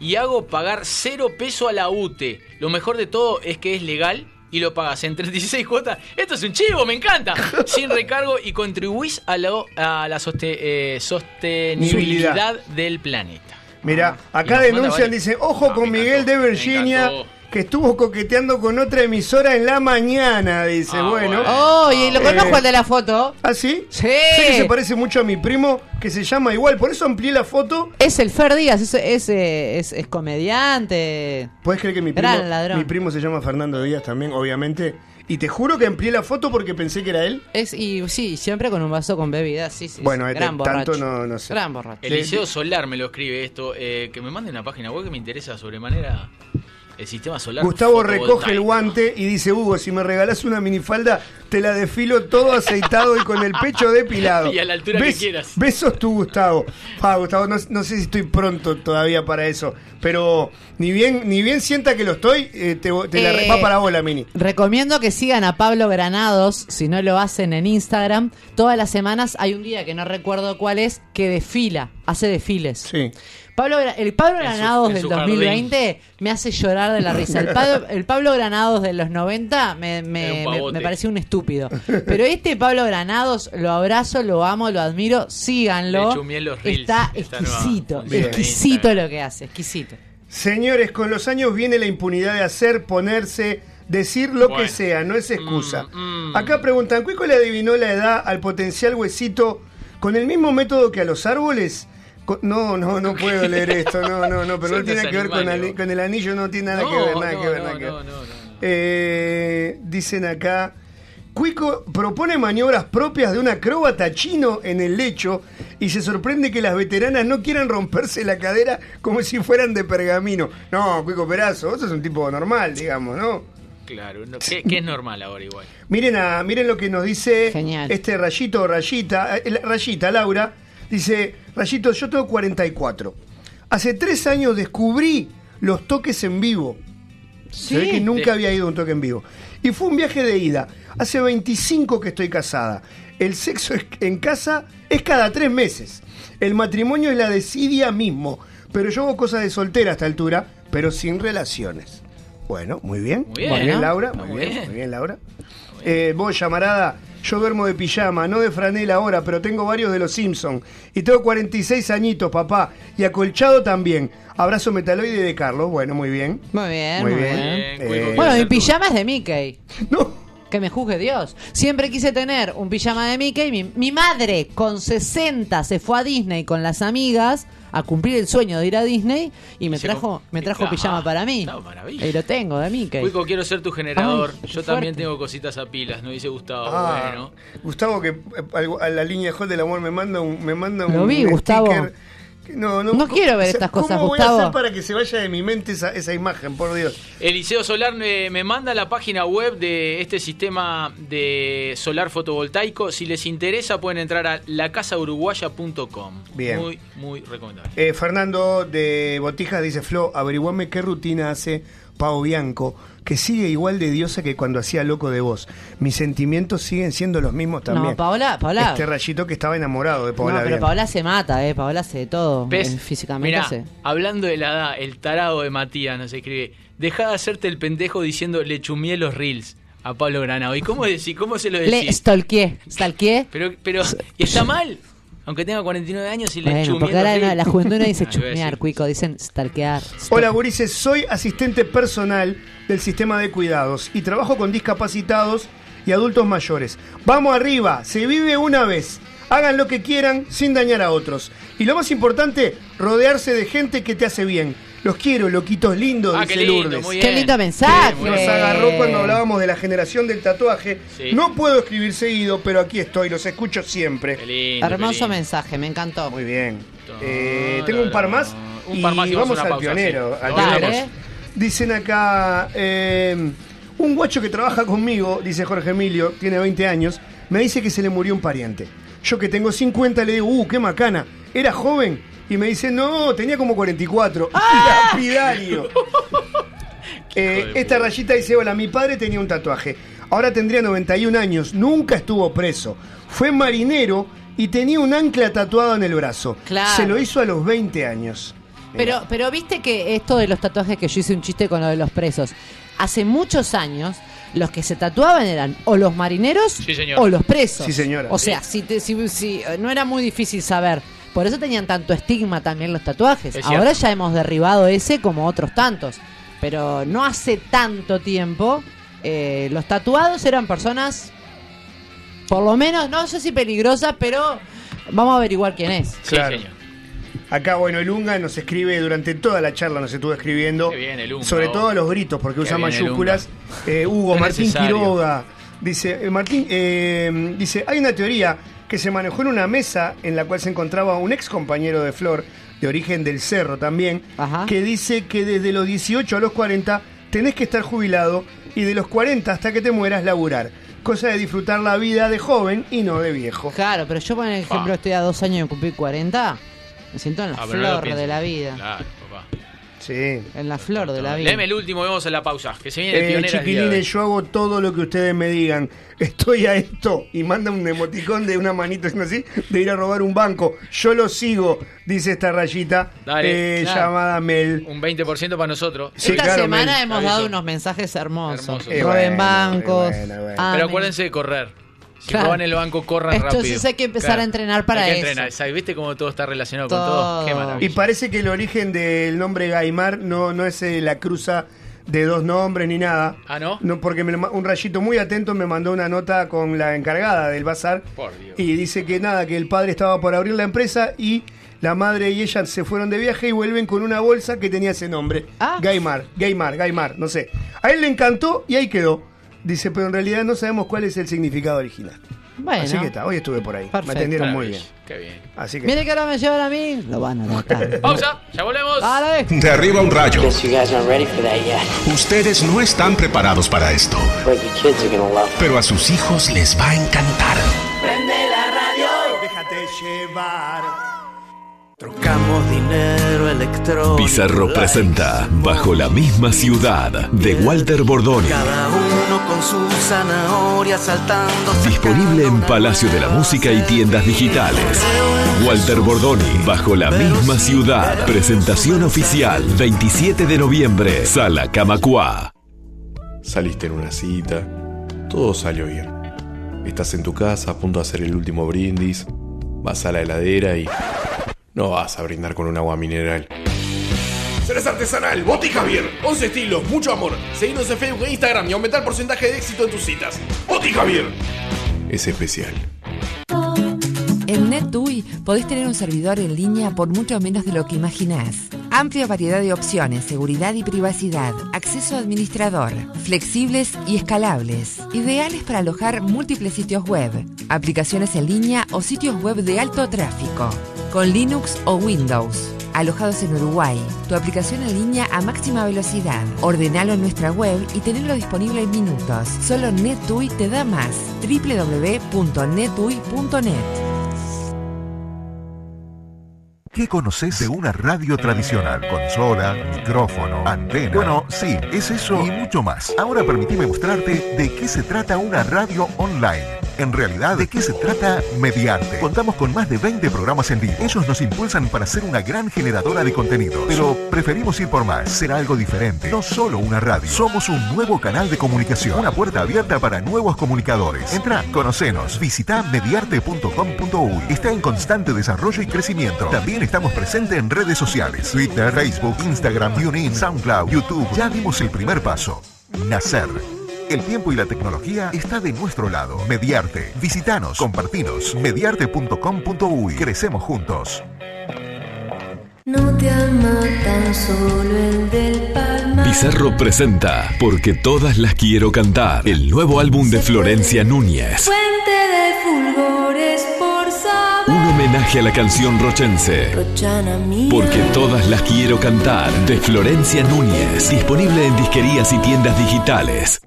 y hago pagar cero peso a la UTE. Lo mejor de todo es que es legal y lo pagas en 36 cuotas. Esto es un chivo, me encanta. <laughs> Sin recargo y contribuís a, la soste- eh, sostenibilidad del planeta. Mira, Ah, acá denuncian, dice, ojo con Miguel de Virginia. Que estuvo coqueteando con otra emisora en la mañana, dice, Ah, bueno. Oh, y lo Eh, conozco el de la foto. ¿Ah, sí? Sí. Sé que se parece mucho a mi primo, que se llama igual, por eso amplié la foto. Es el Fer Díaz, es, es, eh, es- es comediante. ¿Puedes creer que mi primo, Gran ladrón. mi primo se llama Fernando Díaz también, obviamente? Y te juro que amplié la foto porque pensé que era él. Es, y sí, siempre con un vaso con bebida, sí, sí. Bueno, sí. este, tanto no, no sé. Gran borracho. Eliseo Solar me lo escribe esto, eh, que me mande una página web que me interesa sobremanera el sistema solar. Gustavo recoge el guante y dice, Hugo, si me regalás una minifalda, te la desfilo todo aceitado y con el pecho depilado. <laughs> Y a la altura que quieras. Besos tú, Gustavo. Ah, Gustavo, no, no sé si estoy pronto todavía para eso, pero ni bien, ni bien sienta que lo estoy, eh, te, te la Eh, va para vos la mini. Recomiendo que sigan a Pablo Granados, si no lo hacen en Instagram. Todas las semanas hay un día que no recuerdo cuál es, que desfila, hace desfiles. Sí. Pablo, el Pablo su- Granados en del su 2020 me hace llorar de la <laughs> risa. El Pablo, el Pablo Granados de los 90 me, me, me- pareció un estúpido. Pero este Pablo Granados lo abrazo, lo amo, lo admiro. Síganlo. Los reels, Está exquisito, exquisito lo que hace, exquisito. Señores, con los años viene la impunidad de hacer, ponerse, decir lo Bueno. que sea, no es excusa. Mm, mm. Acá preguntan, ¿Cuico le adivinó la edad al potencial huesito con el mismo método que a los árboles? No, no, no puedo leer esto, no, no, no, pero <laughs> no tiene que ver con, el anillo, no tiene nada que ver, nada no, que ver, no, nada que ver. no, no, no. Eh, dicen acá, Cuico propone maniobras propias de un acróbata chino en el lecho y se sorprende que las veteranas no quieran romperse la cadera como si fueran de pergamino. No, Cuico Perazo, vos sos un tipo normal, digamos, ¿no? Claro, no, que, que es normal ahora igual. Miren, a, miren lo que nos dice Genial. este rayito o rayita, eh, rayita Laura. Dice, rayito, yo tengo 44. Hace tres años descubrí los toques en vivo. Se ve que nunca había ido a un toque en vivo. Y fue un viaje de ida. Hace 25 que estoy casada. El sexo en casa es cada tres meses. El matrimonio es la desidia mismo. Pero yo hago cosas de soltera a esta altura, pero sin relaciones. Bueno, muy bien. Muy bien. Laura. Muy bien. muy bien, Laura. Eh, vos, llamarada, yo duermo de pijama, no de franela ahora, pero tengo varios de los Simpsons. Y tengo 46 añitos, papá. Y acolchado también. Abrazo metaloide de Carlos. Bueno, muy bien. Muy bien, Muy muy bien. Eh, Bueno, mi pijama es de Mickey. No. Que me juzgue Dios. Siempre quise tener un pijama de Mickey. Mi, mi madre, con 60, se fue a Disney con las amigas a cumplir el sueño de ir a Disney y me trajo, me trajo Ah, pijama para mí. maravilla. Y lo tengo de Mickey. Cuico, quiero ser tu generador. Ay, Yo también tengo cositas a pilas, nos dice Gustavo. Ah, Bueno. Gustavo, que eh, a la línea Hot del Amor me manda un, me manda Lo un vi, Gustavo. sticker No, no, No quiero ver estas ¿cómo cosas, voy Gustavo? a hacer para que se vaya de mi mente esa, esa imagen, por Dios? Eliseo Solar me, me manda la página web de este sistema de solar fotovoltaico. Si les interesa, pueden entrar a lacasauruguaya.com. Bien. Muy, muy recomendable. Eh, Fernando de Botijas dice, Flo, averiguame qué rutina hace Pau Bianco, que sigue igual de diosa que cuando hacía Loco de Vos. Mis sentimientos siguen siendo los mismos también. No, Paola, Paola. Este rayito que estaba enamorado de no, Paola pero Bianco. Paola se mata, eh. Paola hace de todo. ¿Ves? físicamente Mirá, hace. hablando de la edad, el tarado de Matías nos escribe: Deja de hacerte el pendejo diciendo le chumié los reels a Pablo Granado. ¿Y cómo, decís, cómo se lo decís? Le stalkeé. ¿Stalkeé? Pero, pero, ¿y está mal? Aunque tenga 49 años y le Bueno, porque ahora la juventud no dice <laughs> decir. cuico, dicen stalkear. Hola, Gurises, soy asistente personal del sistema de cuidados y trabajo con discapacitados y adultos mayores. Vamos arriba, se vive una vez. Hagan lo que quieran sin dañar a otros. Y lo más importante, rodearse de gente que te hace bien. Los quiero, loquitos lindos, Ah, dice qué lindo, Lourdes. muy Qué lindo mensaje. Nos agarró cuando hablábamos de la generación del tatuaje. Sí. No puedo escribir seguido, pero aquí estoy, los escucho siempre. Qué lindo, qué Hermoso lindo. mensaje, me encantó. Muy bien. Eh, tengo un par más. Un y par más y vamos al pausa, pionero. sí. al pionero. Dicen acá, eh, un guacho que trabaja conmigo, dice Jorge Emilio, tiene 20 años, me dice que se le murió un pariente. Yo que tengo 50 le digo, uh, qué macana, era joven. Y me dice, no, tenía como 44. <laughs> Lapidario. <laughs> Eh, esta rayita dice, hola, mi padre tenía un tatuaje. Ahora tendría 91 años, nunca estuvo preso. Fue marinero y tenía un ancla tatuado en el brazo. Claro. Se lo hizo a los 20 años. Pero, pero viste que esto de los tatuajes que yo hice un chiste con lo de los presos. Hace muchos años, los que se tatuaban eran o los marineros Sí, o los presos. Sí, señora. O sea, si, te- si- si- no era muy difícil saber. Por eso tenían tanto estigma también los tatuajes. Es Ahora cierto. ya hemos derribado ese como otros tantos. Pero no hace tanto tiempo eh, los tatuados eran personas, por lo menos, no sé si peligrosas, pero vamos a averiguar quién es. Claro. Acá, bueno, el Unga nos escribe durante toda la charla, nos estuvo escribiendo. Qué bien, el Unga, sobre todo los gritos, porque Qué usa mayúsculas. Eh, Hugo, Martín necesario. Quiroga. Dice, eh, Martín, eh, dice, hay una teoría que se manejó en una mesa en la cual se encontraba un ex compañero de Flor, de origen del Cerro también, que dice que desde los 18 a los 40 tenés que estar jubilado y de los 40 hasta que te mueras laburar. Cosa de disfrutar la vida de joven y no de viejo. Claro, pero yo, por ejemplo, estoy a dos años de cumplir 40. Me siento en la Ah, pero no lo flor pienses. de la vida. Claro. Sí. En la flor de la vida. Léeme el último y vamos a la pausa. Que se viene el Eh, pionero. chiquilines, yo hago todo lo que ustedes me digan. Estoy a esto. Y manda un emoticón de una manito así, de ir a robar un banco. Yo lo sigo, dice esta rayita Dale. eh, Claro. llamada Mel. Un 20% para nosotros. Sí, Esta claro, semana Mel. hemos Aviso. dado unos mensajes hermosos. Eh, Roben bueno, bancos. eh, bueno, bueno. amen. Pero acuérdense de correr. Si Claro. roban el banco, corran Entonces rápido. hay que empezar a entrenar para hay que eso. entrenar. ¿Sabes? ¿Viste cómo todo está relacionado Todo. con todo? Qué Y parece que el origen del nombre Gaimar no, no es eh, la cruza de dos nombres ni nada. Ah, ¿no? No, porque me un rayito muy atento me mandó una nota con la encargada del bazar Por Dios. y dice que nada, que el padre estaba por abrir la empresa y la madre y ella se fueron de viaje y vuelven con una bolsa que tenía ese nombre. Ah. Gaimar, Gaimar, Gaimar, no sé. A él le encantó y ahí quedó. Dice, pero en realidad no sabemos cuál es el significado original. Bueno. Así que está, hoy estuve por ahí. Perfecto. Me atendieron muy bien. Qué bien. Así que Mire que ahora me llevan a mí. Lo van a <laughs> notar. Pausa. Ya volvemos. Dale. De arriba un rayo. Guess you guys aren't ready for that yet. Ustedes no están preparados para esto, pero a sus hijos les va a encantar. Prende la radio. déjate llevar. Trocamos dinero electrónico. Pizarro presenta Bajo la misma ciudad de Walter Bordoni. Cada uno con su zanahoria saltando. Disponible en Palacio de la Música y tiendas digitales. Walter Bordoni, Bajo la misma ciudad. Presentación oficial, 27 de noviembre, Sala Camacua. Saliste en una cita, todo salió bien. Estás en tu casa a punto de hacer el último brindis, vas a la heladera y no vas a brindar con un agua mineral. Cerveza artesanal, Boti Javier. 11 estilos, mucho amor. Seguinos en Facebook e Instagram y aumentar el porcentaje de éxito en tus citas. Boti Javier. Es especial. En NetUI podés tener un servidor en línea por mucho menos de lo que imaginás. Amplia variedad de opciones, seguridad y privacidad, acceso administrador, flexibles y escalables, ideales para alojar múltiples sitios web, aplicaciones en línea o sitios web de alto tráfico, con Linux o Windows. Alojados en Uruguay, tu aplicación en línea a máxima velocidad. Ordenalo en nuestra web y tenerlo disponible en minutos. Solo NetUI te da más. www.netui.net ¿Qué conoces de una radio tradicional? Consola, micrófono, antena. Bueno, sí, es eso y mucho más. Ahora permitime mostrarte de qué se trata una radio online. En realidad, ¿de qué se trata Mediante? Contamos con más de 20 programas en vivo. Ellos nos impulsan para ser una gran generadora de contenidos. Pero preferimos ir por más, ser algo diferente. No solo una radio. Somos un nuevo canal de comunicación. Una puerta abierta para nuevos comunicadores. Entra, conocenos. Visita mediarte.com.uy. Está en constante desarrollo y crecimiento. También estamos presentes en redes sociales. Twitter, Facebook, Instagram, TuneIn, SoundCloud, YouTube. Ya dimos el primer paso. Nacer. El tiempo y la tecnología está de nuestro lado. Mediarte. Visitanos, compartinos. Mediarte.com.uy. Crecemos juntos. No te ama tan solo el del palmar. Pizarro presenta Porque todas las quiero cantar, el nuevo álbum de Florencia Núñez. Fuente de fulgores por saber. Un homenaje a la canción rochense. Rochana mía. Porque todas las quiero cantar, de Florencia Núñez. Disponible en disquerías y tiendas digitales.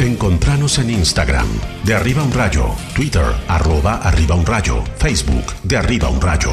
Encontranos en Instagram, de arriba un rayo, Twitter, arroba arriba un rayo, Facebook, de arriba un rayo.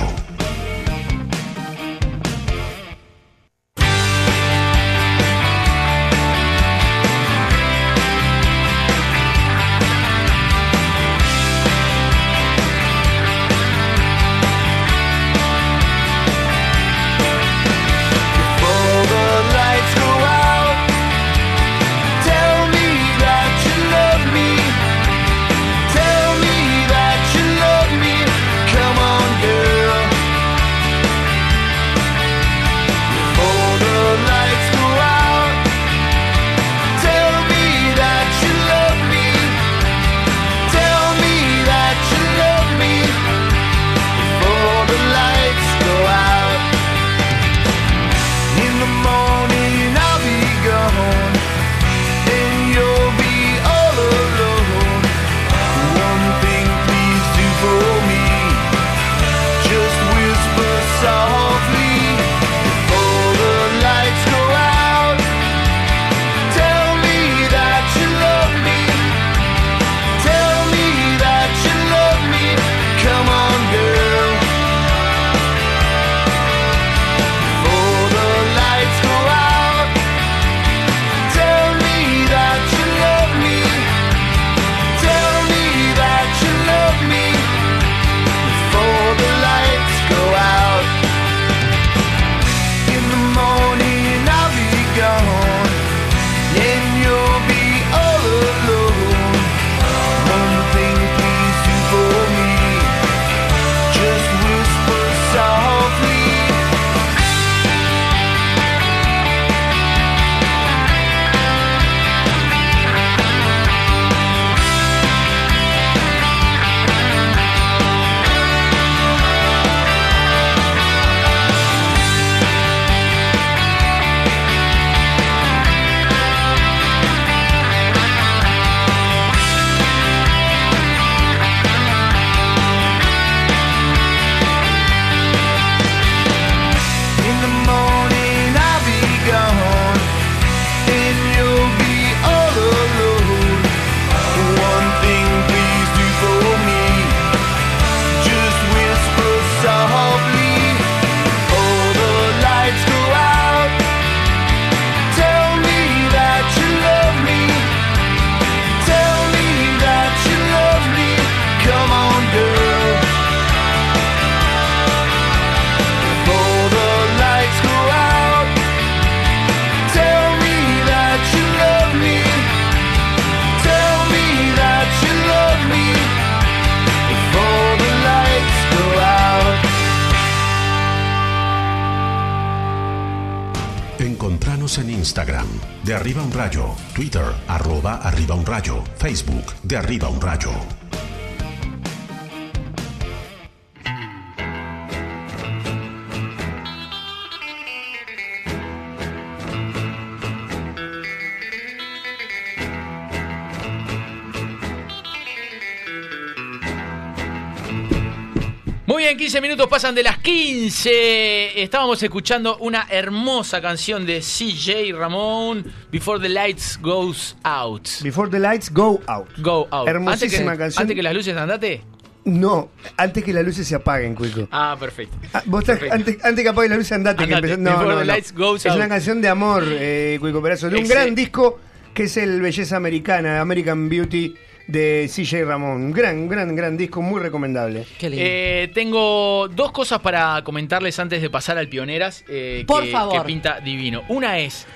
Estábamos escuchando una hermosa canción de CJ Ramón, Before the Lights Goes Out. Before the Lights Go Out. Go Out. Hermosísima antes que, canción. Antes que las luces andate. No, antes que las luces se apaguen, Cuico. Ah, perfecto. Ah, Vos estás, Perfecto. antes, antes que apague la luz, andate. que Andate, empezó- no, no, no. Es out. una canción de amor, eh, Cuico Perazo, de un Excel- gran disco que es el Belleza Americana, American Beauty de CJ Ramón. Un gran, gran, gran disco, muy recomendable. Eh, tengo dos cosas para comentarles antes de pasar al Pioneras. eh, Por que, favor. que pinta divino. Una es.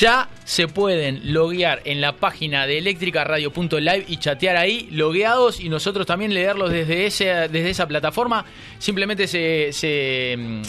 Ya se pueden loguear en la página de eléctricaradio.live y chatear ahí, logueados, y nosotros también leerlos desde, ese, desde esa plataforma. Simplemente se, se, mm,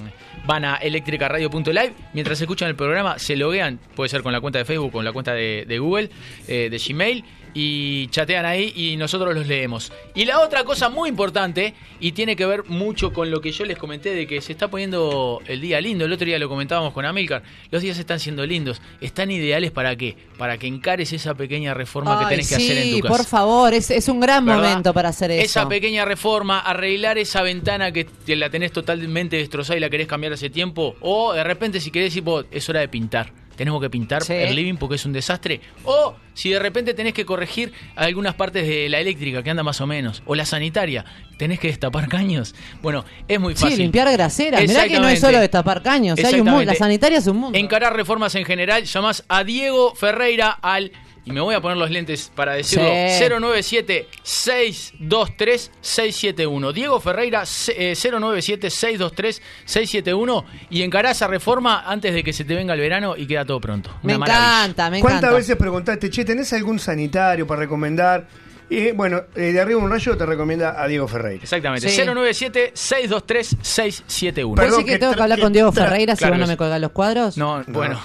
van a eléctricaradio.live, mientras escuchan el programa, se loguean, puede ser con la cuenta de Facebook, con la cuenta de, de Google, eh, de Gmail, y chatean ahí y nosotros los leemos. Y la otra cosa muy importante, y tiene que ver mucho con lo que yo les comenté de que se está poniendo el día lindo, el otro día lo comentábamos con Amilcar, los días están siendo lindos, están ideales para qué? Para que encares esa pequeña reforma que tenés que hacer en tu casa. por favor, es, es un gran ¿Verdad? momento para hacer eso. Esa pequeña reforma, arreglar esa ventana que te la tenés totalmente destrozada y la querés cambiar hace tiempo. O de repente, si querés decir, "Vos, es hora de pintar. Tenemos que pintar Sí. el living porque es un desastre. O si de repente tenés que corregir algunas partes de la eléctrica que anda más o menos. O la sanitaria. Tenés que destapar <laughs> caños. Bueno, es muy Sí, fácil. limpiar graseras. Mirá que no es solo destapar caños. hay un mundo, la sanitaria es un mundo. Encarar reformas en general, llamás a Diego Ferreira al. Y me voy a poner los lentes para decirlo. Sí. 097-623-671. Diego Ferreira, eh, 097-623-671. Y encará esa reforma antes de que se te venga el verano y queda todo pronto. Me maravilla. encanta, me ¿Cuántas encanta. veces preguntaste, che, ¿tenés algún sanitario para recomendar? Y bueno, eh, de arriba un rayo te recomienda a Diego Ferreira. Exactamente. Sí. 097-623-671. ¿Puedo decir que tengo que hablar con Diego Ferreira si vos no me sí. colgás los cuadros? No, bueno.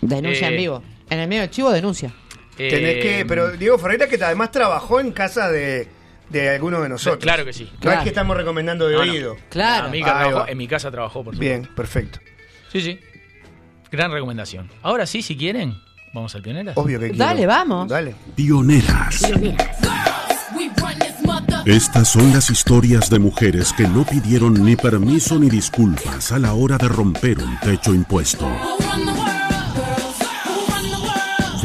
Denuncia Eh, en vivo. En el medio del chivo, denuncia. Tenés que, Eh, pero Diego Ferreira que además trabajó en casa de, de algunos de nosotros. Claro que sí. No Claro. es que estamos recomendando de No, no. oído. Claro. Amiga trabajó- en mi casa trabajó, por supuesto. Bien, perfecto. Sí, sí. Gran recomendación. Ahora sí, si quieren, vamos al Pioneras. Obvio que quiero. Dale, vamos. Dale. Pioneras. Estas son las historias de mujeres que no pidieron ni permiso ni disculpas a la hora de romper un techo impuesto.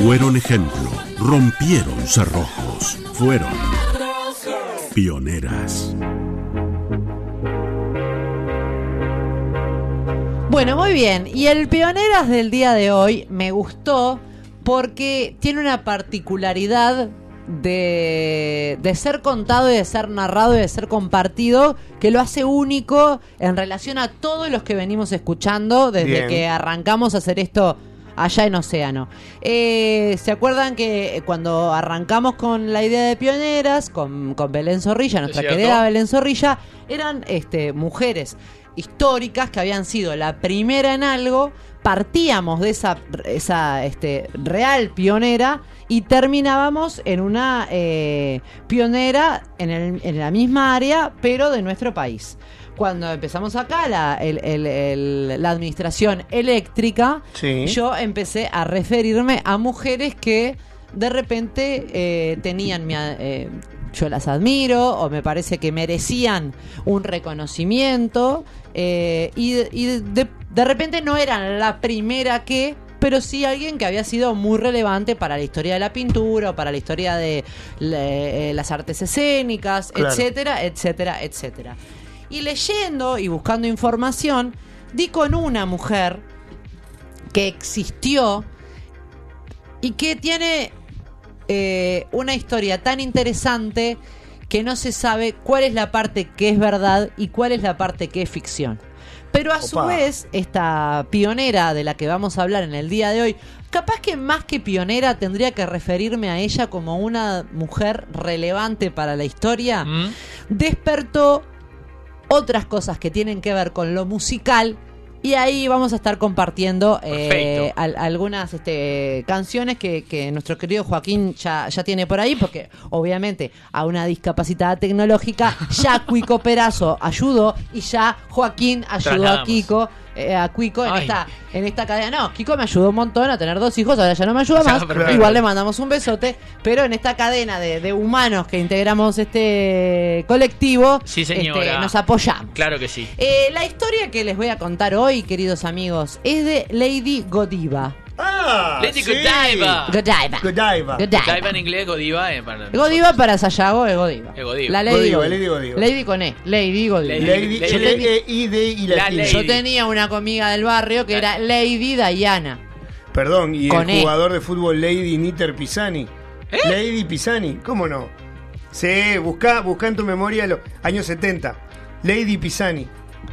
Fueron ejemplo, rompieron cerrojos, fueron pioneras. Bueno, muy bien. Y el Pioneras del día de hoy me gustó porque tiene una particularidad de, de ser contado y de ser narrado y de ser compartido que lo hace único en relación a todos los que venimos escuchando desde Bien. que arrancamos a hacer esto allá en Océano. Eh, ¿Se acuerdan que cuando arrancamos con la idea de pioneras, con, con Belén Zorrilla, nuestra querida Belén Zorrilla, eran este, mujeres históricas que habían sido la primera en algo, partíamos de esa, esa este, real pionera y terminábamos en una eh, pionera en, el- en la misma área, pero de nuestro país. Cuando empezamos acá la, el- el- el- la administración eléctrica, Sí. yo empecé a referirme a mujeres que de repente eh, tenían mi, eh, yo las admiro o me parece que merecían un reconocimiento eh, y, de- y de, de repente no eran la primera que pero sí alguien que había sido muy relevante para la historia de la pintura o para la historia de le- eh, las artes escénicas, Claro. etcétera, etcétera, etcétera. Y leyendo y buscando información, di con una mujer que existió y que tiene eh, una historia tan interesante que no se sabe cuál es la parte que es verdad y cuál es la parte que es ficción. Pero a su Opa. vez, esta pionera de la que vamos a hablar en el día de hoy, capaz que más que pionera tendría que referirme a ella como una mujer relevante para la historia, despertó otras cosas que tienen que ver con lo musical Y ahí vamos a estar compartiendo eh, al- algunas este, canciones que, que nuestro querido Joaquín ya, ya tiene por ahí, porque obviamente a una discapacitada tecnológica ya Cuico Perazo ayudó y ya Joaquín ayudó a. Kiko. Eh, a Cuico en Ay. esta, en esta cadena. No, Kiko me ayudó un montón a tener dos hijos, ahora ya no me ayuda Ya, más. perfecto. Igual le mandamos un besote, pero en esta cadena de, de humanos que integramos este colectivo, Sí, este, nos apoyamos. Claro que sí. Eh, la historia que les voy a contar hoy, queridos amigos, es de Lady Godiva. Ah, Lady sí. Godiva. Godiva. Godiva. Godiva. Godiva en inglés, Godiva en para Godiva para Sayago es Godiva. Es Godiva. La Lady Godiva, Godiva. Lady Godiva. Lady con E. Lady Godiva. Lady- Lady, Lady- L, E, I, D y La latina. Lady. Yo tenía una comiga del barrio que era Lady Diana. Perdón, y Con el E. jugador de fútbol Lady Niter Pisani. Lady Pisani, ¿cómo no? Sí, busca, busca en tu memoria los años 70. Lady Pisani.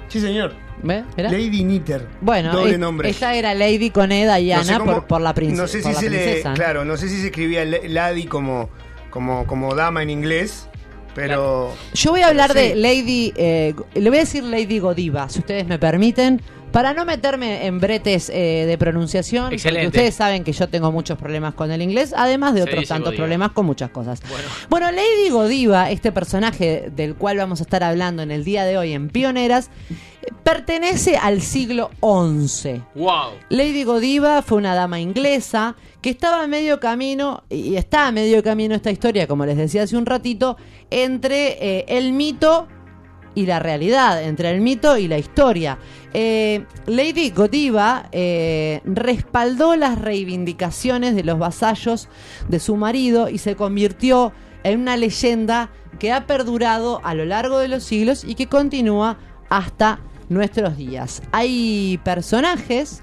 Sí, señor. ¿Ves? Lady Niter. Bueno, doble es- nombre. ella era Lady con Diana No sé cómo- por, por la, princ- no sé por si la se princesa. le, claro, no sé si se escribía Lady como, como, como dama en inglés, pero Yo voy a hablar Sí. de Lady. eh, le voy a decir Lady Godiva, si ustedes me permiten. Para no meterme en bretes eh, de pronunciación, porque Excelente. ustedes saben que yo tengo muchos problemas con el inglés, además de otros tantos Godiva. problemas con muchas cosas. Bueno. Bueno, Lady Godiva, este personaje del cual vamos a estar hablando en el día de hoy en Pioneras, pertenece al siglo XI. Wow. Lady Godiva fue una dama inglesa que estaba a medio camino, y está a medio camino esta historia, como les decía hace un ratito, entre eh, el mito y la realidad, entre el mito y la historia. Eh, Lady Godiva eh, respaldó las reivindicaciones de los vasallos de su marido y se convirtió en una leyenda que ha perdurado a lo largo de los siglos y que continúa hasta nuestros días. Hay personajes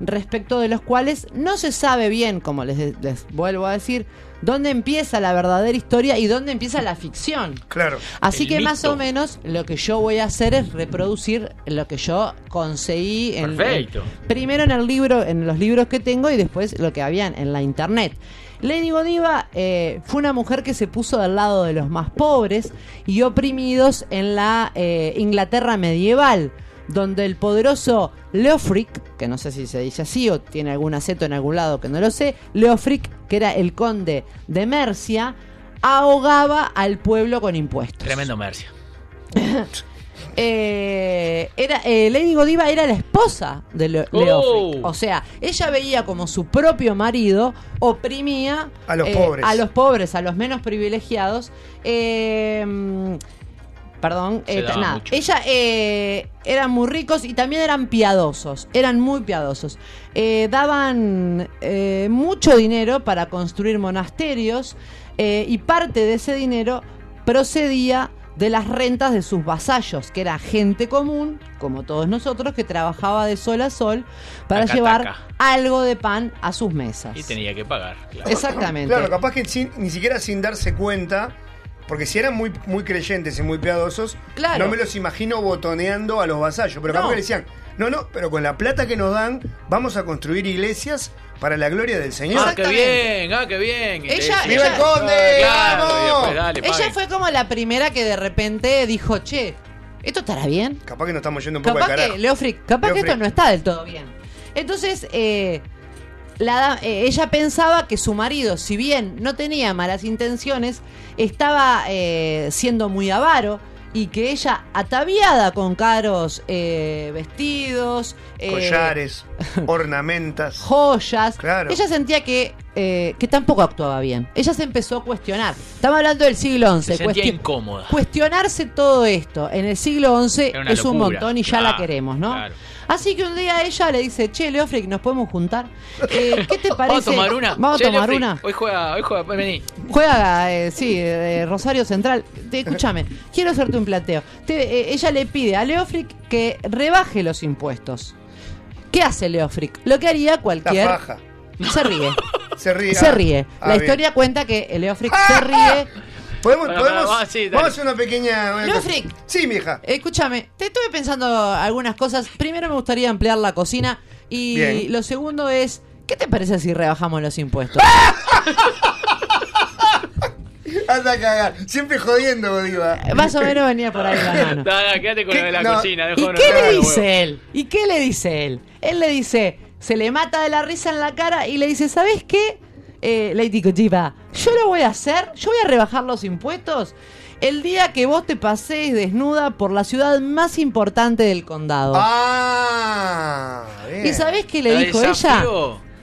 respecto de los cuales no se sabe bien, como les, les vuelvo a decir, dónde empieza la verdadera historia y dónde empieza la ficción. claro. Así que más o menos lo que yo voy a hacer es reproducir lo que yo conseguí en, Perfecto. en- primero en el libro, en los libros que tengo y después lo que habían en la internet. Lady Godiva eh, fue una mujer que se puso del lado de los más pobres y oprimidos en la eh, Inglaterra medieval, donde el poderoso Leofric, que no sé si se dice así o tiene algún aceto en algún lado que no lo sé, Leofric, que era el conde de Mercia, ahogaba al pueblo con impuestos. Tremendo Mercia. <laughs> Eh, era, eh, Lady Godiva era la esposa de Le- Oh. Leofric. O sea, ella veía como su propio marido oprimía A los eh, pobres. a los pobres, a los menos privilegiados. Eh, perdón, eh, nada. mucho. Ella eh, eran muy ricos y también eran piadosos. Eran muy piadosos. Eh, daban eh, mucho dinero para construir monasterios eh, y parte de ese dinero procedía de las rentas de sus vasallos, que era gente común, como todos nosotros, que trabajaba de sol a sol para Taca, llevar taca. algo de pan a sus mesas. Y tenía que pagar. claro. Exactamente. Claro, capaz que sin- ni siquiera sin darse cuenta, porque si eran muy, muy creyentes y muy piadosos, Claro. no me los imagino botoneando a los vasallos, pero capaz No. que le decían, no, no, pero con la plata que nos dan, vamos a construir iglesias para la gloria del Señor. Ah, qué bien, ah, qué bien. Ella- ¡Viva el conde! Claro, dale, Ella fue como la primera que de repente dijo, che, ¿esto estará bien? Capaz que nos estamos yendo un poco Capaz de carajo. que, Leofric, capaz que esto no está del todo bien. Entonces, eh, la da- eh, ella pensaba que su marido, si bien no tenía malas intenciones, estaba eh, siendo muy avaro y que ella, ataviada con caros eh, vestidos, eh, Collares, <laughs> ornamentas. joyas. Claro. Ella sentía que, eh, que tampoco actuaba bien. Ella se empezó a cuestionar. Estamos hablando del siglo XI. Se cuestion- incómoda. Cuestionarse todo esto en el siglo XI es un montón y ya la queremos, ¿no? claro. Así que un día ella le dice, che, Leofric, ¿nos podemos juntar? Eh, <laughs> ¿Qué te parece? Vamos a tomar una. Vamos a Che, tomar Leofric, una. Hoy juega, hoy juega, vení. Juega, eh, sí, eh, Rosario Central. Te, escúchame, <laughs> quiero hacerte un planteo. Te- eh, ella le pide a Leofric que rebaje los impuestos. ¿Qué hace Leofric? Lo que haría La cualquier... <laughs> Se ríe. Se ríe. Se ah, ríe. ah, La bien. historia cuenta que Leofric se ríe. ¿Podemos, Pará, podemos, ah, sí, vamos a hacer una pequeña. una Leofric. cosa. Sí, mija. Escúchame, te estuve pensando algunas cosas. Primero me gustaría ampliar la cocina. Y Bien. lo segundo es, ¿qué te parece si rebajamos los impuestos? <laughs> Anda a cagar. Siempre jodiendo, Godiva. Más o menos venía por ahí la <laughs> mano. No, no, quédate con lo de la No. cocina. ¿Y qué le huevo. dice él? ¿Y qué le dice él? Él le dice, se le mata de la risa en la cara y le dice, ¿sabes qué? Eh, Lady Godiva, yo lo voy a hacer, yo voy a rebajar los impuestos el día que vos te pasees desnuda por la ciudad más importante del condado. Ah, bien. ¿Y sabés qué le La dijo ella?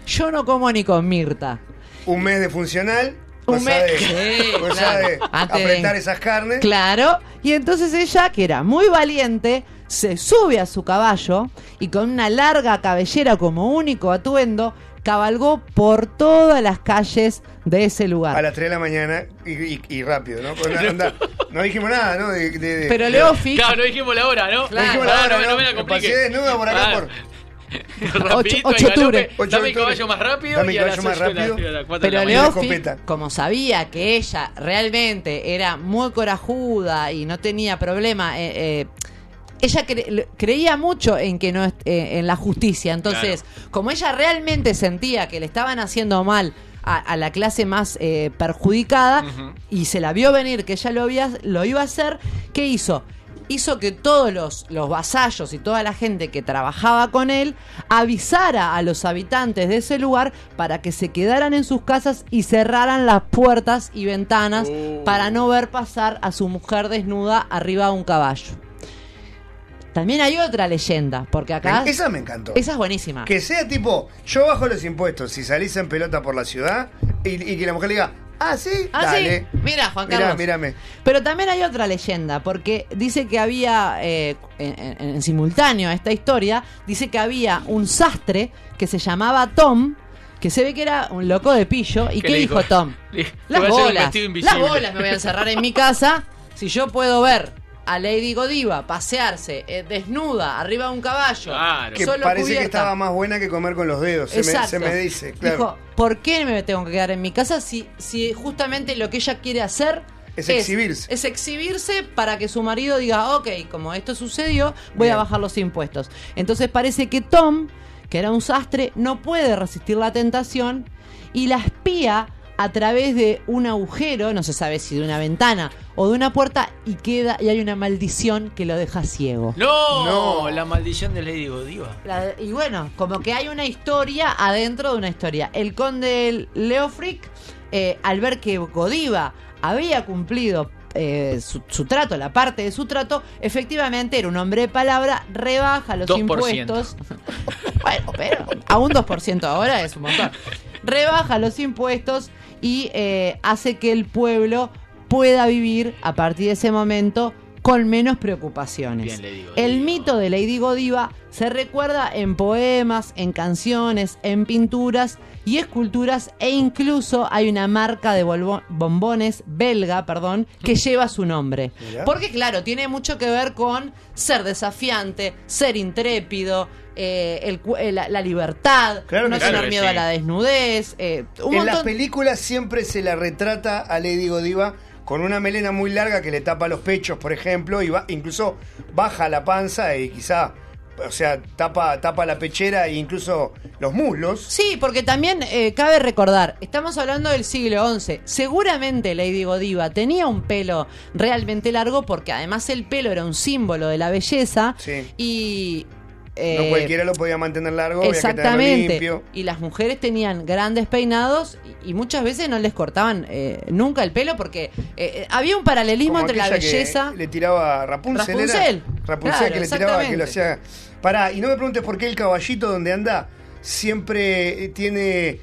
Yo no como ni con Mirta. Un mes de funcional. Un mes- de, Sí, cosa claro. de- apretar esas carnes. Claro, y entonces ella, que era muy valiente, se sube a su caballo y con una larga cabellera como único atuendo, cabalgó por todas las calles de ese A lugar. las 3 de la mañana y, y- y rápido, ¿no? Pues no, anda- no dijimos nada, ¿no? De, de- de- Pero de- Leofi, Claro, no dijimos la hora, ¿no? No dijimos la hora, no, ¿no? me la complique. pasé desnuda por acá por- Rapidito, Ocho- ocho al galope. octubre. Ocho Dame el caballo más rápido Dame el y a las caballo más la- rápido. a pero la Una mañana. Leofi, como sabía que ella realmente era muy corajuda y no tenía problema, eh, eh, ella cre- creía mucho en que no eh, en la justicia. Entonces, como ella realmente sentía que le estaban haciendo mal a, a la clase más eh, perjudicada y se la vio venir que ella lo, había, lo iba a hacer, ¿qué hizo? Hizo que todos los, los vasallos y toda la gente que trabajaba con él avisara a los habitantes de ese lugar para que se quedaran en sus casas y cerraran las puertas y ventanas para no ver pasar a su mujer desnuda arriba de un caballo. También hay otra leyenda, porque acá... Esa me encantó. Esa es buenísima. Que sea tipo, yo bajo los impuestos si salís en pelota por la ciudad y, y que la mujer le diga, ah, sí, Ah, dale. sí. Mira, Juan Mirá, Carlos. mírame. Pero también hay otra leyenda, porque dice que había, eh, en, en- en simultáneo a esta historia, dice que había un sastre que se llamaba Tom, que se ve que era un loco de pillo. ¿Y ¿Qué dijo dijo? Tom? <laughs> Le- Las bolas. Las bolas me voy a encerrar en mi casa. Si yo puedo ver a Lady Godiva pasearse eh, desnuda arriba de un caballo, Claro. Que solo parece que estaba más buena que comer con los dedos, se me, Exacto. se me dice, claro. Dijo, ¿por qué me tengo que quedar en mi casa si, si justamente lo que ella quiere hacer Es exhibirse. Es exhibirse para que su marido diga, ok, como esto sucedió, voy a bajar los impuestos. Entonces parece que Tom, que era un sastre, no puede resistir la tentación y la espía a través de un agujero, no se sabe si de una ventana o de una puerta, y queda, y hay una maldición que lo deja ciego. No, No. la maldición de Lady Godiva. La- y bueno, como que hay una historia adentro de una historia. El conde Leofric, eh, al ver que Godiva había cumplido eh, su, su trato, la parte de su trato, efectivamente era un hombre de palabra, rebaja los 2%. impuestos. <laughs> bueno, pero a un 2% ahora es un montón. Rebaja los impuestos y eh, hace que el pueblo pueda vivir a partir de ese momento con menos preocupaciones. Bien, Lady Godiva. El mito de Lady Godiva se recuerda en poemas, en canciones, en pinturas y esculturas e incluso hay una marca de bombones belga, perdón, que lleva su nombre. Porque claro, tiene mucho que ver con ser desafiante, ser intrépido, eh, el eh, la, la libertad, Claro no tener Claro miedo sí. a la desnudez, eh, un en las películas siempre se la retrata a Lady Godiva con una melena muy larga que le tapa los pechos, por ejemplo, y va, incluso baja la panza y quizá, o sea, tapa, tapa la pechera e incluso los muslos. Sí, porque también eh, cabe recordar, estamos hablando del siglo XI. Seguramente Lady Godiva tenía un pelo realmente largo porque además el pelo era un símbolo de la belleza Sí. y... no eh, cualquiera lo podía mantener largo, había que Exactamente. limpio. Y las mujeres tenían grandes peinados y, y muchas veces no les cortaban eh, nunca el pelo porque eh, había un paralelismo Como entre la que belleza. le tiraba a Rapunzel. ¿era? Rapunzel. Rapunzel Claro, que le tiraba, que lo exactamente. hacía. Pará, y no me preguntes por qué el caballito donde anda siempre tiene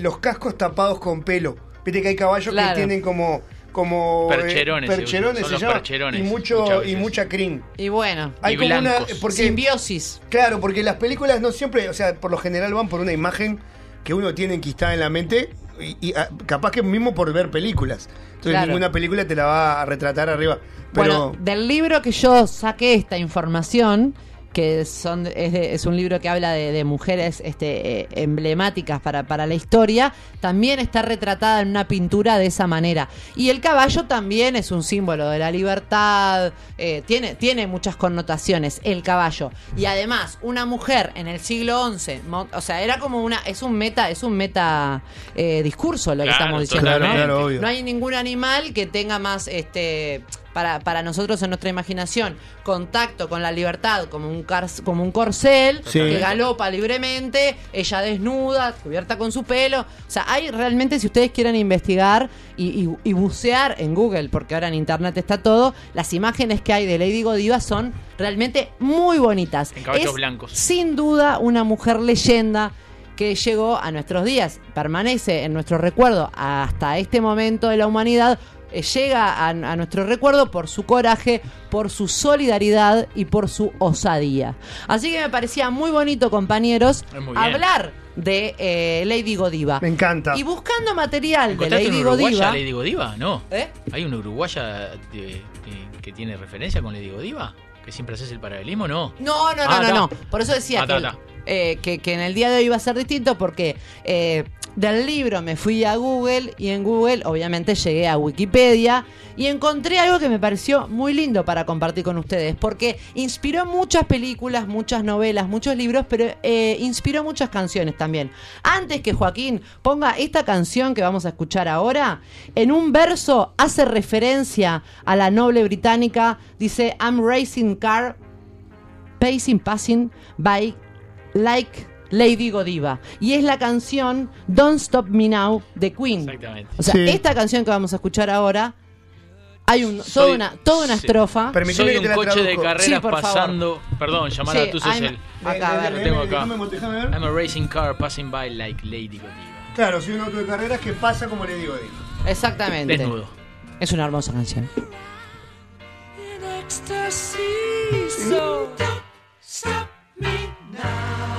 los cascos tapados con pelo. Viste que hay caballos Claro. que tienen como. Como eh, Percherones, se percherones se los llama, percherones, y mucho y mucha crin. Y bueno, Hay Y como una porque simbiosis. claro, porque las películas no siempre, o sea, por lo general van por una imagen que uno tiene enquistada en la mente y, y, ah, capaz que mismo por ver películas. Entonces Claro. ninguna película te la va a retratar arriba. Pero Bueno, del libro que yo saqué esta información, que son es, de- es un libro que habla de, de mujeres este, eh, emblemáticas para, para la historia, también está retratada en una pintura de esa manera. Y el caballo también es un símbolo de la libertad, eh, tiene, tiene muchas connotaciones, el caballo. Y además, una mujer en el siglo XI, o sea, era como una, es un meta, es un meta eh, discurso lo que Claro, estamos diciendo. ¿no? Claro, obvio. No hay ningún animal que tenga más, este, para, para nosotros en nuestra imaginación, contacto con la libertad como un, car- como un corcel Sí. que galopa libremente, ella desnuda, cubierta con su pelo. O sea, hay realmente, si ustedes quieren investigar y, y- y bucear en Google, porque ahora en Internet está todo, las imágenes que hay de Lady Godiva son realmente muy bonitas. En caballos Es, blancos. Sin duda, una mujer leyenda que llegó a nuestros días, permanece en nuestro recuerdo hasta este momento de la humanidad, eh, llega a, a nuestro recuerdo por su coraje, por su solidaridad y por su osadía. Así que me parecía muy bonito, compañeros, muy hablar de eh, Lady Godiva. Me encanta. Y buscando material de ¿Encontraste Lady uruguaya Godiva. Lady Godiva? No. ¿Eh? ¿Hay una uruguaya de- de- que tiene referencia con Lady Godiva? ¿Que siempre haces el paralelismo? No. No, no, no, Ah, no, no. Por eso decía Ah, que, ta, el- ta. eh, que, que en el día de hoy iba a ser distinto porque eh, del libro me fui a Google y en Google obviamente llegué a Wikipedia y encontré algo que me pareció muy lindo para compartir con ustedes porque inspiró muchas películas, muchas novelas, muchos libros, pero eh, inspiró muchas canciones también. Antes que Joaquín ponga esta canción que vamos a escuchar ahora, en un verso hace referencia a la noble británica, dice I'm racing car Pacing Passing by Like Lady Godiva. Y es la canción Don't Stop Me Now de Queen. Exactamente. O sea, Sí. esta canción que vamos a escuchar ahora, hay un, Soy- toda, una, toda una sí. estrofa. Soy un coche de Sí, carreras favor. pasando. Perdón, llamar a Sí, I'm- es el. acá, a ver. Lo tengo acá. Déjame, déjame ver. I'm a racing car passing by like Lady Godiva. Claro, soy un auto de carreras que pasa como le digo. Exactamente. Desnudo. Es una hermosa canción. in ecstasy. So don't stop me now.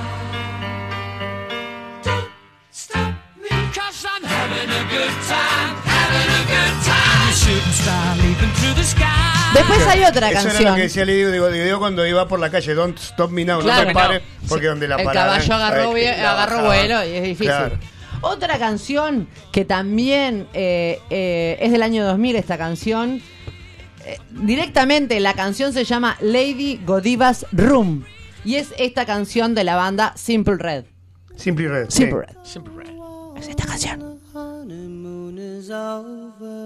Después hay otra Eso canción. era lo que decía Lady Digo, digo cuando iba por la calle, don't stop me now, Claro. no me pares, No. porque donde la el parada, caballo agarró, La agarró vuelo y es difícil. Claro. Otra canción que también eh, eh, es del año 2000, esta canción. eh, directamente la canción se llama Lady Godiva's Room. Y es esta canción de la banda Simple Red. Simple Red. Simple sí. Red. Simple Red. Es esta canción. Honeymoon is over.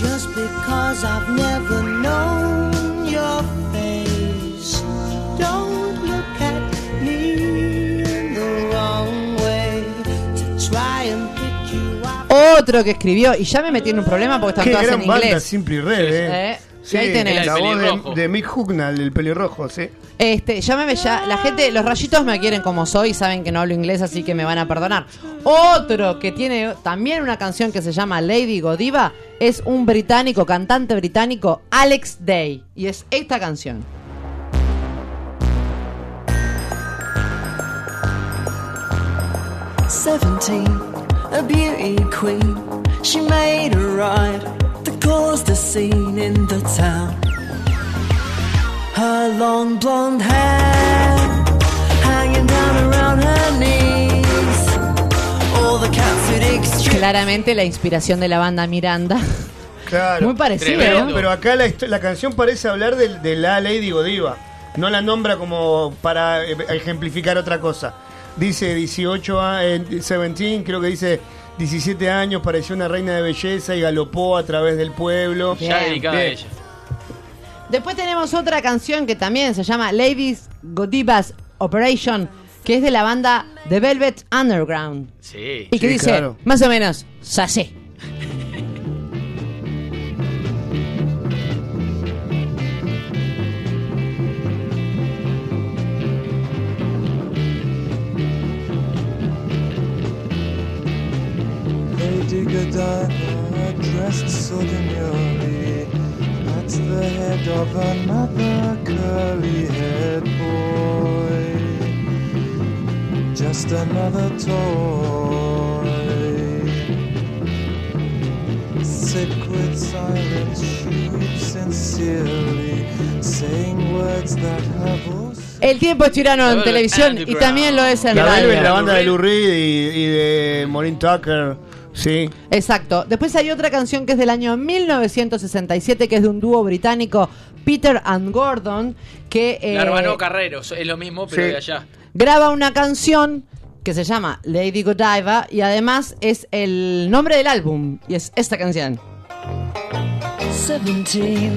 Just because I've never known your face, don't look at me in the wrong way to try and pick you up. Otro que escribió, y ya me metí en un problema porque Qué están todas gran en banda inglés. Simple Red, eh. Eh, y ahí tenés. La El voz pelirrojo. de, de Mick Hucknall, el pelirrojo, sí. Este, llámeme ya. La gente, los rayitos me quieren como soy, saben que no hablo inglés, así que me van a perdonar. Otro que tiene también una canción que se llama Lady Godiva es un británico, cantante británico, Alex Day. Y es esta canción. Seventeen, a beauty queen. She made a ride caused a scene in the town. Her long blonde hair hanging down around her knees. All the cats would extreme. Claramente la inspiración de la banda Miranda. Claro. Muy parecido, Pero, ¿no? pero acá la, canción parece hablar de, de la Lady Godiva. No la nombra como para eh, ejemplificar otra cosa. Dice 18, a- eh, 17, creo que dice 17 años, pareció una reina de belleza y galopó a través del pueblo. Ya Bien. dedicada a ella. Después tenemos otra canción que también se llama Ladies Godivas Operation, que es de la banda The Velvet Underground. Sí. Y que Sí, dice, claro. más o menos, sasé. Dressed so demurely, at the head of another curly-haired boy. Just another toy. sincerely, saying words that have El tiempo es tirano en televisión y también lo es en La radio. La banda de Lou Reed y, y de Maureen Tucker. Sí. Exacto. Después hay otra canción que es del año 1967, que es de un dúo británico, Peter and Gordon, que eh, La hermano Carreros, es lo mismo, pero Sí. de allá. graba una canción que se llama Lady Godiva y además es el nombre del álbum y es esta canción. 17,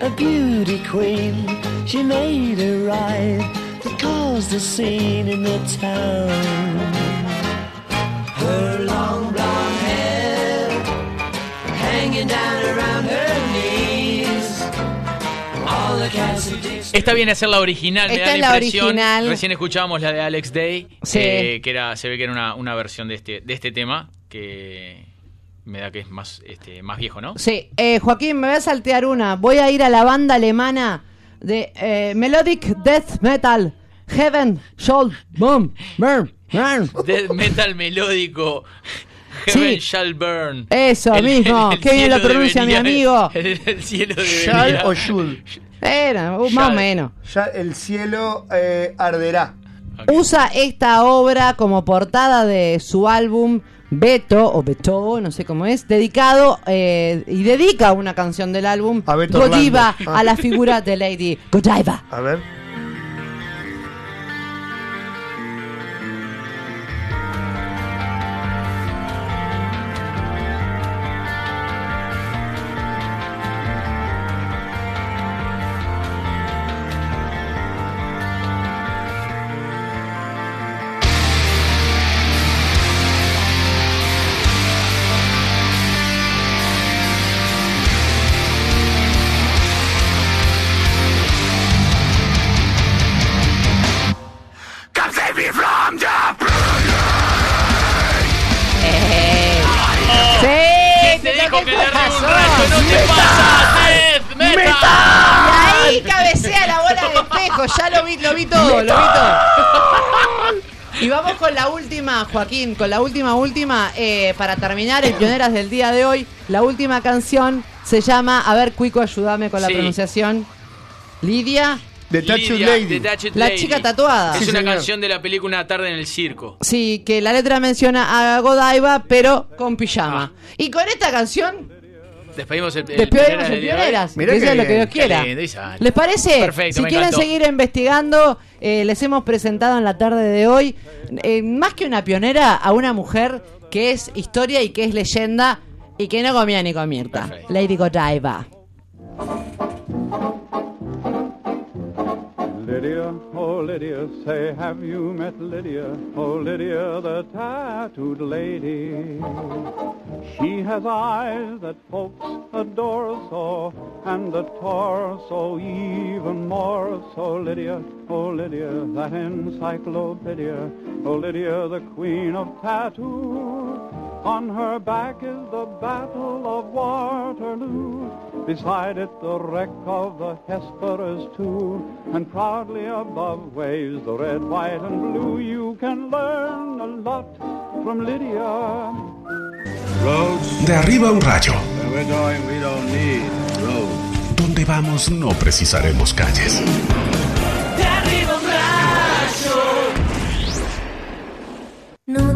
a beauty queen. She made a ride that caused a scene in the town. Her long Esta viene a ser la original, me Esta da es la impresión. original. Recién escuchábamos la de Alex Day, Sí. eh, que era, se ve que era una, una versión de este, de este tema, que me da que es más, este, más viejo, ¿no? Sí, eh, Joaquín, me voy a saltear una. Voy a ir a la banda alemana de eh, Melodic Death Metal. Heaven, Soul, Boom, Burn, Burn. Death metal melódico. Sí. Heaven shall burn. Eso mismo, qué bien lo pronuncia mi amigo. <laughs> El, el cielo Shall debería. o should. Era, uh, más o menos. Ya el cielo eh, arderá. Usa esta obra como portada de su álbum Beto, o Beto, no sé cómo es, dedicado eh, y dedica una canción del álbum A Beto Godiva. Ah. <laughs> a la figura de Lady Godiva. A ver. Joaquín, con la última, última, eh, para terminar el Pioneras del día de hoy. La última canción se llama, a ver, Cuico, ayúdame con la Sí. pronunciación. Lidia. The Lidia, Lady. The Tattooed La Lady. chica tatuada. Es Sí, una señor. canción de la película Una tarde en el circo. Sí, que la letra menciona a Godiva, pero con pijama. Y con esta canción Despedimos el, el despedimos Pioneras el día de. Pioneras. Que sea lo que Dios quiera. lindo. ¿Les parece? Perfecto, si quieren encantó. seguir investigando, eh, les hemos presentado en la tarde de hoy, eh, más que una pionera, a una mujer que es historia y que es leyenda y que no comía ni con Mirta. Lady Godiva. Lydia, oh Lydia, say have you met Lydia? Oh Lydia, the tattooed lady. She has eyes that folks adore so, and a torso even more. So Lydia, oh Lydia, that encyclopedia. Oh Lydia, the queen of tattoo. On her back is the Battle of Waterloo. Beside it, the wreck of the Hesperus too. And proudly above waves the red, white, and blue. You can learn a lot from Lydia. De arriba un rayo. Where we're going, we don't need roads. Donde vamos no precisaremos calles.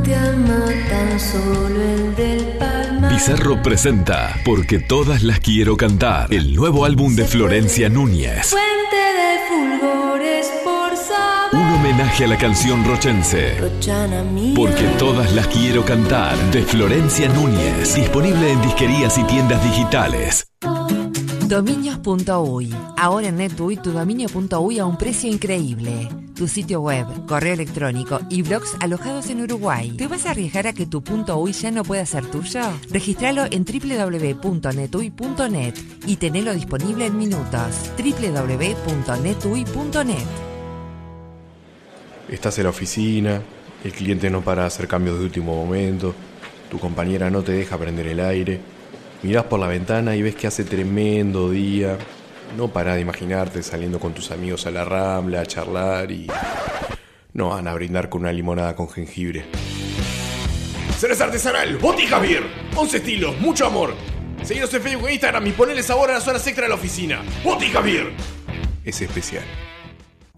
Te ama tan solo el del palmar. Pizarro presenta Porque todas las quiero cantar, el nuevo álbum de Florencia Núñez. Fuente de fulgores por saber. Un homenaje a la canción rochense. Rochana mía. Porque todas las quiero cantar, de Florencia Núñez. Disponible en disquerías y tiendas digitales. Dominios.uy. Ahora en NetUI tu dominio.uy a un precio increíble. Tu sitio web, correo electrónico y blogs alojados en Uruguay. ¿Te vas a arriesgar a que tu .uy ya no pueda ser tuyo? Registralo en www.netuy.net y tenelo disponible en minutos. www.netuy.net Estás en la oficina, el cliente no para de hacer cambios de último momento, tu compañera no te deja prender el aire, mirás por la ventana y ves que hace tremendo día, no parás de imaginarte saliendo con tus amigos a la rambla a charlar y no van a brindar con una limonada con jengibre. Cerveza artesanal, Botica Beer. 11 estilos, mucho amor. Seguinos en Facebook e Instagram y ponele sabor a las horas extra de la oficina. Boti Javier. Es especial.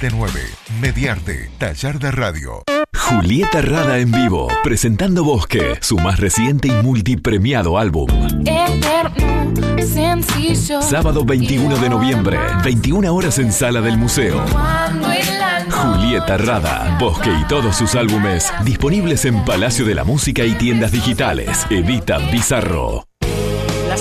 479 Mediarte, taller de radio. Julieta Rada en vivo, presentando Bosque, su más reciente y multipremiado álbum. Eterno, sencillo. Sábado 21 de noviembre, 21 horas en Sala del Museo. Julieta Rada, Bosque y todos sus álbumes disponibles en Palacio de la Música y tiendas digitales. Edita Bizarro. La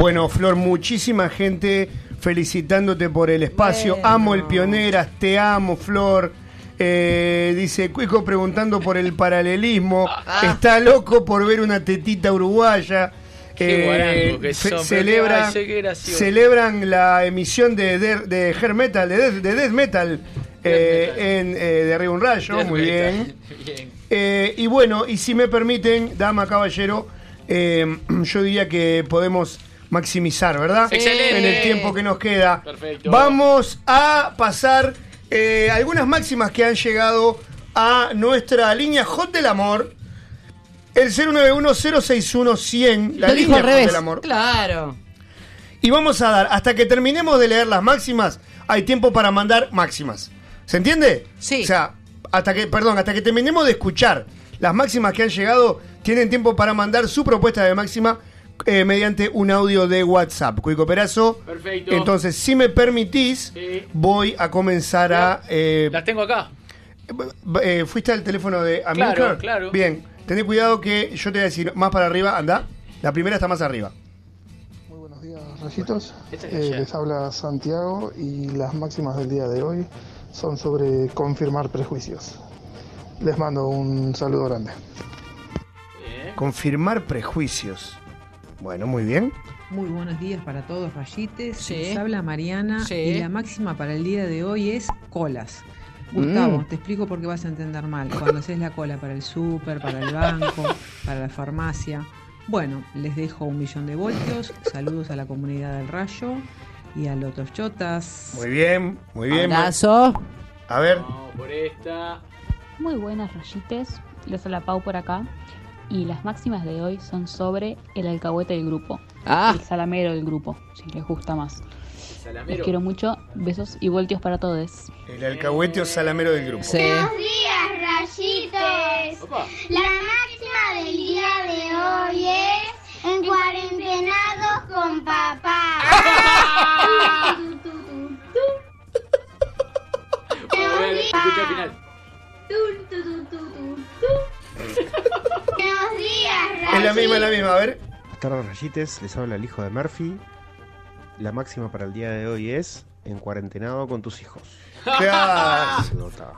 Bueno, Flor, muchísima gente felicitándote por el espacio. Amo el Pioneras, te amo, Flor. Eh, dice Cuico preguntando por el paralelismo. Está loco por ver una tetita uruguaya. Qué Eh, que son, pero celebra- ay, qué gracioso. celebran la emisión de, de, de Hair Metal, de Death, de Death Metal, eh, en eh, de Arriba un Rayo. Death Muy metal. bien. <laughs> Bien. Eh, y bueno, y si me permiten, dama, caballero, eh, <clears throat> yo diría que podemos maximizar, ¿verdad? Excelente. En el tiempo que nos queda. Perfecto. Vamos a pasar eh, algunas máximas que han llegado a nuestra línea Hot del Amor. El 091-061-100, la Lo dijo línea al Hot revés. del Amor. Claro. Y vamos a dar, hasta que terminemos de leer las máximas, hay tiempo para mandar máximas. ¿Se entiende? Sí. O sea, hasta que, perdón, hasta que terminemos de escuchar las máximas que han llegado, tienen tiempo para mandar su propuesta de máxima eh, mediante un audio de WhatsApp. Cuico Perazo. Perfecto. Entonces, si me permitís, Sí. voy a comenzar a. eh, Las tengo acá. eh, ¿Fuiste al teléfono de Amilcar? Claro, claro. Bien, tené cuidado que yo te voy a decir más para arriba, anda. La primera está más arriba. Rayitos, Esta es eh, ayer. les habla Santiago y las máximas del día de hoy son sobre confirmar prejuicios. Les mando un saludo grande. Confirmar prejuicios. Bueno, muy bien. Muy buenos días para todos, rayites. Sí. Les habla Mariana Sí. y la máxima para el día de hoy es colas. Gustavo, Mm. te explico por qué vas a entender mal. Cuando haces la cola para el súper, para el banco, <laughs> para la farmacia. Bueno, les dejo un millón de voltios. Saludos a la comunidad del Rayo y a los chotas. Muy bien, muy bien. Abrazo. A ver. Vamos por esta. Muy buenas rayites, les habla Pau por acá y las máximas de hoy son sobre el alcahuete del grupo, Ah. el salamero del grupo, si les gusta más. Salamero. Les quiero mucho, besos y voltios para todos. El alcahuete o salamero del grupo. Sí. Buenos días, rayitos. La máxima del día de hoy es en cuarentenados con papá. <laughs> Tu, tu, tu, tu. A ver, escucha al final. Buenos días, Es la misma, es la misma. A ver. Buenas tardes, rayites. Les habla el hijo de Murphy. La máxima para el día de hoy es en cuarentenado con tus hijos. <laughs> Claro. Se nota.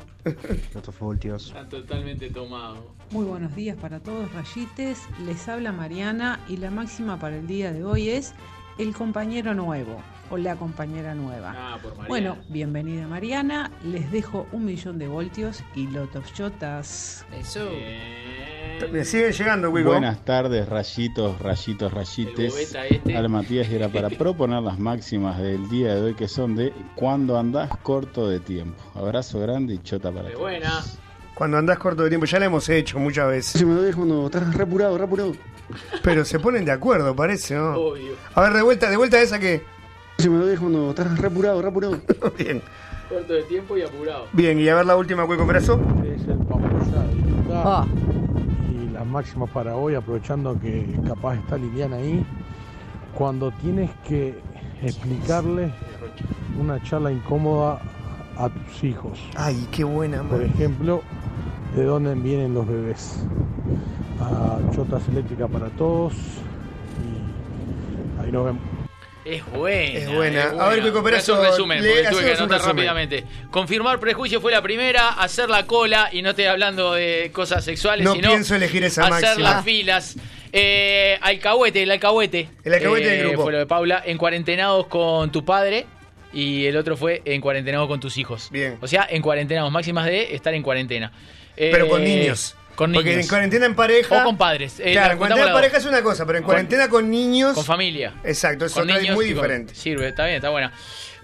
Notos voltios. Está totalmente tomado. Muy buenos días para todos, rayites. Les habla Mariana y la máxima para el día de hoy es el compañero nuevo o la compañera nueva. Ah, por. Bueno, bienvenida Mariana. Les dejo un millón de voltios y lotos chotas. Eso. Me siguen llegando, Wico. Buenas tardes, rayitos, rayitos, rayites. este. Al Matías era para <laughs> proponer las máximas del día de hoy que son de cuando andás corto de tiempo. Abrazo grande y chota para De todos. buena. Cuando andás corto de tiempo, ya la hemos hecho muchas veces. Se me doy cuando estás repurado, repurado. Pero se ponen de acuerdo, parece, ¿no? Obvio. A ver, de vuelta, de vuelta esa que. Se me doy cuando estás repurado, repurado. <laughs> Bien. Corto de tiempo y apurado. Bien, y a ver la última, Cuico Perazo. Es el Ah. Y las máximas para hoy, aprovechando que capaz está Liliana ahí, cuando tienes que explicarle una charla incómoda a tus hijos. Ay, qué buena, Por ejemplo, de dónde vienen los bebés. A chotas eléctricas para todos. Y ahí nos vemos. Es buena. Es buena. A ver, Pico, pero Haz un resumen, le- porque tuve que anotar rápidamente. Confirmar prejuicio fue la primera, hacer la cola, y no estoy hablando de cosas sexuales, No sino pienso elegir esa hacer máxima. las filas. Eh, alcahuete, el alcahuete. El alcahuete Eh, del grupo. Fue lo de Paula. En cuarentenados con tu padre. Y el otro fue en cuarentenados con tus hijos. Bien. O sea, en cuarentenados, máximas de estar en cuarentena. Pero Eh, con niños. Con niños. Porque en cuarentena en pareja. O con padres. Eh, claro, la- en cuarentena en pareja es una cosa, pero en cuarentena con niños. Con familia. Exacto, es Con otra- es muy con- diferente. Sirve, está bien, está buena.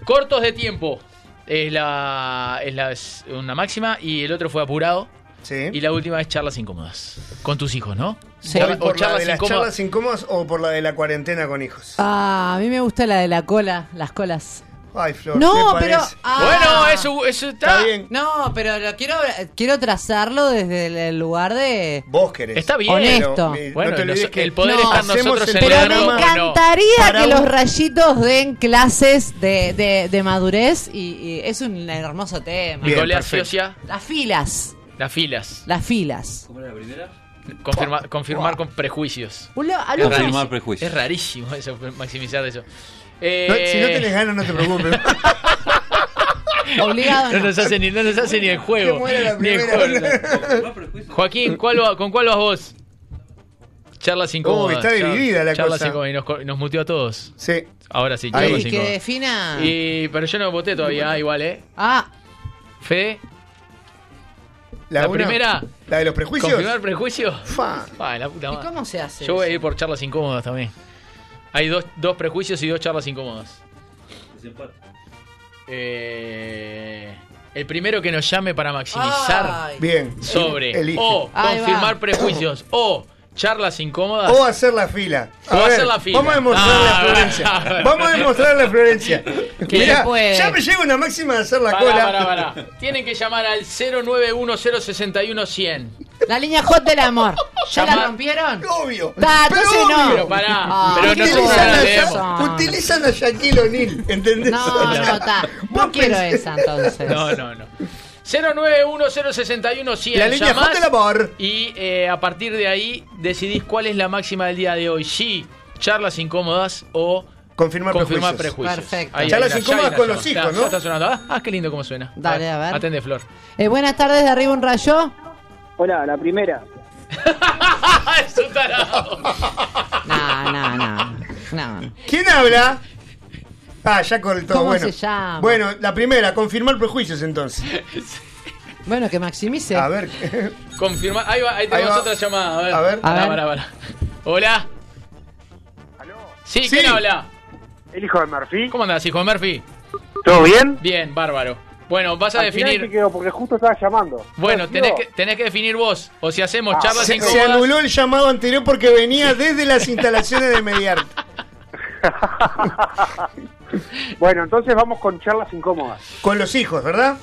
Cortos de tiempo es la es la es una máxima y el otro fue apurado. Y la última es charlas incómodas. Con tus hijos, ¿no? Sí. O, ¿Por, o por la de las incómodas. charlas incómodas o por la de la cuarentena con hijos? Ah, a mí me gusta la de la cola, las colas. Ay, Flor, No, ¿te pero. ah. Bueno, eso, eso está. No, pero lo quiero, quiero trazarlo desde el- el lugar de. Vos querés. Está bien. Honesto. Pero, Bueno, no te los- olvides que el poder no, está en nosotros el Pero me encantaría que los rayitos den clases de, de, de madurez y, y es un hermoso tema. Bien, Las filas. las filas. Las filas. ¿Cómo era la primera? Confirma- confirmar con prejuicios. Confirmar prejuicios. Es rarísimo eso, maximizar eso. No, Eh, si no tenés ganas, no te preocupes. <laughs> Obligado no no. nos hace ni, no nos hace ni el juego. Que Ni el juego. Joaquín, ¿cuál va- ¿con cuál vas vos? Charlas incómodas. Oh, está dividida la charlas cosa. incómodas. Y nos, nos muteó a todos. Sí. Ahora sí, Ahí. charlas Y que incómodas. defina. Y, pero yo no voté todavía, ah, igual, ¿eh? Ah, Fede, La, la, una- primera. La de los prejuicios. ¿Confirmar prejuicio? Fa. Ay, la puta ¿y madre. cómo se hace? Yo voy a ir por charlas incómodas también. Hay dos, dos prejuicios y dos charlas incómodas. Desempate. Eh, el primero que nos llame para maximizar Ay. Bien. sobre Elige. o Ahí confirmar va. prejuicios o charlas incómodas. O hacer la fila. A O ver, hacer la fila. Vamos a demostrarle Ah, a Florencia. <laughs> ah, ah. Vamos a demostrarle a Florencia. <laughs> Que Mirá, ya me llega una máxima de hacer la Pará, cola. pará, pará. Tienen que llamar al 091061100. La línea hot del amor. ¿Ya la Llamar- rompieron? Obvio. Ta, Pero entonces no. obvio. Pero pará, Ah, pero no utilizan, la a. Son. utilizan a Shaquille O'Neal, ¿entendés? No, no, está. <laughs> Vos No quiero esa entonces. No, no, no. 091061100. La línea llamás hot del amor. Y eh, a partir de ahí decidís cuál es la máxima del día de hoy. Sí, charlas incómodas o Confirmar, confirmar prejuicios. prejuicios. Perfecto. Ahí hay Charlas incómodas con los hijos, ¿no? está sonando. Ah, ah, qué lindo cómo suena. Dale, a ver. Atende, Flor. Eh, buenas tardes, de arriba un rayo. Hola, la primera. <laughs> es un tarado. <laughs> No, no, no. no. ¿Quién habla? Ah, ya cortó. ¿Cómo bueno. se llama? Bueno, la primera, confirmar prejuicios entonces. Bueno, que maximice. A ver. Confirmar. Ahí, va, ahí tenemos va. otra llamada. A ver. A ver. A ver. Hola. Sí, Sí. ¿quién habla? El hijo de Murphy. ¿Cómo andás, hijo de Murphy? ¿Todo bien? Bien, bárbaro. Bueno, vas a Al final definir. se quedó porque justo estaba llamando. Bueno, ¿No, tenés que, tenés que definir vos. O si hacemos Ah, charlas Se, se anuló el llamado anterior porque venía desde las <laughs> instalaciones de Mediarte. <laughs> <laughs> Bueno, entonces vamos con charlas incómodas. Con los hijos, ¿verdad?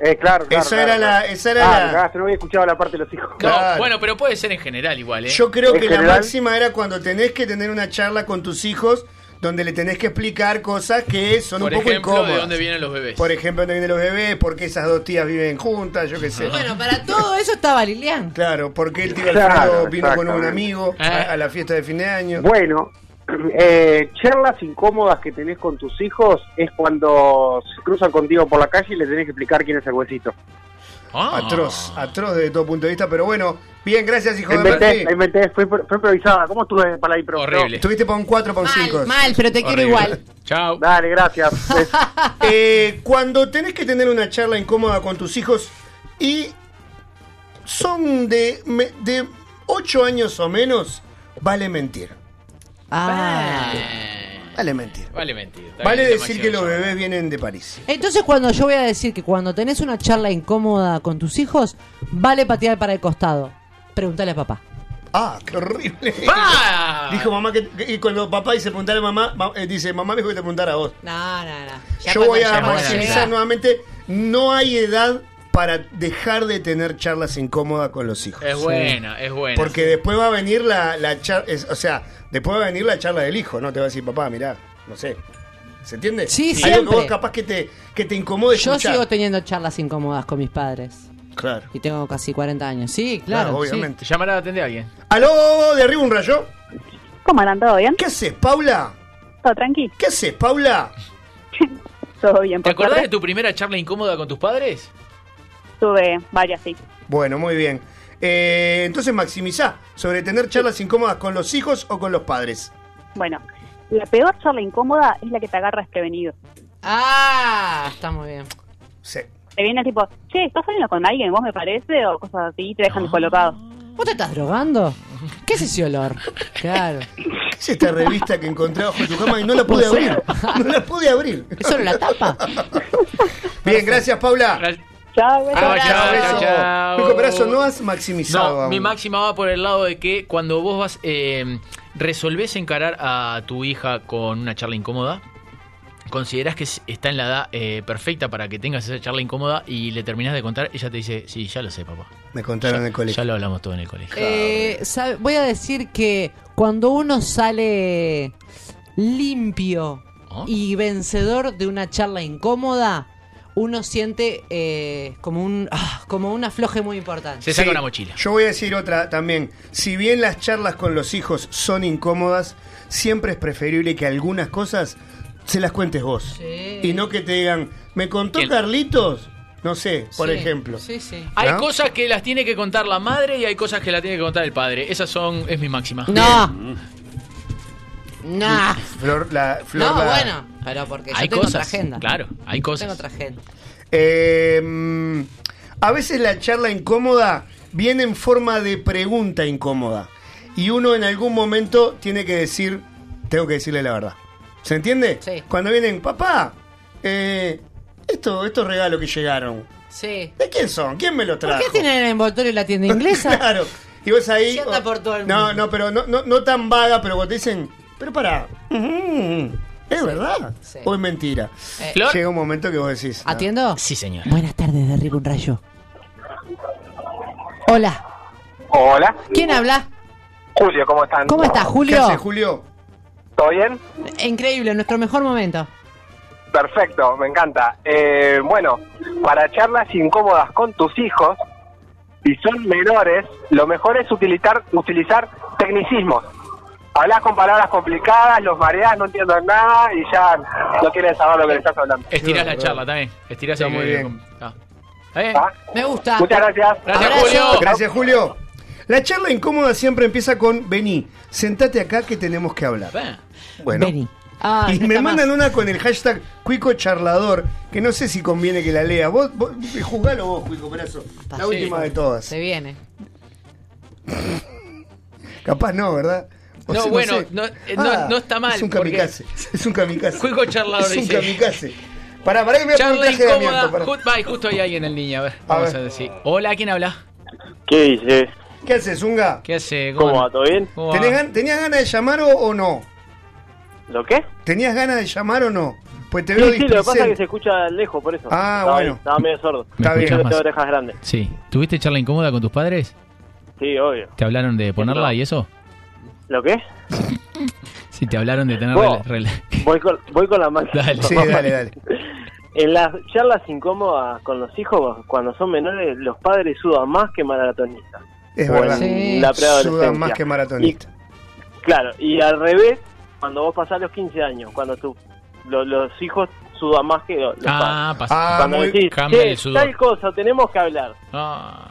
Eh, claro, claro. Esa claro, era la- claro. esa era Ah, la- cagaste, no había escuchado la parte de los hijos. No, Claro. bueno, pero puede ser en general igual, ¿eh? Yo creo que la máxima era cuando tenés que tener una charla con tus hijos donde le tenés que explicar cosas que son Por un poco ejemplo, incómodas. de dónde vienen los bebés. Por ejemplo, dónde vienen los bebés, por qué esas dos tías viven juntas, yo qué sé. Bueno, para todo eso estaba Lilian. Claro, porque el tío Claro, Alfredo vino con un amigo a, Eh. a la fiesta de fin de año. Bueno, eh, charlas incómodas que tenés con tus hijos es cuando se cruzan contigo por la calle y le tenés que explicar quién es el huesito. Ah. Atroz, atroz desde todo punto de vista, pero bueno, bien, gracias hijo de inventé, Murphy. la inventé, fue, fue improvisada. ¿Cómo estuve para la impro? Horrible. Estuviste para un 4, para un 5. Mal, mal, pero te quiero igual. Chao. Dale, gracias. <laughs> Eh, cuando tenés que tener una charla incómoda con tus hijos y son de, me- de 8 años o menos, vale mentir. Ah. Vale mentir. Vale mentir. está Vale bien, decir que los bebés vienen de París. Entonces cuando yo voy a decir que cuando tenés una charla incómoda con tus hijos, vale patear para el costado. Pregúntale a papá. Ah, qué horrible. ¡Ah! Dijo mamá que, que- y cuando papá dice preguntarle a mamá, ma- eh, dice mamá me dijo que te preguntara a vos. No, no, no. Ya Yo cuando- voy a maximizar nuevamente, no hay edad para dejar de tener charlas incómodas con los hijos. Es buena, es buena. Porque después va a venir la, la charla, o sea, después va a venir la charla del hijo, ¿no? Te va a decir, papá, mirá, no sé. ¿Se entiende? Sí, Algo siempre. que vos capaz que te, que te incomode Yo escuchar. sigo teniendo charlas incómodas con mis padres. Claro. Y tengo casi 40 años. Sí, claro. Claro, obviamente. sí. Llamará a atender a alguien. ¿Aló, de arriba un rayo? ¿Cómo andan? ¿Todo bien? ¿Qué haces, Paula? ¿Todo tranqui? ¿Qué haces, Paula? <laughs> Todo bien, ¿Te acordás de tu primera charla incómoda con tus padres? Tuve varias, sí. Bueno, muy bien. Eh, entonces maximizá sobre tener charlas incómodas con los hijos o con los padres. Bueno, la peor charla incómoda es la que te agarra desprevenido. Ah, está muy bien. Sí. Te viene tipo, che, ¿estás saliendo con alguien? ¿Vos me parece? O cosas así, y te dejan descolocado. ¿Vos te estás drogando? ¿Qué es ese olor? Claro. Es esta revista que encontré bajo tu cama y no la pude <laughs> abrir. No la pude abrir. ¿Es solo la tapa? Bien, gracias, Paula. Chao, Chao, chao, chao, Beso. chao. Pico, pero eso no has maximizado No, aún. mi máxima va por el lado de que cuando vos vas, eh, resolvés encarar a tu hija con una charla incómoda, considerás que es- está en la edad eh, perfecta para que tengas esa charla incómoda y le terminás de contar, ella te dice, sí, ya lo sé, papá. Me contaron Ya- en el colegio. Ya lo hablamos todo en el colegio. Eh, sabe- voy a decir que cuando uno sale limpio ¿Oh? y vencedor de una charla incómoda, uno siente eh, como un ah, como un afloje muy importante. Sí, Yo voy a decir otra también. Si bien las charlas con los hijos son incómodas, siempre es preferible que algunas cosas se las cuentes vos. Y no que te digan, ¿me contó Carlitos? No sé, por Sí, ejemplo. Sí, sí. Hay ¿No? cosas que las tiene que contar la madre y hay cosas que las tiene que contar el padre. Esas son, es mi máxima. No. No. Flor, la, Flor No, la- bueno, pero porque yo Hay tengo cosas, otra agenda. claro, hay cosas. Tengo otra agenda. Eh, a veces la charla incómoda viene en forma de pregunta incómoda. Y uno en algún momento tiene que decir, tengo que decirle la verdad. ¿Se entiende? Sí. Cuando vienen, papá, eh, esto, estos regalos que llegaron, Sí. ¿de quién son? ¿Quién me los ¿Por trajo? qué tienen el envoltorio en la tienda <laughs> inglesa? claro. Y vos ahí. Por todo el no, mundo. no, pero no, no, no tan vaga, pero cuando te dicen, pero para, ¿es verdad? Sí. ¿O es mentira? Eh, Flor. Llega un momento que vos decís. no. ¿Atiendo? Sí, señor. Buenas tardes, de Rico un Rayo. Hola. Hola, ¿Quién habla? Julio, ¿cómo están? ¿Cómo estás, ¿Qué Julio? hace, Julio? ¿Todo bien? Increíble, nuestro mejor momento. Perfecto, me encanta. Eh, bueno, para charlas incómodas con tus hijos, si son menores, lo mejor es utilizar, utilizar tecnicismos. Hablas con palabras complicadas, los mareás, no entienden nada y ya no quieren saber lo que le estás hablando. Estirás la charla también. Estirás el muy bien. Ah. ¿Ah? Me gusta. Muchas gracias. Gracias, Abrazo. Julio. Gracias, Julio. La charla incómoda siempre empieza con vení, sentate acá que tenemos que hablar. Bueno. Vení. Ah, y me mandan más. una con el hashtag Cuico Charlador, que no sé si conviene que la lea. Vos, vos juzgalo vos, Cuico Perazo. La Sí. última de todas. Se viene. <laughs> Capaz no, ¿verdad? O No, sea, bueno, sé. no, eh, no- no está mal, Es un porque- kamikaze. Es un kamikaze. Cuico charlador, Es un dice. kamikaze. Pará, pará que me voy a poner un Charla incómoda. y justo ahí alguien el niño. A ver, A vamos a, ver. decir. Hola, ¿quién habla? ¿Qué dices? ¿Qué haces, Zunga? ¿Qué hace? ¿Cómo va? ¿Todo bien? ¿Cómo gan- ¿Tenías ganas de llamar o, o no? ¿Lo qué? ¿Tenías ganas de llamar o no? Pues te veo sí, lo que pasa es que se escucha lejos, por eso. Ah, Estaba- bueno. Estaba medio sordo. ¿Me Está bien. Tengo más? orejas grandes. Sí. ¿Tuviste charla incómoda con tus padres? Sí, obvio. ¿Te hablaron de ponerla no. y eso? ¿Lo qué? <laughs> Sí, te hablaron de tener Vos. rela- Voy con, voy con la máquina. <laughs> Dale. <laughs> Sí, dale, dale. En las charlas incómodas con los hijos, cuando son menores, los padres sudan más que maratonistas. Es verdad. la preadolescencia. Sudan más que maratonista. Claro, y al revés, cuando vos pasás los 15 años, cuando tú, lo- los hijos sudan más que los Ah, padres. pasa. Cuando muy- decís, cambia "Che, el sudor". tal cosa, tenemos que hablar. Ah.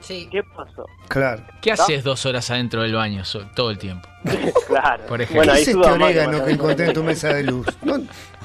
Sí. ¿Qué pasó? Claro. ¿Qué haces dos horas adentro del baño so- todo el tiempo? <laughs> claro. Por ejemplo. Bueno, ¿Qué es este orégano que encontré en tu mesa de luz? No,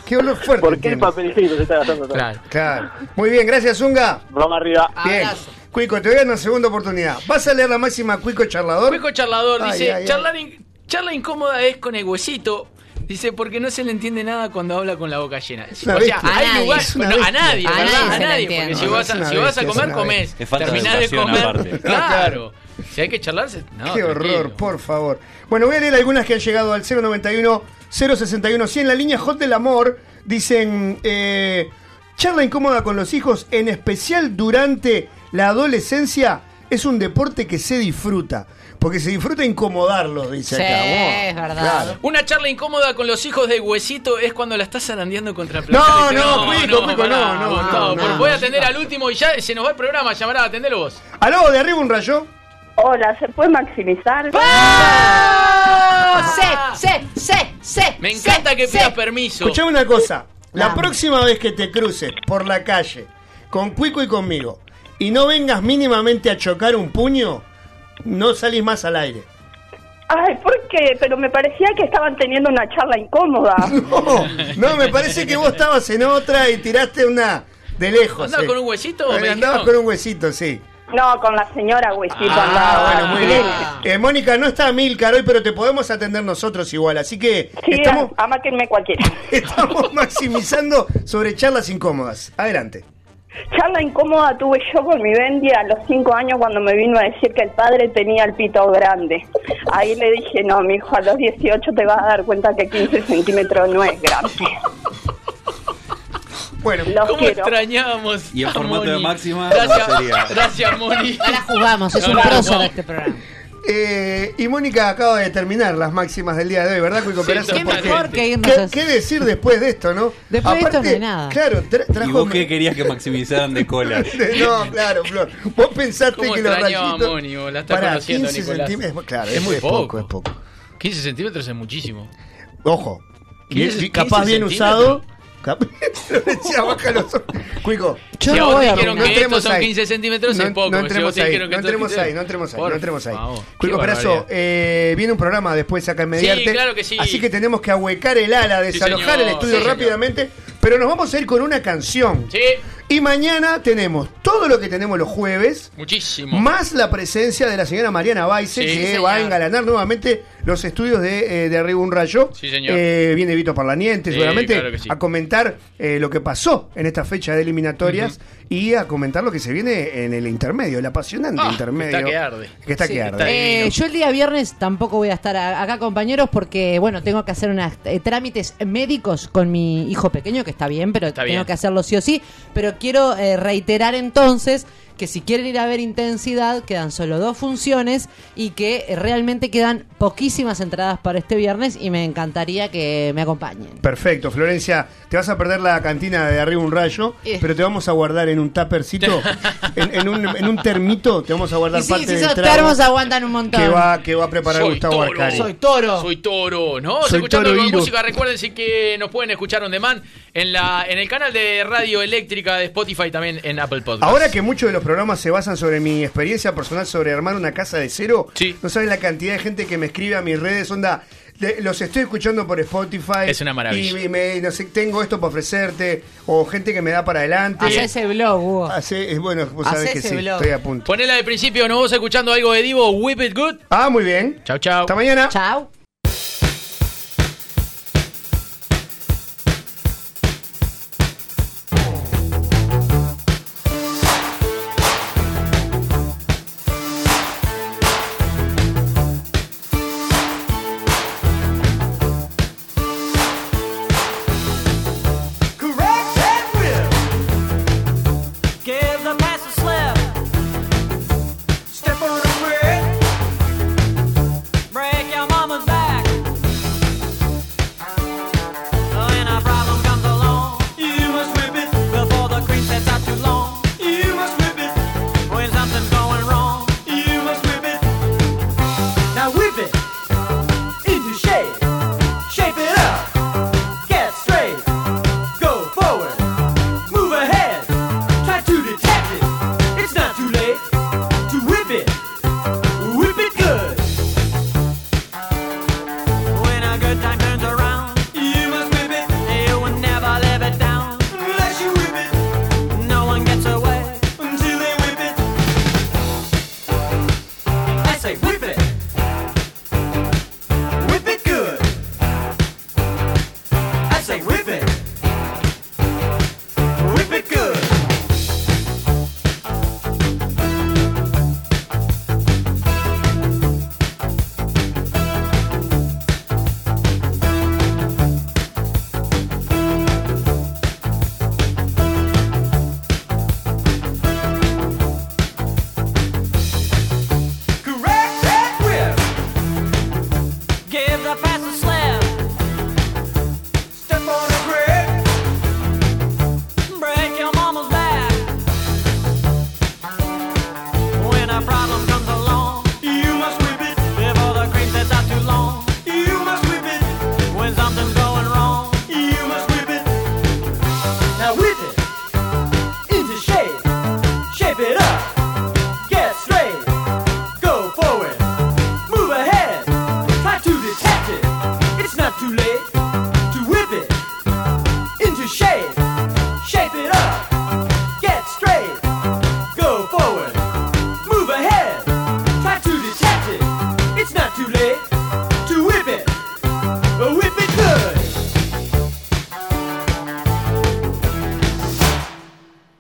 qué olor fuerte. ¿Por qué el tiene. papel higiénico se está gastando todo? Claro. Claro. Muy bien, gracias, Zunga. Vamos arriba. Bien. Abrazo. Cuico, te voy a dar una segunda oportunidad. ¿Vas a leer la máxima Cuico Charlador? Cuico charlador Ay, dice, ay, ay. charlar in- charla incómoda es con el huesito. Dice, porque no se le entiende nada cuando habla con la boca llena. o sea, bestia. hay bueno, a nadie, A ¿verdad? nadie A porque si vas a, si vas a comer, comés. Terminás de comer. aparte. Claro. Si hay que charlarse, no. Qué tranquilo. horror, por favor. Bueno, voy a leer algunas que han llegado al 091 061 100 la línea Hot del Amor. Dicen, eh, Charla incómoda con los hijos, en especial durante la adolescencia, es un deporte que se disfruta. Porque se disfruta incomodarlos, dice Sí, acá. Vos, es verdad. claro. Una charla incómoda con los hijos de Huesito es cuando la estás zarandeando contra No, placar. no, Cuico, Cuico, no, no, Gustavo, no, no. Voy a atender al último y ya se nos va el programa. Llamará, atendelo vos. ¿Aló, de arriba un rayo? Hola, ¿se puede maximizar? ¡Se, se, se, se! Me encanta que pidas permiso. Escuchame una cosa. La próxima vez que te cruces por la calle con Cuico y conmigo y no vengas mínimamente a chocar un puño, no salís más al aire. Ay, ¿por qué? Pero me parecía que estaban teniendo una charla incómoda. <laughs> No, no, me parece que vos estabas en otra y tiraste una de lejos. ¿Andabas eh. con un huesito Eh, me Andabas dijeron? con un huesito, sí. No, con la señora Huesito Ah, andaba. bueno, muy bien. Eh, Mónica, no está Milcar hoy, pero te podemos atender nosotros igual. Así que Sí, estamos, amáquenme cualquiera. <laughs> estamos maximizando sobre charlas incómodas. Adelante. Charla incómoda tuve yo con mi Bendy a los 5 años cuando me vino a decir que el padre tenía el pito grande. Ahí le dije, no, mi hijo, a los 18 te vas a dar cuenta que 15 centímetros no es grande. Bueno, los ¿Cómo quiero. extrañamos? Y en a formato de Moni? máxima, Gracias, gracias Moni. Ahora jugamos, es No, un prócer no. este programa. Eh, y Mónica acaba de terminar las máximas del día de hoy, ¿verdad, Cuico Sí, Perazo? qué Porque- mejor que irnos ¿Qué, así. qué decir después de esto, no? Después de esto no hay nada. Claro, tra- ¿Y trajo... vos qué querías que maximizaran de cola? <laughs> No, claro, Flor. Vos pensaste ¿Cómo que los rayitos... Moni? vos? La está Pará, conociendo, 15 Nicolás. centímetros, claro, es muy poco. poco, es poco. 15 centímetros es muchísimo. Ojo. 15 Bien- capaz bien usado. Los ojos. Cuico. Yo si no voy a dijeron no que estos entremos son ahí. 15 centímetros No, es poco. no entremos ahí, no entremos 15 ahí, no entremos ahí, Por no entremos ahí. favor, Cuico Perazo, eh, viene un programa después acá en Mediarte. claro que sí. Así que tenemos que ahuecar el ala, Sí, desalojar el estudio sí, rápidamente. Pero nos vamos a ir con una canción. Sí, Y mañana tenemos todo lo que tenemos los jueves. muchísimo. Más la presencia de la señora Mariana Baise, Sí, que señor. va a engalanar nuevamente los estudios de, eh, de Arriba un Rayo. Sí, señor. Eh, viene Vito Parlaniente, Sí, seguramente, claro que sí. a comentar eh, lo que pasó en esta fecha de eliminatorias y a comentar lo que se viene en el intermedio, el apasionante Ah, intermedio. está que arde. Que está Sí, que que arde. está Eh, yo el día viernes tampoco voy a estar acá, compañeros, porque, bueno, tengo que hacer unos trámites médicos con mi hijo pequeño, que está bien, pero Está tengo bien. que hacerlo sí o sí. Pero quiero eh, reiterar entonces que si quieren ir a ver Intensidad, quedan solo dos funciones y que eh, realmente quedan poquísimas entradas para este viernes y me encantaría que me acompañen. Perfecto, Florencia, te vas a perder la cantina de arriba un rayo, Eh. pero te vamos a guardar en un tuppercito, <laughs> en, en un, en un termito, te vamos a guardar Y sí, parte si del esos trago termos aguantan un montón. que va, que va a preparar Soy Gustavo toro. Arcari. Soy toro. Soy toro, ¿no? Soy escuchando toro música. Recuérdense que nos pueden escuchar on demand en la en el canal de Radio Eléctrica de Spotify también en Apple Podcast. Ahora que muchos de los programas se basan sobre mi experiencia personal sobre armar una casa de cero, Sí. no saben la cantidad de gente que me escribe a mis redes, onda, de- los estoy escuchando por Spotify. Es una maravilla. Y me, no sé, tengo esto para ofrecerte, o gente que me da para adelante. Hacé ese blog, Hugo. Hace- es bueno, vos sabés Hacé que ese sí, blog. estoy a punto. Ponela de principio, nos vamos escuchando algo de Divo, Whip It Good. Ah, muy bien. Chau, chau. Hasta mañana. Chao.